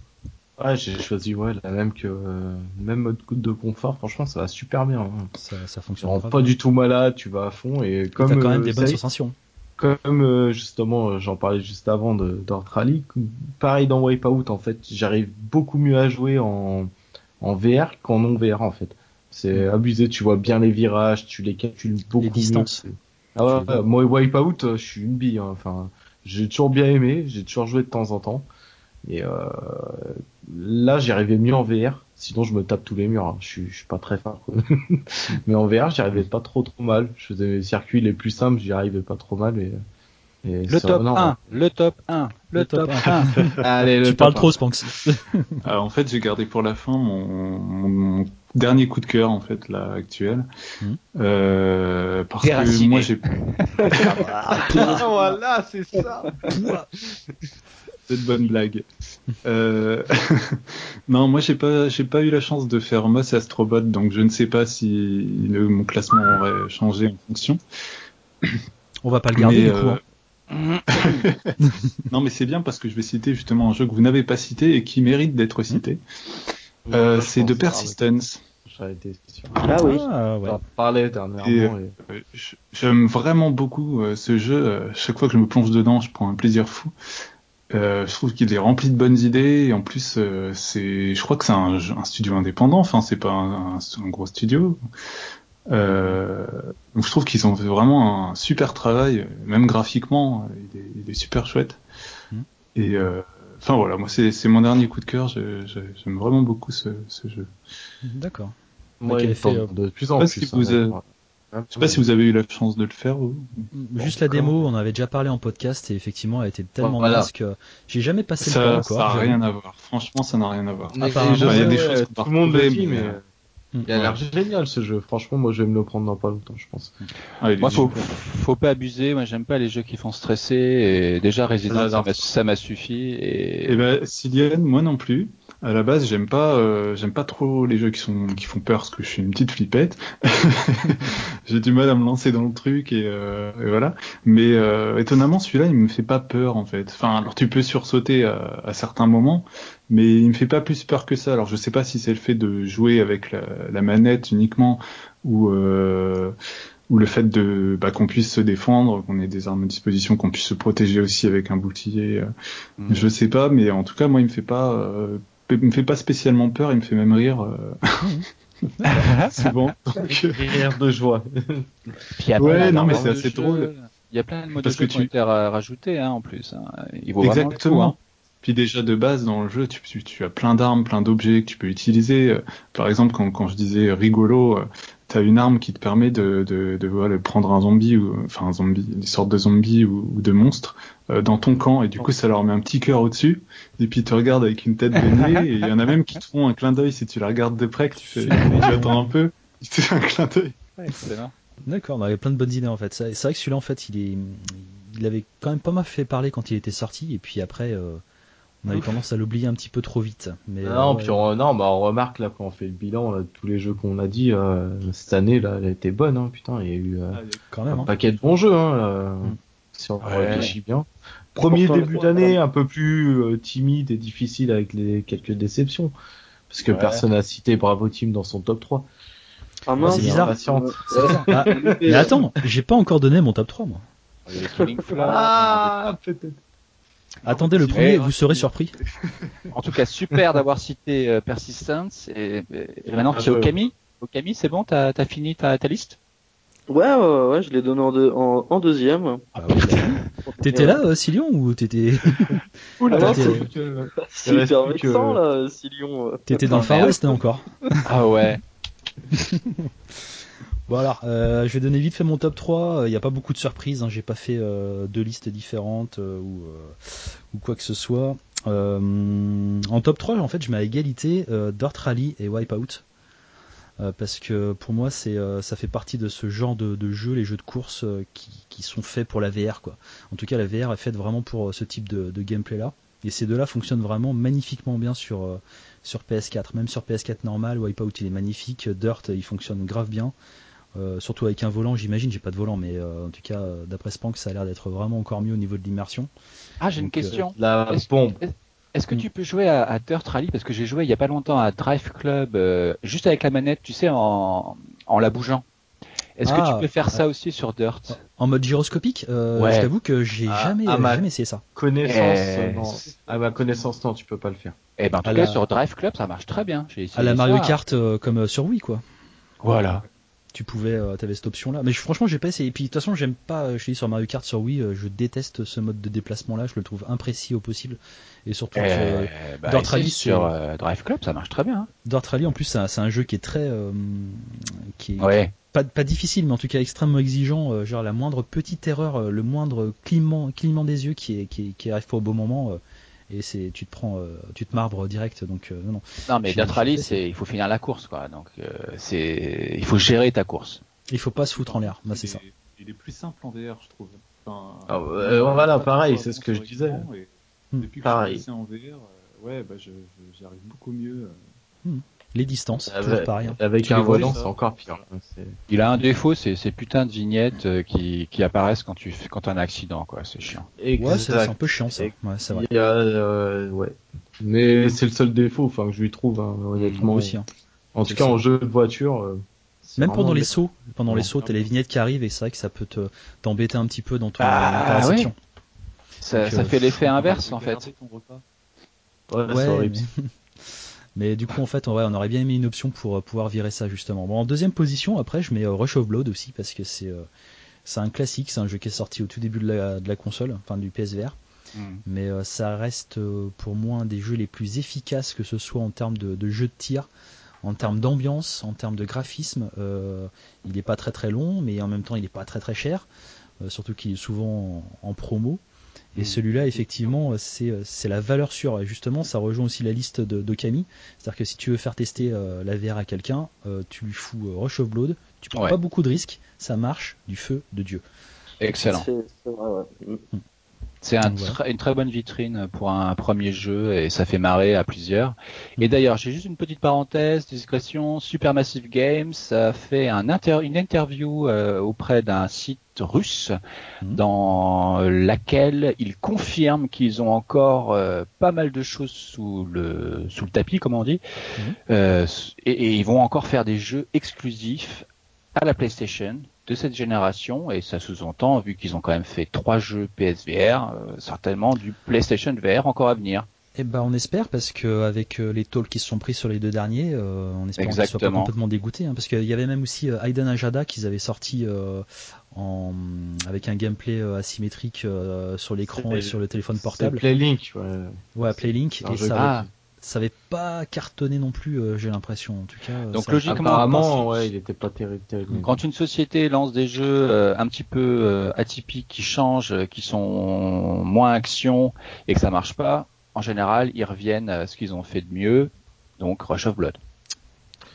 Ouais, j'ai choisi ouais, la même que euh, même mode de confort. Franchement, ça va super bien. Hein. Ça, ça fonctionne. pas du tout malade, tu vas à fond et comme. T'as quand même euh, des bonnes sensations. Comme euh, justement, j'en parlais juste avant de Rally. Pareil dans Wipeout, en fait, j'arrive beaucoup mieux à jouer en en VR qu'en non VR en fait. C'est mm. abusé, tu vois bien les virages, tu les calcules beaucoup les distances. Mieux. Ah ouais, moi Wipeout, je suis une bille. Hein. Enfin, j'ai toujours bien aimé, j'ai toujours joué de temps en temps. Et euh, là, j'y arrivais mieux en VR. Sinon, je me tape tous les murs. Hein. Je, suis, je suis pas très fort. mais en VR, j'y arrivais pas trop trop mal. Je faisais les circuits les plus simples, j'y arrivais pas trop mal. Et, et le, top 1, le top 1, le, top 1, Allez, le tu parles trop, Spanx. Alors, en fait, j'ai gardé pour la fin mon, mon, dernier coup de cœur, en fait, là, actuel. Mmh. Euh, parce que moi, j'ai... voilà, c'est ça cette bonne blague. Euh... non, moi j'ai pas j'ai pas eu la chance de faire Moss et Astrobot, donc je ne sais pas si le, mon classement aurait changé en fonction. On va pas le garder du coup. Hein. Euh, non, mais c'est bien parce que je vais citer justement un jeu que vous n'avez pas cité et qui mérite d'être cité. Euh, c'est de Persistence. Ah oui, ah, ouais. parlais dernièrement. Euh, j'aime vraiment beaucoup ce jeu. chaque fois que je me plonge dedans, je prends un plaisir fou. Euh, je trouve qu'il est rempli de bonnes idées et en plus euh, c'est, je crois que c'est un, un, studio indépendant. Enfin, c'est pas un, un, gros studio. Euh, donc je trouve qu'ils ont fait vraiment un super travail, même graphiquement, il est, il est super chouette. Mmh. Et euh, enfin voilà, moi c'est, c'est mon dernier coup de cœur. j'aime vraiment beaucoup ce, ce jeu. D'accord. Moi, il fait, de plus en plus. Vous, hein, je sais pas si vous avez eu la chance de le faire. Ou... Juste la démo, on avait déjà parlé en podcast et effectivement, elle était tellement voilà. que j'ai jamais passé ça, le pas encore. Ça n'a rien à voir. Franchement, ça n'a rien à voir. Apparemment, il y a des choses tout le monde le dit, mais. Euh, il a l'air génial ce jeu. Franchement, moi je vais me le prendre dans pas longtemps, je pense. Ah, moi, faut, faut pas abuser. Moi, j'aime pas les jeux qui font stresser. Et déjà, Resident, ça m'a suffi. Et, et eh ben, Silian, moi non plus à la base, j'aime pas, euh, j'aime pas trop les jeux qui sont qui font peur parce que je suis une petite flippette. J'ai du mal à me lancer dans le truc et, euh, et voilà. Mais euh, étonnamment, celui-là, il me fait pas peur en fait. Enfin, alors tu peux sursauter à, à, certains moments, mais il me fait pas plus peur que ça. Alors je sais pas si c'est le fait de jouer avec la, la manette uniquement ou euh, ou le fait de bah, qu'on puisse se défendre, qu'on ait des armes à disposition, qu'on puisse se protéger aussi avec un bouclier. Mmh. Je sais pas, mais en tout cas moi il me fait pas euh, il me fait pas spécialement peur, il me fait même rire. Euh... souvent. Rire de joie. Puis ouais, non, mais c'est assez drôle. Il y a plein de modes Parce de jeu que tu... qui ont été rajoutés hein, en plus. Hein. Il vaut Exactement. Coup, hein. Puis déjà de base dans le jeu, tu, tu, tu as plein d'armes, plein d'objets que tu peux utiliser. Par exemple, quand, quand je disais rigolo, euh, t'as une arme qui te permet de, de, de, voilà, prendre un zombie ou enfin un zombie, des sortes de zombies ou, ou de monstres euh, dans ton camp. Et du coup ça leur met un petit cœur au-dessus. Et puis ils te regardent avec une tête de nez. Et il y en a même qui te font un clin d'œil. Si tu la regardes de près que tu fais tu attends un peu ils te font un clin d'œil. Ouais, D'accord, on avait plein de bonnes idées en fait. C'est vrai que celui-là en fait il est il avait quand même pas mal fait parler quand il était sorti. Et puis après euh, On a eu tendance à l'oublier un petit peu trop vite. Mais non, puis on, non, bah on remarque là quand on fait le bilan, là, tous les jeux qu'on a dit cette année là, elle a été bonne, hein, putain, il y a eu ah, quand même un hein. paquet de bons jeux, hein, là, mm. si on réfléchit bien. Premier début d'année un peu plus timide et difficile avec les quelques déceptions, parce que personne n'a cité Bravo Team dans son top 3. Ah, c'est bizarre. Ah, mais attends, j'ai pas encore donné mon top 3 moi. Ah, peut-être. Attendez le premier, vous serez surpris. En tout cas, super d'avoir cité euh, Persistence. Et, maintenant, c'est Okami. Okami, c'est bon, t'as as fini ta, ta liste? Ouais, ouais, ouais, je l'ai donné en, en, deuxième. Ah t'étais là, euh, Silion, ou t'étais... Oula, c'est hyper vexant, là, Silion. T'étais dans le Far West, hein, encore. Ah ouais. Alors, euh, je vais donner vite fait mon top 3. Il n'y a pas beaucoup de surprises. Hein. J'ai pas fait euh, deux listes différentes euh, ou, quoi que ce soit. en top 3, en fait, je mets à égalité Dirt Rally et Wipeout. parce que pour moi, ça fait partie de ce genre de, de jeux, les jeux de course qui, sont faits pour la VR. En tout cas, la VR est faite vraiment pour ce type de, de gameplay là. Et ces deux-là fonctionnent vraiment magnifiquement bien sur, sur PS4. Même sur PS4 normal, Wipeout il est magnifique. Dirt il fonctionne grave bien. Euh, surtout avec un volant, j'imagine, j'ai pas de volant, mais euh, en tout cas, euh, d'après Spank, ça a l'air d'être vraiment encore mieux au niveau de l'immersion. Ah, j'ai une question. la bombe. Est-ce que hmm. tu peux jouer à, Dirt Rally? Parce que j'ai joué il y a pas longtemps à Drive Club, juste avec la manette, tu sais, en, en la bougeant. Est-ce que tu ah. peux faire ça aussi sur Dirt? En mode gyroscopique ouais. Je t'avoue que j'ai ah, jamais, jamais essayé ça. Connaissance, eh, non. À ma connaissance, non, tu peux pas le faire. Eh ben, en tout cas, sur Drive Club, ça marche très bien. À la Mario Kart, comme sur Wii, quoi. Voilà tu pouvais euh, t'avais cette option là mais franchement j'ai pas essayé. Et puis de toute façon j'aime pas euh, je suis sur Mario Kart sur Wii euh, je déteste ce mode de déplacement là je le trouve imprécis au possible. Et surtout que bah, Dirt Rally sur Drive Club ça marche très bien hein. Dirt Rally en plus c'est un, jeu qui est très qui est pas, pas difficile mais en tout cas extrêmement exigeant genre la moindre petite erreur le moindre clignement, clignement des yeux qui est qui, qui arrive pas au bon moment et c'est tu te prends euh, tu te marbres direct donc euh, non non. Non mais Dirt Rally c'est il faut finir la course quoi. Donc euh, c'est il faut gérer ta course. Il faut pas se foutre en l'air. Bah, c'est ça. il est plus simple en VR je trouve. Enfin, ah, voilà pareil c'est ce que je disais. hmm. depuis que pareil. je suis en VR ouais bah je, j'y arrive beaucoup mieux hmm les distances, avec, pareil. Hein. Avec un volant, c'est encore pire. Il a un défaut, c'est ces putains de vignettes euh, qui, qui apparaissent quand tu quand as un accident, quoi. C'est chiant. Ouais, c'est un peu chiant ça. Ouais, c'est vrai. Il y a, euh, ouais. Mais c'est le seul défaut, enfin que je lui trouve, hein, honnêtement. aussi. Hein. En tout cas, en jeu de voiture. Euh, Même pendant les sauts, pendant les sauts, t'as les vignettes qui arrivent et c'est vrai que ça peut te t'embêter un petit peu dans ton ah, dans Ça, ça fait l'effet inverse en fait. Ouais, c'est horrible. Mais du coup, en fait, on, on aurait bien aimé une option pour euh, pouvoir virer ça justement. Bon, en deuxième position, après, je mets euh, Rush of Blood aussi parce que c'est euh, c'est un classique, c'est un jeu qui est sorti au tout début de la, de la console, enfin du PSVR. Mm. Mais ça reste pour moi un des jeux les plus efficaces, que ce soit en termes de, de jeu de tir, en termes d'ambiance, en termes de graphisme. il n'est pas très très long, mais en même temps il n'est pas très très cher, surtout qu'il est souvent en promo. Et celui-là, effectivement, c'est la valeur sûre. Et justement, ça rejoint aussi la liste de, de Camille. C'est-à-dire que si tu veux faire tester euh, la VR à quelqu'un, euh, tu lui fous euh, Rush of Blood, tu prends pas beaucoup de risques, ça marche du feu de Dieu. Excellent. C'est vrai, ouais. Mm. C'est une très bonne vitrine pour un premier jeu et ça fait marrer à plusieurs. Et mm. d'ailleurs, j'ai juste une petite parenthèse, discrétion, Supermassive Games a fait un une interview euh, auprès d'un site russe mm. dans laquelle ils confirment qu'ils ont encore euh, pas mal de choses sous le sous le tapis, comme on dit, mm. euh, et, et ils vont encore faire des jeux exclusifs à la PlayStation de cette génération, et ça sous-entend, vu qu'ils ont quand même fait trois jeux PSVR, euh, certainement du PlayStation VR encore à venir. Eh ben, on espère parce que avec euh, les talks qui se sont pris sur les deux derniers, euh, on espère qu'ils soient pas complètement dégoûtés, hein, parce qu'il y avait même aussi Aiden Ajada qu'ils avaient sorti en avec un gameplay asymétrique sur l'écran et sur le téléphone portable. Playlink, ouais. Ouais, Playlink et ça ça avait pas cartonné non plus, euh, j'ai l'impression. En tout cas, donc logiquement, apparemment, ouais, il était pas terrible. Quand une société lance des jeux euh, un petit peu euh, atypiques, qui changent, qui sont moins action et que ça marche pas, en général, ils reviennent à ce qu'ils ont fait de mieux, donc Rush of Blood.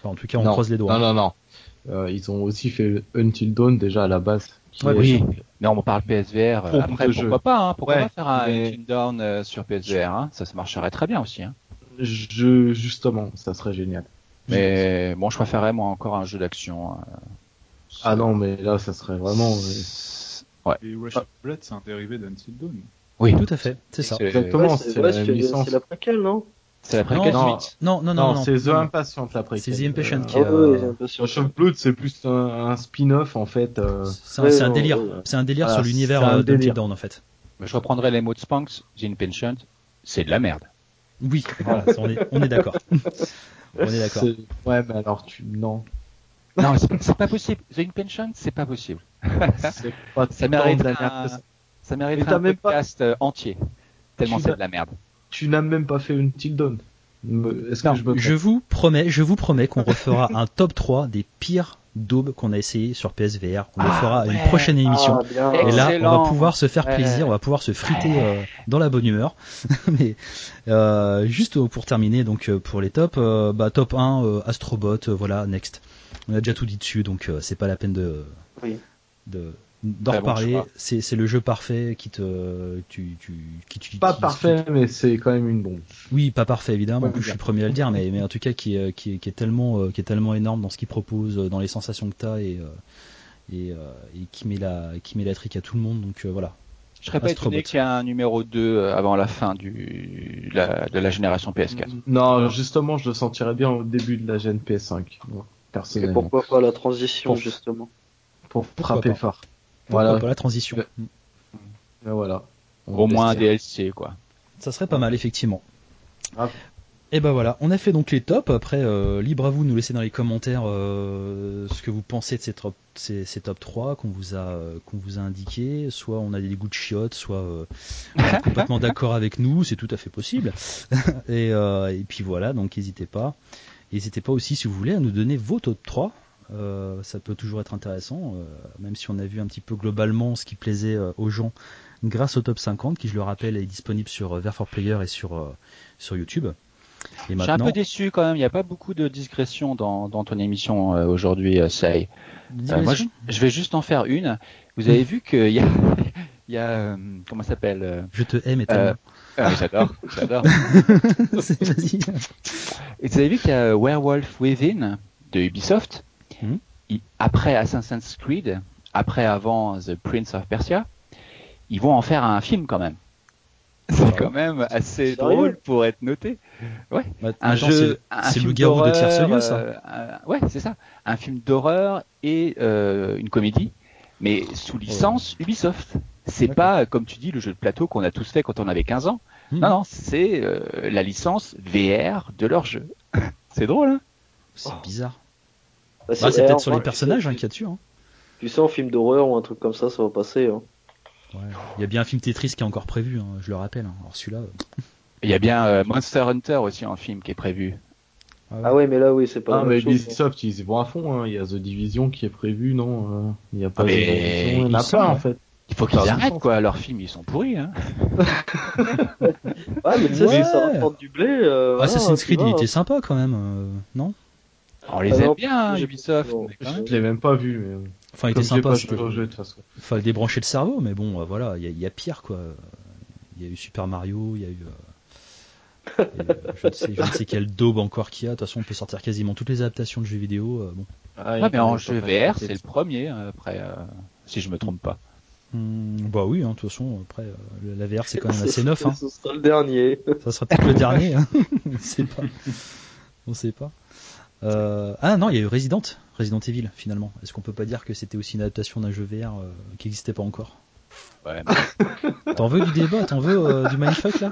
en tout cas, on croise les doigts. Non, non, non. ils ont aussi fait Until Dawn déjà à la base, oui, mais on parle PSVR. après, pourquoi pas hein, Pourquoi pas faire un mais... Down sur PSVR hein Ça, ça marcherait très bien aussi. Hein. Je, justement, ça serait génial. Mais bon, je préférerais moi encore un jeu d'action. Euh, ah non, mais là, ça serait vraiment. Ouais. Et Rush of Blood, c'est un dérivé d'Until Dawn. Oui, tout à fait, c'est ça. Exactement, c'est la licence. C'est la préquelle, non? C'est la préquelle non, non, non, non, non, c'est The Impatient la préquelle. C'est The Impatient euh, qui. Euh... Rush of Blood, c'est plus un, un spin-off en fait. Euh... C'est un, ouais, un, délire. Ouais, c'est un délire sur l'univers d'Until Dawn en fait. Mais je reprendrai les mots de Spanks. The Impatient, c'est de la merde. Oui, voilà, on est, on est d'accord. on est d'accord. Ouais, mais alors tu non. Non, c'est pas possible. The Impatient, c'est pas possible. pas ça mérite un, ça mérite un podcast pas... entier. Tellement c'est de la merde. Tu n'as même pas fait une. Est-ce que je, me je vous promets, je vous promets qu'on refera un top 3 des pires daubes qu'on a essayé sur PSVR. On le Ah, fera à ouais. une prochaine émission. Ah, Et là, on va pouvoir se faire Ouais. plaisir, on va pouvoir se friter euh, dans la bonne humeur. Mais euh, juste pour terminer, donc euh, pour les tops, euh, bah, top 1, euh, Astrobot, voilà, next. On a déjà tout dit dessus, donc c'est pas la peine de Oui. de d'en reparler. c'est le jeu parfait qui te tu tu qui tu Pas qui- parfait, mais c'est quand même une bombe. oui, pas parfait évidemment. Ouais, en plus, je suis premier à le dire, mais, mais en tout cas, qui est, qui est, qui est tellement, euh, qui est tellement énorme dans ce qu'il propose, euh, dans les sensations que t'as et euh, et, et qui met la, qui met la trique à tout le monde. Donc voilà. Je serais pas Astrobot. étonné qu'il y ait un numéro 2 euh, avant la fin du, la, de la génération PS4. Non, justement, je le sentirais bien au début de la Gen PS5, moi, Et personnellement, pourquoi pas la transition, Pour- justement pour frapper fort. Pourquoi Voilà. pas la transition. Et voilà. On Au moins un. DLC, quoi. Ça serait pas mal effectivement. Ah. Et ben voilà, on a fait donc les tops. Après, euh, libre à vous de nous laisser dans les commentaires euh, ce que vous pensez de ces top, ces, ces top 3 qu'on vous a euh, qu'on vous a indiqué. Soit on a des goûts de chiottes, soit euh, on est complètement d'accord avec nous, c'est tout à fait possible. et, euh, et puis voilà, donc n'hésitez pas. N'hésitez pas aussi si vous voulez à nous donner vos top 3. Euh, ça peut toujours être intéressant, euh, même si on a vu un petit peu globalement ce qui plaisait euh, aux gens grâce au top 50, qui je le rappelle est disponible sur euh, Ver for Player et sur, sur YouTube. Et Je suis un peu déçu quand même. Il n'y a pas beaucoup de digression dans, dans ton émission aujourd'hui, Sai. Moi, je, je vais juste en faire une. Vous avez vu qu'il y a, il y a comment ça s'appelle je te aime et ah, J'adore, j'adore. C'est- Vas-y. Et vous avez vu qu'il y a Werewolf Within de Ubisoft? Il- après Assassin's Creed, après avant The Prince of Persia, ils vont en faire un film quand même. C'est quand même assez drôle pour être noté. Ouais. Bah, un jeu, c'est- le garou de Tierce-Lieu, ça. euh, un- ouais, c'est ça. Un film d'horreur et euh, une comédie, mais sous licence Ubisoft. C'est pas, comme tu dis, le jeu de plateau qu'on a tous fait quand on avait 15 ans. Hmm. Non, non, c'est euh, la licence VR de leur jeu. c'est drôle, hein C'est bizarre. Bah, Bah, c'est eh, peut-être sur les personnages hein, qu'il y a dessus. Hein. Tu sais, en film d'horreur ou un truc comme ça, ça va passer. Hein. Ouais. Il y a bien un film Tetris qui est encore prévu, hein, je le rappelle. hein. Alors celui-là. euh, Il y a bien euh, Monster Hunter aussi en film qui est prévu. ah ouais. Ah ouais, mais là, oui, c'est pas Ah, la même mais. Ubisoft, ils y vont à fond, hein. Il y a The Division qui est prévu, non? euh, Il y a pas Ah, The mais Division, il y en a plein, en ouais. fait. Il faut qu'ils arrêtent quoi, leurs films ils sont pourris. Hein. Ah, mais tu sais, Ouais. si ça rapporte du blé. Euh, voilà, Assassin's Creed, il était sympa quand même, euh, non? On les Ah aime bien, hein, Ubisoft. non, mais quand Je l'ai même pas vu, mais. Enfin, il était sympa. façon. fallait débrancher le cerveau, mais bon, euh, voilà, il y, a- il y a pire quoi. Il y a eu Super Mario, il y a eu. euh, il je, ne sais, je ne sais quelle daube encore qu'il y a. De toute façon, on peut sortir quasiment toutes les adaptations de jeux vidéo. euh, bon. Ah, Ouais, mais en il jeu VR, c'est le premier, hein, après, euh, si je me trompe pas. Hmm, bah oui, hein, de toute façon, après, euh, la VR c'est quand même Ce assez sera- neuf. Hein. Ce sera le dernier. Ça sera peut-être le dernier. Hein. on sait pas. On sait pas. Euh, Ah non, il y a eu Resident, Resident Evil finalement. Est-ce qu'on peut pas dire que c'était aussi une adaptation d'un jeu VR euh, qui n'existait pas encore? Ouais, T'en veux du débat? T'en veux euh, du mindfuck là?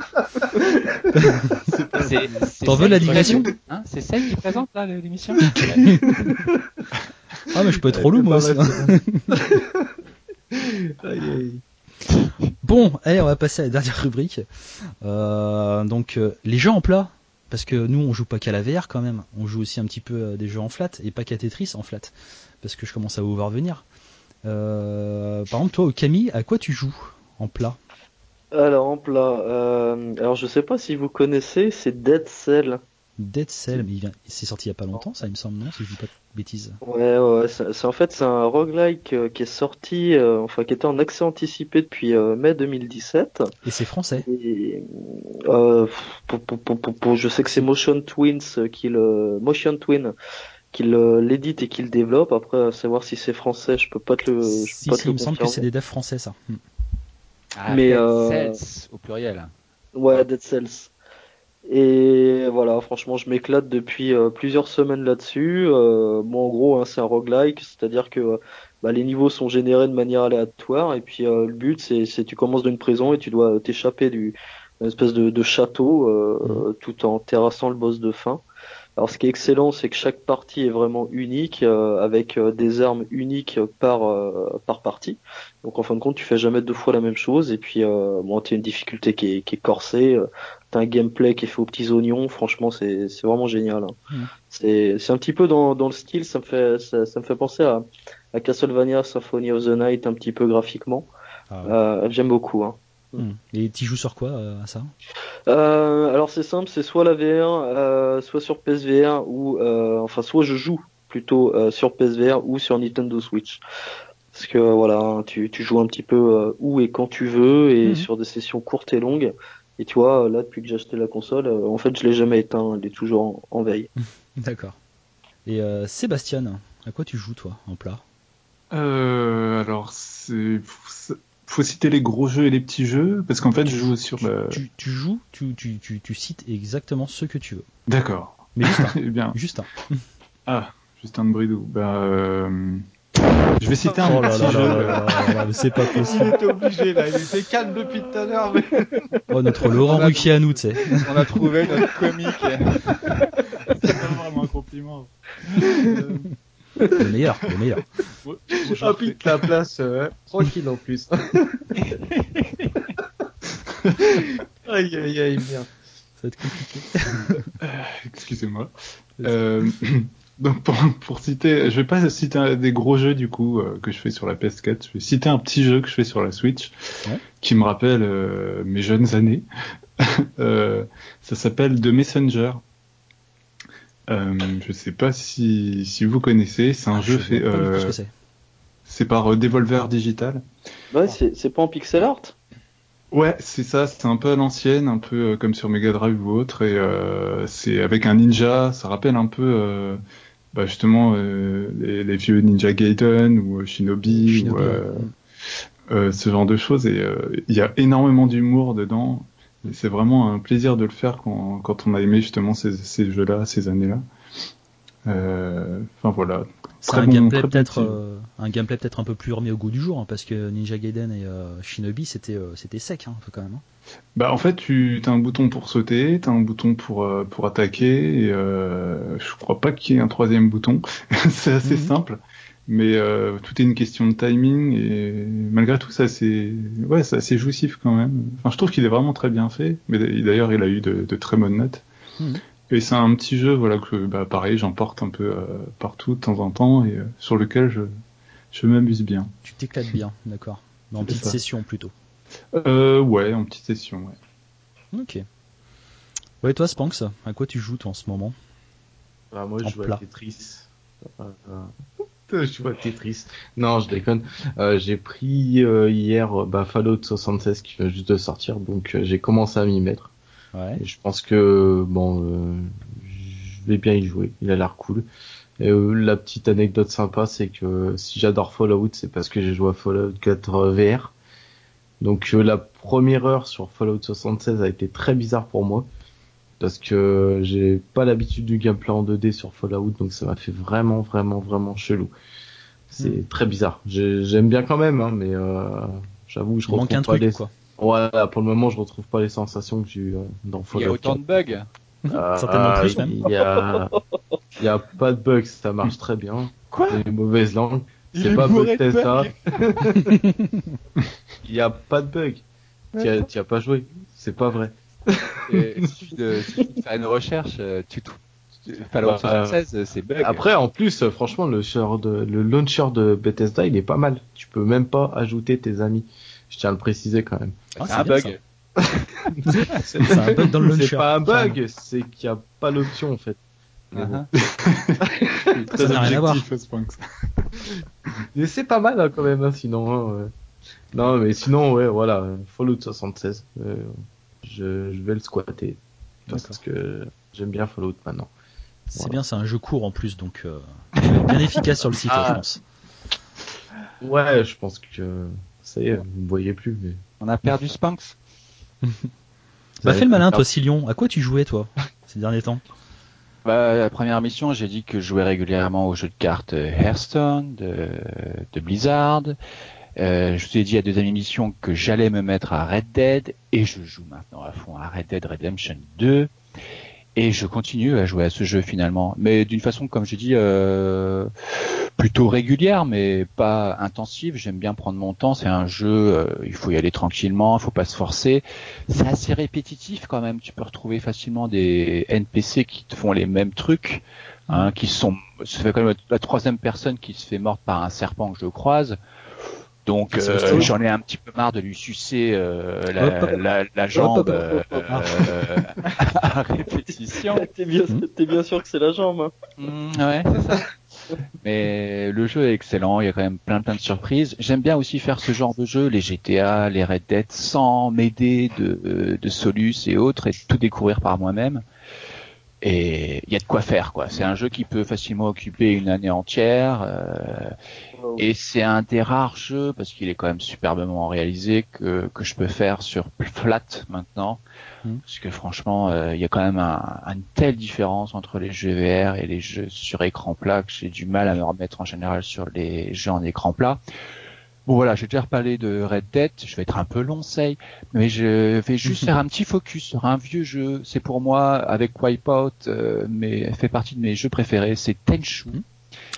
T'en veux celle la digression hein, C'est celle qui présente là l'émission? Ah mais je peux être relou moi aussi. hein. Aïe, aïe. Bon, allez, on va passer à la dernière rubrique. Euh, donc, euh, les jeux en plat. Parce que nous, on joue pas qu'à la VR quand même. On joue aussi un petit peu à des jeux en flat et pas qu'à Tetris en flat. Parce que je commence à vous voir venir. Euh, par exemple, toi, Camille, à quoi tu joues en plat? Alors, en plat. Euh, alors, je sais pas si vous connaissez, c'est Dead Cell. Dead Cell, mais il vient, c'est sorti il y a pas longtemps, ça il me semble, non Si je dis pas de bêtises. Ouais, ouais, c'est en fait c'est un roguelike euh, qui est sorti, euh, enfin qui était en accès anticipé depuis euh, mai 2017. Et c'est français. Et, pour, pour, pour, je sais que c'est Motion Twins qui le Motion Twin qui l'édite et qui le développe. Après, à savoir si c'est français, je peux pas te le. Je si, si, il me semble que c'est des devs français ça. Hmm. Ah, mais Dead Cells au pluriel. Ouais, Dead Cells. Et voilà, franchement, je m'éclate depuis euh, plusieurs semaines là-dessus. Euh, bon, en gros, hein, c'est un roguelike, c'est-à-dire que bah, les niveaux sont générés de manière aléatoire. Et puis euh, le but, c'est tu commences dans une prison et tu dois t'échapper d'une espèce de, de château mmh. tout en terrassant le boss de fin. Alors ce qui est excellent, c'est que chaque partie est vraiment unique, euh, avec euh, des armes uniques par euh, par partie. Donc en fin de compte, tu fais jamais deux fois la même chose. Et puis bon, t'as une difficulté qui est, qui est corsée, t'as un gameplay qui est fait aux petits oignons. Franchement, c'est vraiment génial. Hein. Mmh. C'est un petit peu dans dans le style, ça me fait ça, ça me fait penser à à Castlevania Symphony of the Night un petit peu graphiquement. Ah J'aime beaucoup. Hein. Hmm. Et tu joues sur quoi euh, à ça? Euh, Alors c'est simple, c'est soit la VR, euh, soit sur PSVR ou enfin soit je joue plutôt sur PSVR ou sur Nintendo Switch. Parce que voilà, tu, tu joues un petit peu où et quand tu veux et hmm. sur des sessions courtes et longues. Et tu vois, là depuis que j'ai acheté la console, en fait je l'ai jamais éteint, elle est toujours en, veille. D'accord. Et Sébastien, à quoi tu joues toi en plat? Alors c'est faut citer les gros jeux et les petits jeux parce qu'en fait je joue sur le... tu, tu, joues tu, tu, tu, tu, cites exactement ce que tu veux. D'accord. Mais juste un. Eh bien. Juste un. Ah juste un de bridou. Bah euh... je vais citer un oh petit jeu c'est pas possible il était obligé là il était calme depuis tout à l'heure mais... oh notre Laurent Ruquier à nous tu sais on a trouvé notre comique c'est vraiment un compliment le meilleur, le meilleur. Ah, la place, euh, tranquille en plus. aïe, aïe, aïe, bien. Ça va être compliqué. Excusez-moi. Euh, donc pour, pour, citer, je vais pas citer des gros jeux du coup euh, que je fais sur la PS4. Je vais citer un petit jeu que je fais sur la Switch qui me rappelle euh, mes jeunes années. Euh, ça s'appelle The Messenger. Euh, je sais pas si, si vous connaissez, c'est un ah, jeu fait. Euh, c'est par euh, Devolver Digital. Ouais, c'est pas en pixel art? Ouais, c'est ça, c'est un peu à l'ancienne, un peu comme sur Mega Drive ou autre, et c'est avec un ninja, ça rappelle un peu bah justement les, vieux Ninja Gaiden ou Shinobi, ou ce genre de choses, et il y a énormément d'humour dedans, c'est vraiment un plaisir de le faire quand, quand on a aimé justement ces, ces jeux-là, ces années-là. Euh, enfin voilà. C'est un, gameplay peut-être euh, un gameplay peut-être un peu plus remis au goût du jour hein, parce que Ninja Gaiden et euh, Shinobi c'était c'était sec hein, quand même. Hein. Bah en fait tu as un bouton pour sauter, tu as un bouton pour pour attaquer et je crois pas qu'il y ait un troisième bouton. c'est assez mhm. simple mais tout est une question de timing et malgré tout ça c'est ouais c'est assez jouissif quand même enfin je trouve qu'il est vraiment très bien fait mais d'ailleurs il a eu de, de très bonnes notes hmm. Et c'est un petit jeu voilà que bah pareil j'emporte un peu euh, partout de temps en temps et euh, sur lequel je je m'amuse bien. Tu t'éclates bien d'accord. En petite session plutôt. Euh, ouais en petite session ouais. Ok. Ouais toi Spanx à quoi tu joues toi en ce moment? Bah, moi je joue à Tetris. Je vois Tetris. Non, je déconne. Euh, j'ai pris euh, hier euh, bah, Fallout 76 qui vient juste de sortir, donc j'ai commencé à m'y mettre. Ouais. je pense que bon, je vais bien y jouer. Il a l'air cool. Et la petite anecdote sympa, c'est que si j'adore Fallout, c'est parce que j'ai joué à Fallout 4 VR. Donc la première heure sur Fallout 76 a été très bizarre pour moi parce que j'ai pas l'habitude du gameplay en 2D sur Fallout, donc ça m'a fait vraiment, vraiment, vraiment chelou. C'est hmm. très bizarre. J'aime bien quand même, hein, mais euh, j'avoue, je retrouve un pas truc, les. Quoi. Voilà, pour le moment, je retrouve pas les sensations que j'ai eu euh, dans Fallout. Il y a autant de bugs. Euh, Certainement plus même. Il y a, il y a pas de bugs, ça marche très bien. Quoi Les mauvaises langues. C'est pas Bethesda. il y a pas de bugs. Tu as, as pas joué. C'est pas vrai il suffit de, faire une recherche, euh, tu Fallout 76, bah, c'est bug. Après, en plus, franchement, le, de, le launcher de Bethesda, il est pas mal. Tu peux même pas ajouter tes amis. Je tiens à le préciser quand même. Ah, c'est un bug. c'est un bug dans le launcher. C'est pas un bug, c'est qu'il n'y a pas l'option en fait. Uh -huh. ça n'a rien à voir. mais c'est pas mal hein, quand même, hein, sinon. Hein, non, mais sinon, ouais, voilà, Fallout 76. Euh, je, je, vais le squatter parce que j'aime bien Fallout maintenant. C'est bien, c'est un jeu court en plus, donc euh, bien efficace sur le site, ah. je pense. Ouais, je pense que ça y est, vous me voyez plus. Mais... On a perdu Spinks. bah fais le malin, toi, Silion. À quoi tu jouais, toi, ces derniers temps bah, la première mission, j'ai dit que je jouais régulièrement aux jeux de cartes Hearthstone, de, de Blizzard. Euh, je vous ai dit à deuxième émission que j'allais me mettre à Red Dead et je joue maintenant à fond à Red Dead Redemption 2 et je continue à jouer à ce jeu finalement, mais d'une façon comme j'ai dit euh, plutôt régulière, mais pas intensive. J'aime bien prendre mon temps. C'est un jeu, euh, il faut y aller tranquillement, il faut pas se forcer. C'est assez répétitif quand même. Tu peux retrouver facilement des NPC qui te font les mêmes trucs, hein, qui sont. Ça fait quand même la troisième personne qui se fait morte par un serpent que je croise. Donc euh, j'en ai un petit peu marre de lui sucer euh, la, la, la, jambe euh, à répétition. T'es bien, es bien sûr que c'est la jambe. Hein. Mmh, ouais, c'est ça. Mais le jeu est excellent, il y a quand même plein plein de surprises. J'aime bien aussi faire ce genre de jeu, les GTA, les Red Dead, sans m'aider de, de Solus et autres, et tout découvrir par moi-même. Et il y a de quoi faire, quoi. C'est un jeu qui peut facilement occuper une année entière. Euh, et c'est un des rares jeux, parce qu'il est quand même superbement réalisé, que, que je peux faire sur flat maintenant. Hmm. Parce que franchement, euh, il y a quand même un, une telle différence entre les jeux VR et les jeux sur écran plat que j'ai du mal à me remettre en général sur les jeux en écran plat. Bon voilà, j'ai déjà reparlé de Red Dead, je vais être un peu long, say, mais je vais juste faire un petit focus sur un vieux jeu. C'est pour moi, avec Wipeout, euh, mais fait partie de mes jeux préférés, c'est Tenchu.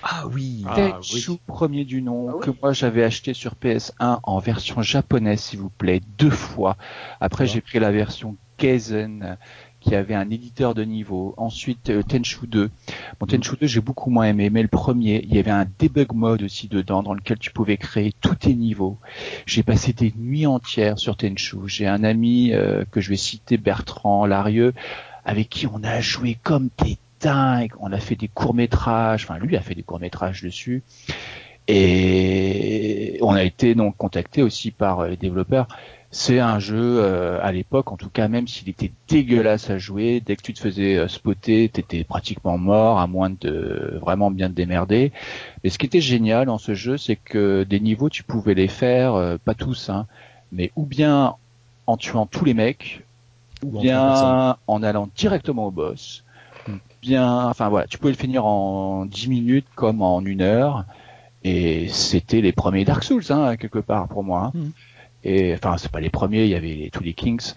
Ah oui, Tenchu, ah premier du nom, ah que moi j'avais acheté sur PS1 en version japonaise, s'il vous plaît, deux fois. Après, j'ai pris la version Kaizen qui avait un éditeur de niveau. Ensuite, euh, Tenchu 2. Bon, Tenchu 2, j'ai beaucoup moins aimé, mais le premier, il y avait un debug mode aussi dedans, dans lequel tu pouvais créer tous tes niveaux. J'ai passé des nuits entières sur Tenchu. J'ai un ami euh, que je vais citer, Bertrand Larieux, avec qui on a joué comme des dingues. On a fait des courts métrages. Enfin, lui a fait des courts métrages dessus. Et on a été donc contacté aussi par euh, les développeurs c'est un jeu euh, à l'époque, en tout cas, même s'il était dégueulasse à jouer, dès que tu te faisais euh, spotter, t'étais pratiquement mort, à moins de vraiment bien te démerder. Mais ce qui était génial dans ce jeu, c'est que des niveaux, tu pouvais les faire, euh, pas tous, hein, mais ou bien en tuant tous les mecs, ou, bien en, allant directement au boss. Hmm. Bien, enfin voilà, tu pouvais le finir en 10 minutes comme en une heure. Et c'était les premiers Dark Souls, hein, quelque part pour moi. Hein. Hmm. Et enfin, c'est pas les premiers, il y avait tous les Kings.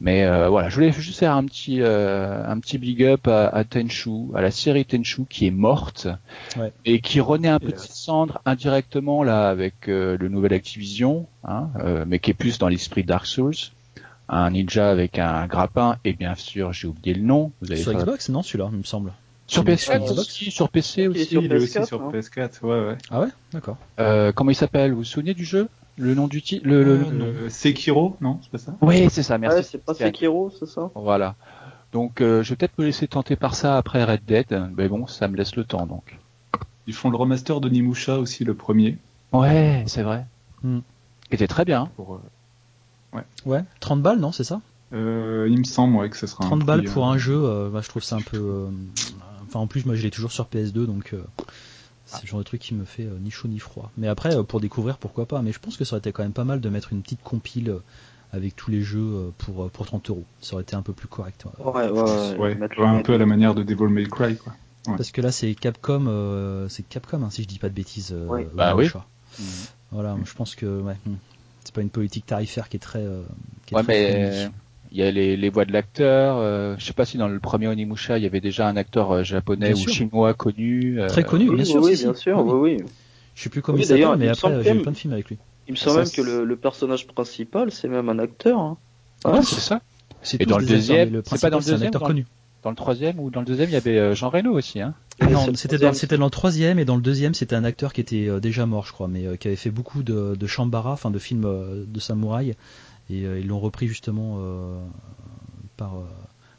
Mais euh, voilà, je voulais juste faire un petit euh, un petit big up à, à, Tenchu, à la série Tenchu qui est morte ouais. et qui renaît un peu de ses cendres indirectement là avec euh, le nouvel Activision, hein, euh, mais qui est plus dans l'esprit Dark Souls. Un ninja avec un grappin et bien sûr j'ai oublié le nom. Vous avez sur Xbox non celui-là il me semble. Sur PS4 aussi, sur PC aussi. Sur il est aussi sur PS4, ouais ouais. Ah ouais, d'accord. comment il s'appelle? Vous vous souvenez du jeu? Le nom du titre le, le, euh, Sekiro, non C'est pas ça? Oui, c'est ça, merci. Ouais, c'est pas Sekiro, c'est ça? Voilà. Donc, euh, je vais peut-être me laisser tenter par ça après Red Dead, mais bon, ça me laisse le temps, donc. Ils font le remaster de Nimusha aussi, le premier. Ouais, c'est vrai. Hmm. était très bien. Pour, euh... Ouais. Ouais, 30 balles, non, c'est ça? Euh, Il me semble, ouais, que ce sera 30 balles pour un jeu, bah, je trouve ça un peu... Enfin, en plus, moi, je l'ai toujours sur PS2, donc... C'est le genre de truc qui me fait euh, ni chaud ni froid. Mais après, euh, pour découvrir, pourquoi pas. Mais je pense que ça aurait été quand même pas mal de mettre une petite compile euh, avec tous les jeux pour, pour 30 euros. Ça aurait été un peu plus correct. Ouais, ouais, ouais, un peu à la manière de Devil May Cry, quoi. Parce que là, c'est Capcom, c'est Capcom, hein, si je dis pas de bêtises. bah oui. Mmh. Voilà, je pense que ouais, hmm. c'est pas une politique tarifaire qui est très. Qui est ouais, mais il y a les, les voix de l'acteur. Euh, je sais pas si dans le premier Onimusha il y avait déjà un acteur euh, japonais ou chinois connu. Euh, Très connu, bien sûr. Oui, bien sûr, oui, oui. Je sais plus comment il s'appelle, mais après j'ai eu plein de films avec lui. Il me semble même que le, le, personnage principal c'est même un acteur. Hein. Ouais, c'est ça. Et dans le deuxième, c'est pas dans le deuxième, un acteur dans, connu. Dans le troisième ou dans le deuxième, il y avait Jean Reno aussi, hein. Non, c'était dans, c'était dans le troisième et dans le deuxième, c'était un acteur qui était déjà mort, je crois, mais qui avait fait beaucoup de, de Shambara, enfin de films de samouraï Et ils l'ont repris justement par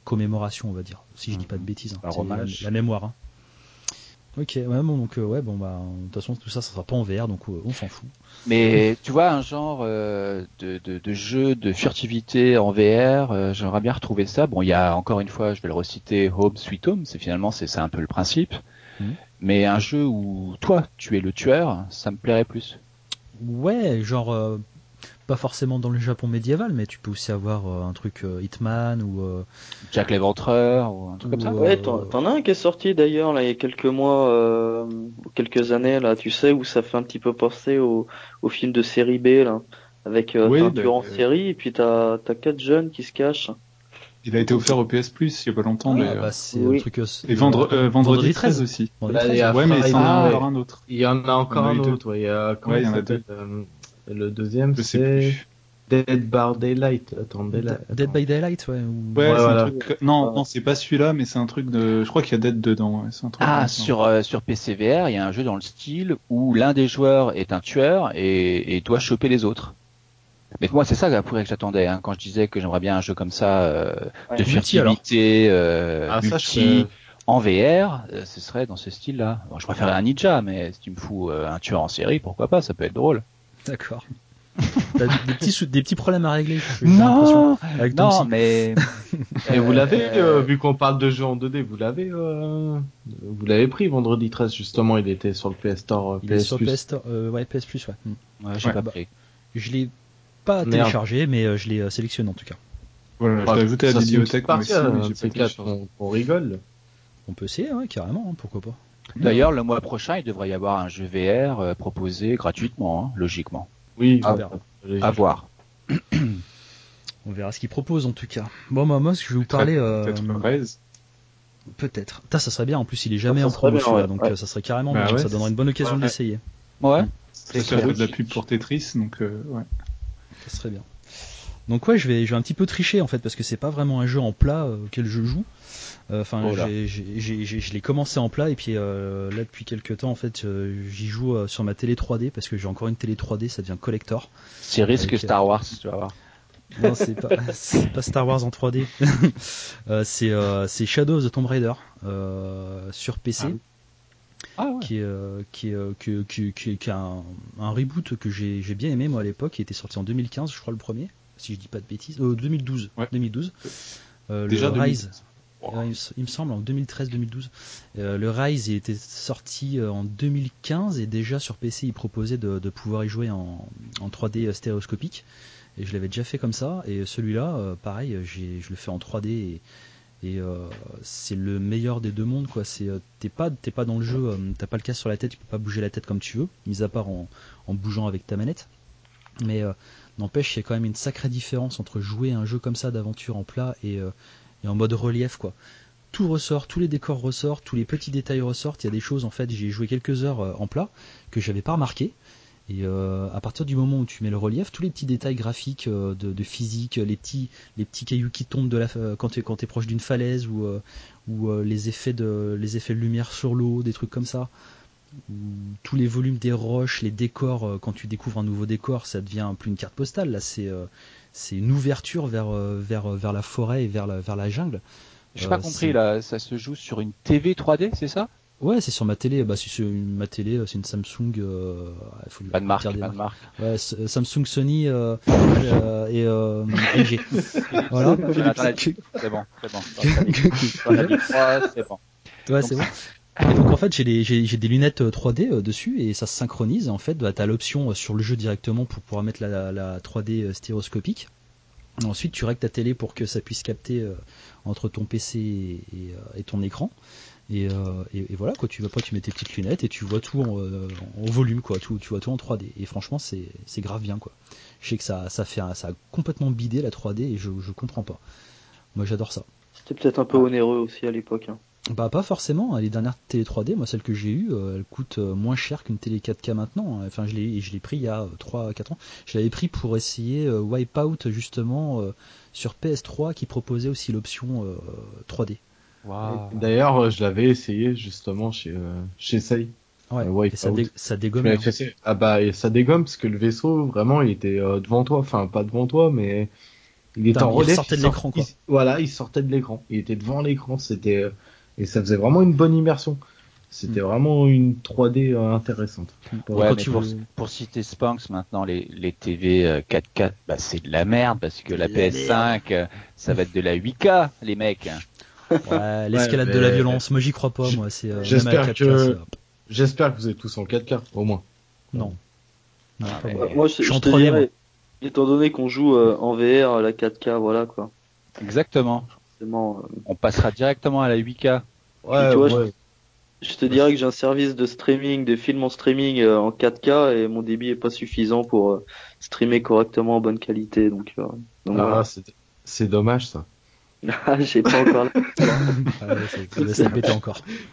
commémoration, on va dire, si je dis pas de bêtises. Hein. La, mémoire. Hein. Ok, ouais, bon, donc ouais, bon bah de toute façon tout ça, ça sera pas en VR, donc on s'en fout. Mais tu vois un genre de, de, de, jeu de furtivité en VR, j'aimerais bien retrouver ça. Bon, il y a encore une fois, je vais le reciter, Home Sweet Home, c'est finalement c'est un peu le principe. Mhm. Mais un jeu où toi, tu es le tueur, ça me plairait plus. Ouais, genre euh, pas forcément dans le Japon médiéval, mais tu peux aussi avoir euh, un truc euh, Hitman ou Jack l'Éventreur ou un truc comme ça. Ouais, t'en as un qui est sorti d'ailleurs là il y a quelques mois, quelques années là, tu sais où ça fait un petit peu penser au, au film de série B là, avec un tueur en série et puis t'as as quatre jeunes qui se cachent. Il a été offert au PS Plus il y a pas longtemps. Ah, mais, bah, c'est un truc. Et vendre, vendredi 13 aussi. Vendredi 13. ouais, mais il y en a encore un autre. Il y en a encore un autre. Ouais, il y a, ouais, il y en a deux. Le deuxième, c'est Dead by Daylight. Attends, Daylight. Dead by Daylight, ouais. Ouais, voilà. un truc... Non, non, c'est pas celui-là, mais c'est un truc de. Je crois qu'il y a Dead dedans. Ouais. Un truc ah, sur euh, sur PCVR, il y a un jeu dans le style où l'un des joueurs est un tueur et, et doit choper les autres. Mais moi, c'est ça que j'attendais hein, quand je disais que j'aimerais bien un jeu comme ça euh, de furtivité, euh, ah, multi, en VR, euh, ce serait dans ce style-là. Bon, je préférerais un ninja, mais si tu me fous euh, un tueur en série, pourquoi pas Ça peut être drôle. D'accord. T'as des petits des petits problèmes à régler. Non, non, mais et vous l'avez vu qu'on parle de jeux en 2D, vous l'avez vous l'avez pris vendredi 13 justement, il était sur le PS Store PS sur PS Store ouais PS Plus ouais. ouais j'ai pas pris. Je l'ai pas téléchargé, mais euh, je l'ai euh, sélectionné en tout cas. Voilà, je l'ai ajouté à la bibliothèque, on, rigole. On peut essayer, ouais, carrément, hein, pourquoi pas. D'ailleurs, le mois prochain, il devrait y avoir un jeu VR euh, proposé gratuitement, hein, logiquement. Oui, à, voir. on verra ce qu'il propose en tout cas. Bon, bah, moi, je vais vous parler. Peut-être Peut-être. Ça, ça serait bien. En plus, il est jamais en promo, donc ça serait carrément bah bien. ça donnerait une bonne occasion d'essayer. Ouais. C'est de la pub pour Tetris, donc ouais ça serait bien. Donc ouais, je vais, je vais un petit peu tricher en fait parce que c'est pas vraiment un jeu en plat euh, auquel je joue. Euh, enfin, oh je l'ai commencé en plat et puis euh, là depuis quelques temps en fait, j'y joue sur ma télé 3D parce que j'ai encore une télé 3D, ça devient collector. C'est risque Star Wars, tu vas voir. Non, c'est pas, pas Star Wars en 3D. c'est Shadow of the Tomb Raider sur PC. Ah qui est, euh, qui, est, euh, qui, qui, qui, a un, un, reboot que j'ai bien aimé moi à l'époque, qui était sorti en 2015, je crois le premier, si je dis pas de bêtises, euh, 2012, 2012. Euh, Déjà le Rise. il, me semble en 2013-2012. Euh, le Rise il était sorti en 2015 et déjà sur PC il proposait de, de pouvoir y jouer en, en 3D stéréoscopique. Et je l'avais déjà fait comme ça. Et celui-là, pareil, je le fais en 3D et, et euh, c'est le meilleur des deux mondes quoi c'est euh, t'es pas t'es pas dans le jeu euh, t'as pas le casque sur la tête tu peux pas bouger la tête comme tu veux mis à part en, en bougeant avec ta manette mais n'empêche il y a quand même une sacrée différence entre jouer un jeu comme ça d'aventure en plat et, et en mode relief quoi tout ressort, tous les décors ressortent, tous les petits détails ressortent. Il y a des choses, en fait, j'ai joué quelques heures en plat que j'avais pas remarqué. Et euh, à partir du moment où tu mets le relief, tous les petits détails graphiques euh, de, physique, les petits, cailloux qui tombent de la, euh, quand tu es, proche d'une falaise ou, ou les, effets de, les effets de lumière sur l'eau, des trucs comme ça, tous les volumes des roches, les décors, quand tu découvres un nouveau décor, ça devient plus une carte postale. Là, c'est c'est une ouverture vers, vers, vers la forêt et vers la, vers la jungle. J'ai pas compris là, ça se joue sur une TV 3D, c'est ça? Ouais, c'est sur ma télé. Bah, c'est ma télé, c'est une Samsung. Euh, faut pas de marque, pas de marque. Ouais, euh, Samsung, Sony euh, euh et euh, LG. voilà. C'est bon, c'est bon. c'est bon. Ouais, c'est bon. Et donc en fait j'ai des, j'ai, des lunettes 3D dessus et ça se synchronise. En fait, bah, tu as l'option sur le jeu directement pour pouvoir mettre la, la 3D stéréoscopique. Ensuite, tu règles ta télé pour que ça puisse capter entre ton PC et, et ton écran. Euh, et, et, voilà quoi tu vas pas tu mets tes petites lunettes et tu vois tout en, euh, en volume quoi tout tu vois tout en 3D et franchement c'est c'est grave bien quoi je sais que ça ça fait ça a complètement bidé la 3D et je je comprends pas moi j'adore ça c'était peut-être un peu onéreux aussi à l'époque hein. Bah pas forcément les dernières télé 3D moi celle que j'ai eue euh, elle coûte moins cher qu'une télé 4K maintenant enfin je l'ai je l'ai pris il y a 3 4 ans je l'avais pris pour essayer Wipeout justement sur PS3 qui proposait aussi l'option 3D D'ailleurs, je l'avais essayé justement chez euh, chez Sei. Ouais, et ça, ça dégomme. Hein. Ah bah ça dégomme parce que le vaisseau vraiment il était devant toi, enfin pas devant toi mais il était en relais. Il sortait de l'écran quoi. voilà, il sortait de l'écran. Il était devant l'écran, c'était et ça faisait vraiment une bonne immersion. C'était mm. vraiment une 3D euh, intéressante. Ouais, pour, pour, citer Spanx maintenant, les, les TV 4K, bah, c'est de la merde parce que la PS5, euh, ça va être de la 8K, les mecs. Ouais, l'escalade de la violence, moi j'y crois pas, moi. C'est. Euh, j'espère que j'espère que vous êtes tous en 4K, au moins. Non. non moi, je, je, te dirais, étant donné qu'on joue en VR, à la 4K, voilà quoi. Exactement. On passera directement à la 8K. Ouais, ouais. Je te dirais que j'ai un service de streaming, de films en streaming euh, en 4K et mon débit est pas suffisant pour euh, streamer correctement en bonne qualité. Donc, euh, ah, c'est dommage ça. Ah, j'ai pas encore. ah, ça encore.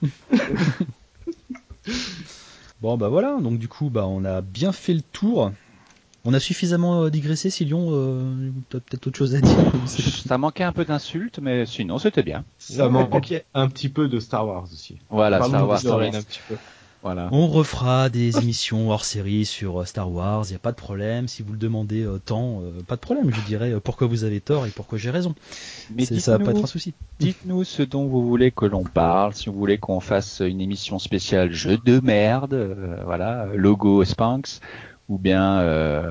bon bah voilà, donc du coup bah on a bien fait le tour. On a suffisamment euh, digressé, Silion euh, T'as peut-être autre chose à dire Ça manquait un peu d'insultes, mais sinon c'était bien. Ça manquait un petit peu de Star Wars aussi. Voilà, Star Wars. Un petit peu. Voilà. On refera des émissions hors série sur euh, Star Wars, il n'y a pas de problème. Si vous le demandez tant, pas de problème. Je dirais pourquoi vous avez tort et pourquoi j'ai raison. Mais ça va pas être un souci. Dites-nous ce dont vous voulez que l'on parle. Si vous voulez qu'on fasse une émission spéciale jeu de merde, voilà, logo Spanx, ou bien euh,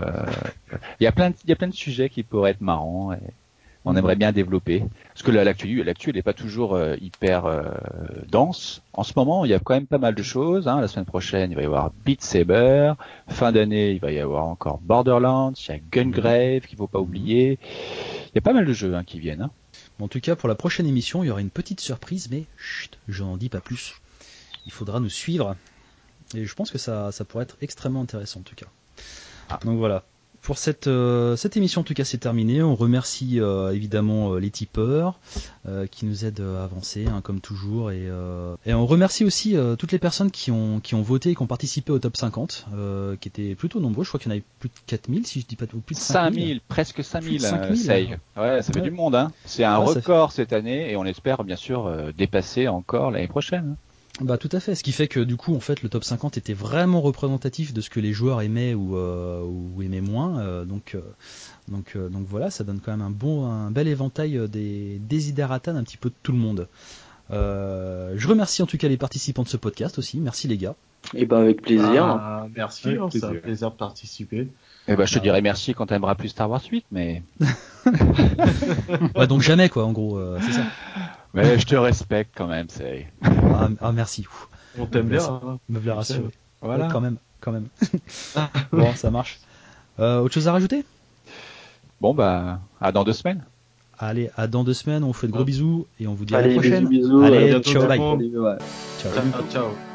il y a plein de, sujets qui pourraient être marrants et on aimerait bien développer. Parce que l'actu l'actu n'est pas toujours euh, hyper euh, dense. En ce moment il y a quand même pas mal de choses hein. la semaine prochaine il va y avoir Beat Saber. Fin d'année il va y avoir encore Borderlands. Il y a Gungrave qu'il faut pas oublier. Il y a pas mal de jeux hein, qui viennent hein. en tout cas pour la prochaine émission il y aura une petite surprise mais chut, je n'en dis pas plus. Il faudra nous suivre. Et je pense que ça pourrait être extrêmement intéressant en tout cas ah. Donc voilà. Pour cette, euh, cette émission, en tout cas, c'est terminé. On remercie euh, évidemment euh, les tipeurs qui nous aident à avancer, hein, comme toujours. Et, et, on remercie aussi toutes les personnes qui ont, qui ont voté et qui ont participé au top 50, qui étaient plutôt nombreux. Je crois qu'il y en avait plus de 4000, si je dis pas tout, plus de 5000. presque 5000. 5000 ouais, ça fait du monde. Hein. C'est un record cette année et on espère bien sûr dépasser encore l'année prochaine. Bah tout à fait, ce qui fait que du coup en fait le top 50 était vraiment représentatif de ce que les joueurs aimaient ou, euh, ou aimaient moins. Euh, donc, euh, donc, donc voilà, ça donne quand même un bon, un bel éventail des desiderata d'un petit peu de tout le monde. je remercie en tout cas les participants de ce podcast aussi. Merci les gars. Et eh ben avec plaisir. Ah, merci, hein, c'est un plaisir de participer. Et eh ben je te dirai merci quand t'aimeras plus Star Wars 8, mais. ouais, donc jamais quoi, en gros, c'est ça. Mais je te respecte quand même, c'est. Ah, ah, merci. On t'aime bien. Hein. Me bien rassurer. Voilà. quand même, quand même. bon, ça marche. Euh, autre chose à rajouter? Bon bah, à dans deux semaines. Allez, à dans deux semaines. On vous fait de gros bisous et on vous dit à la prochaine. Bisous, Allez, ciao, bye. Ciao. ciao. ciao.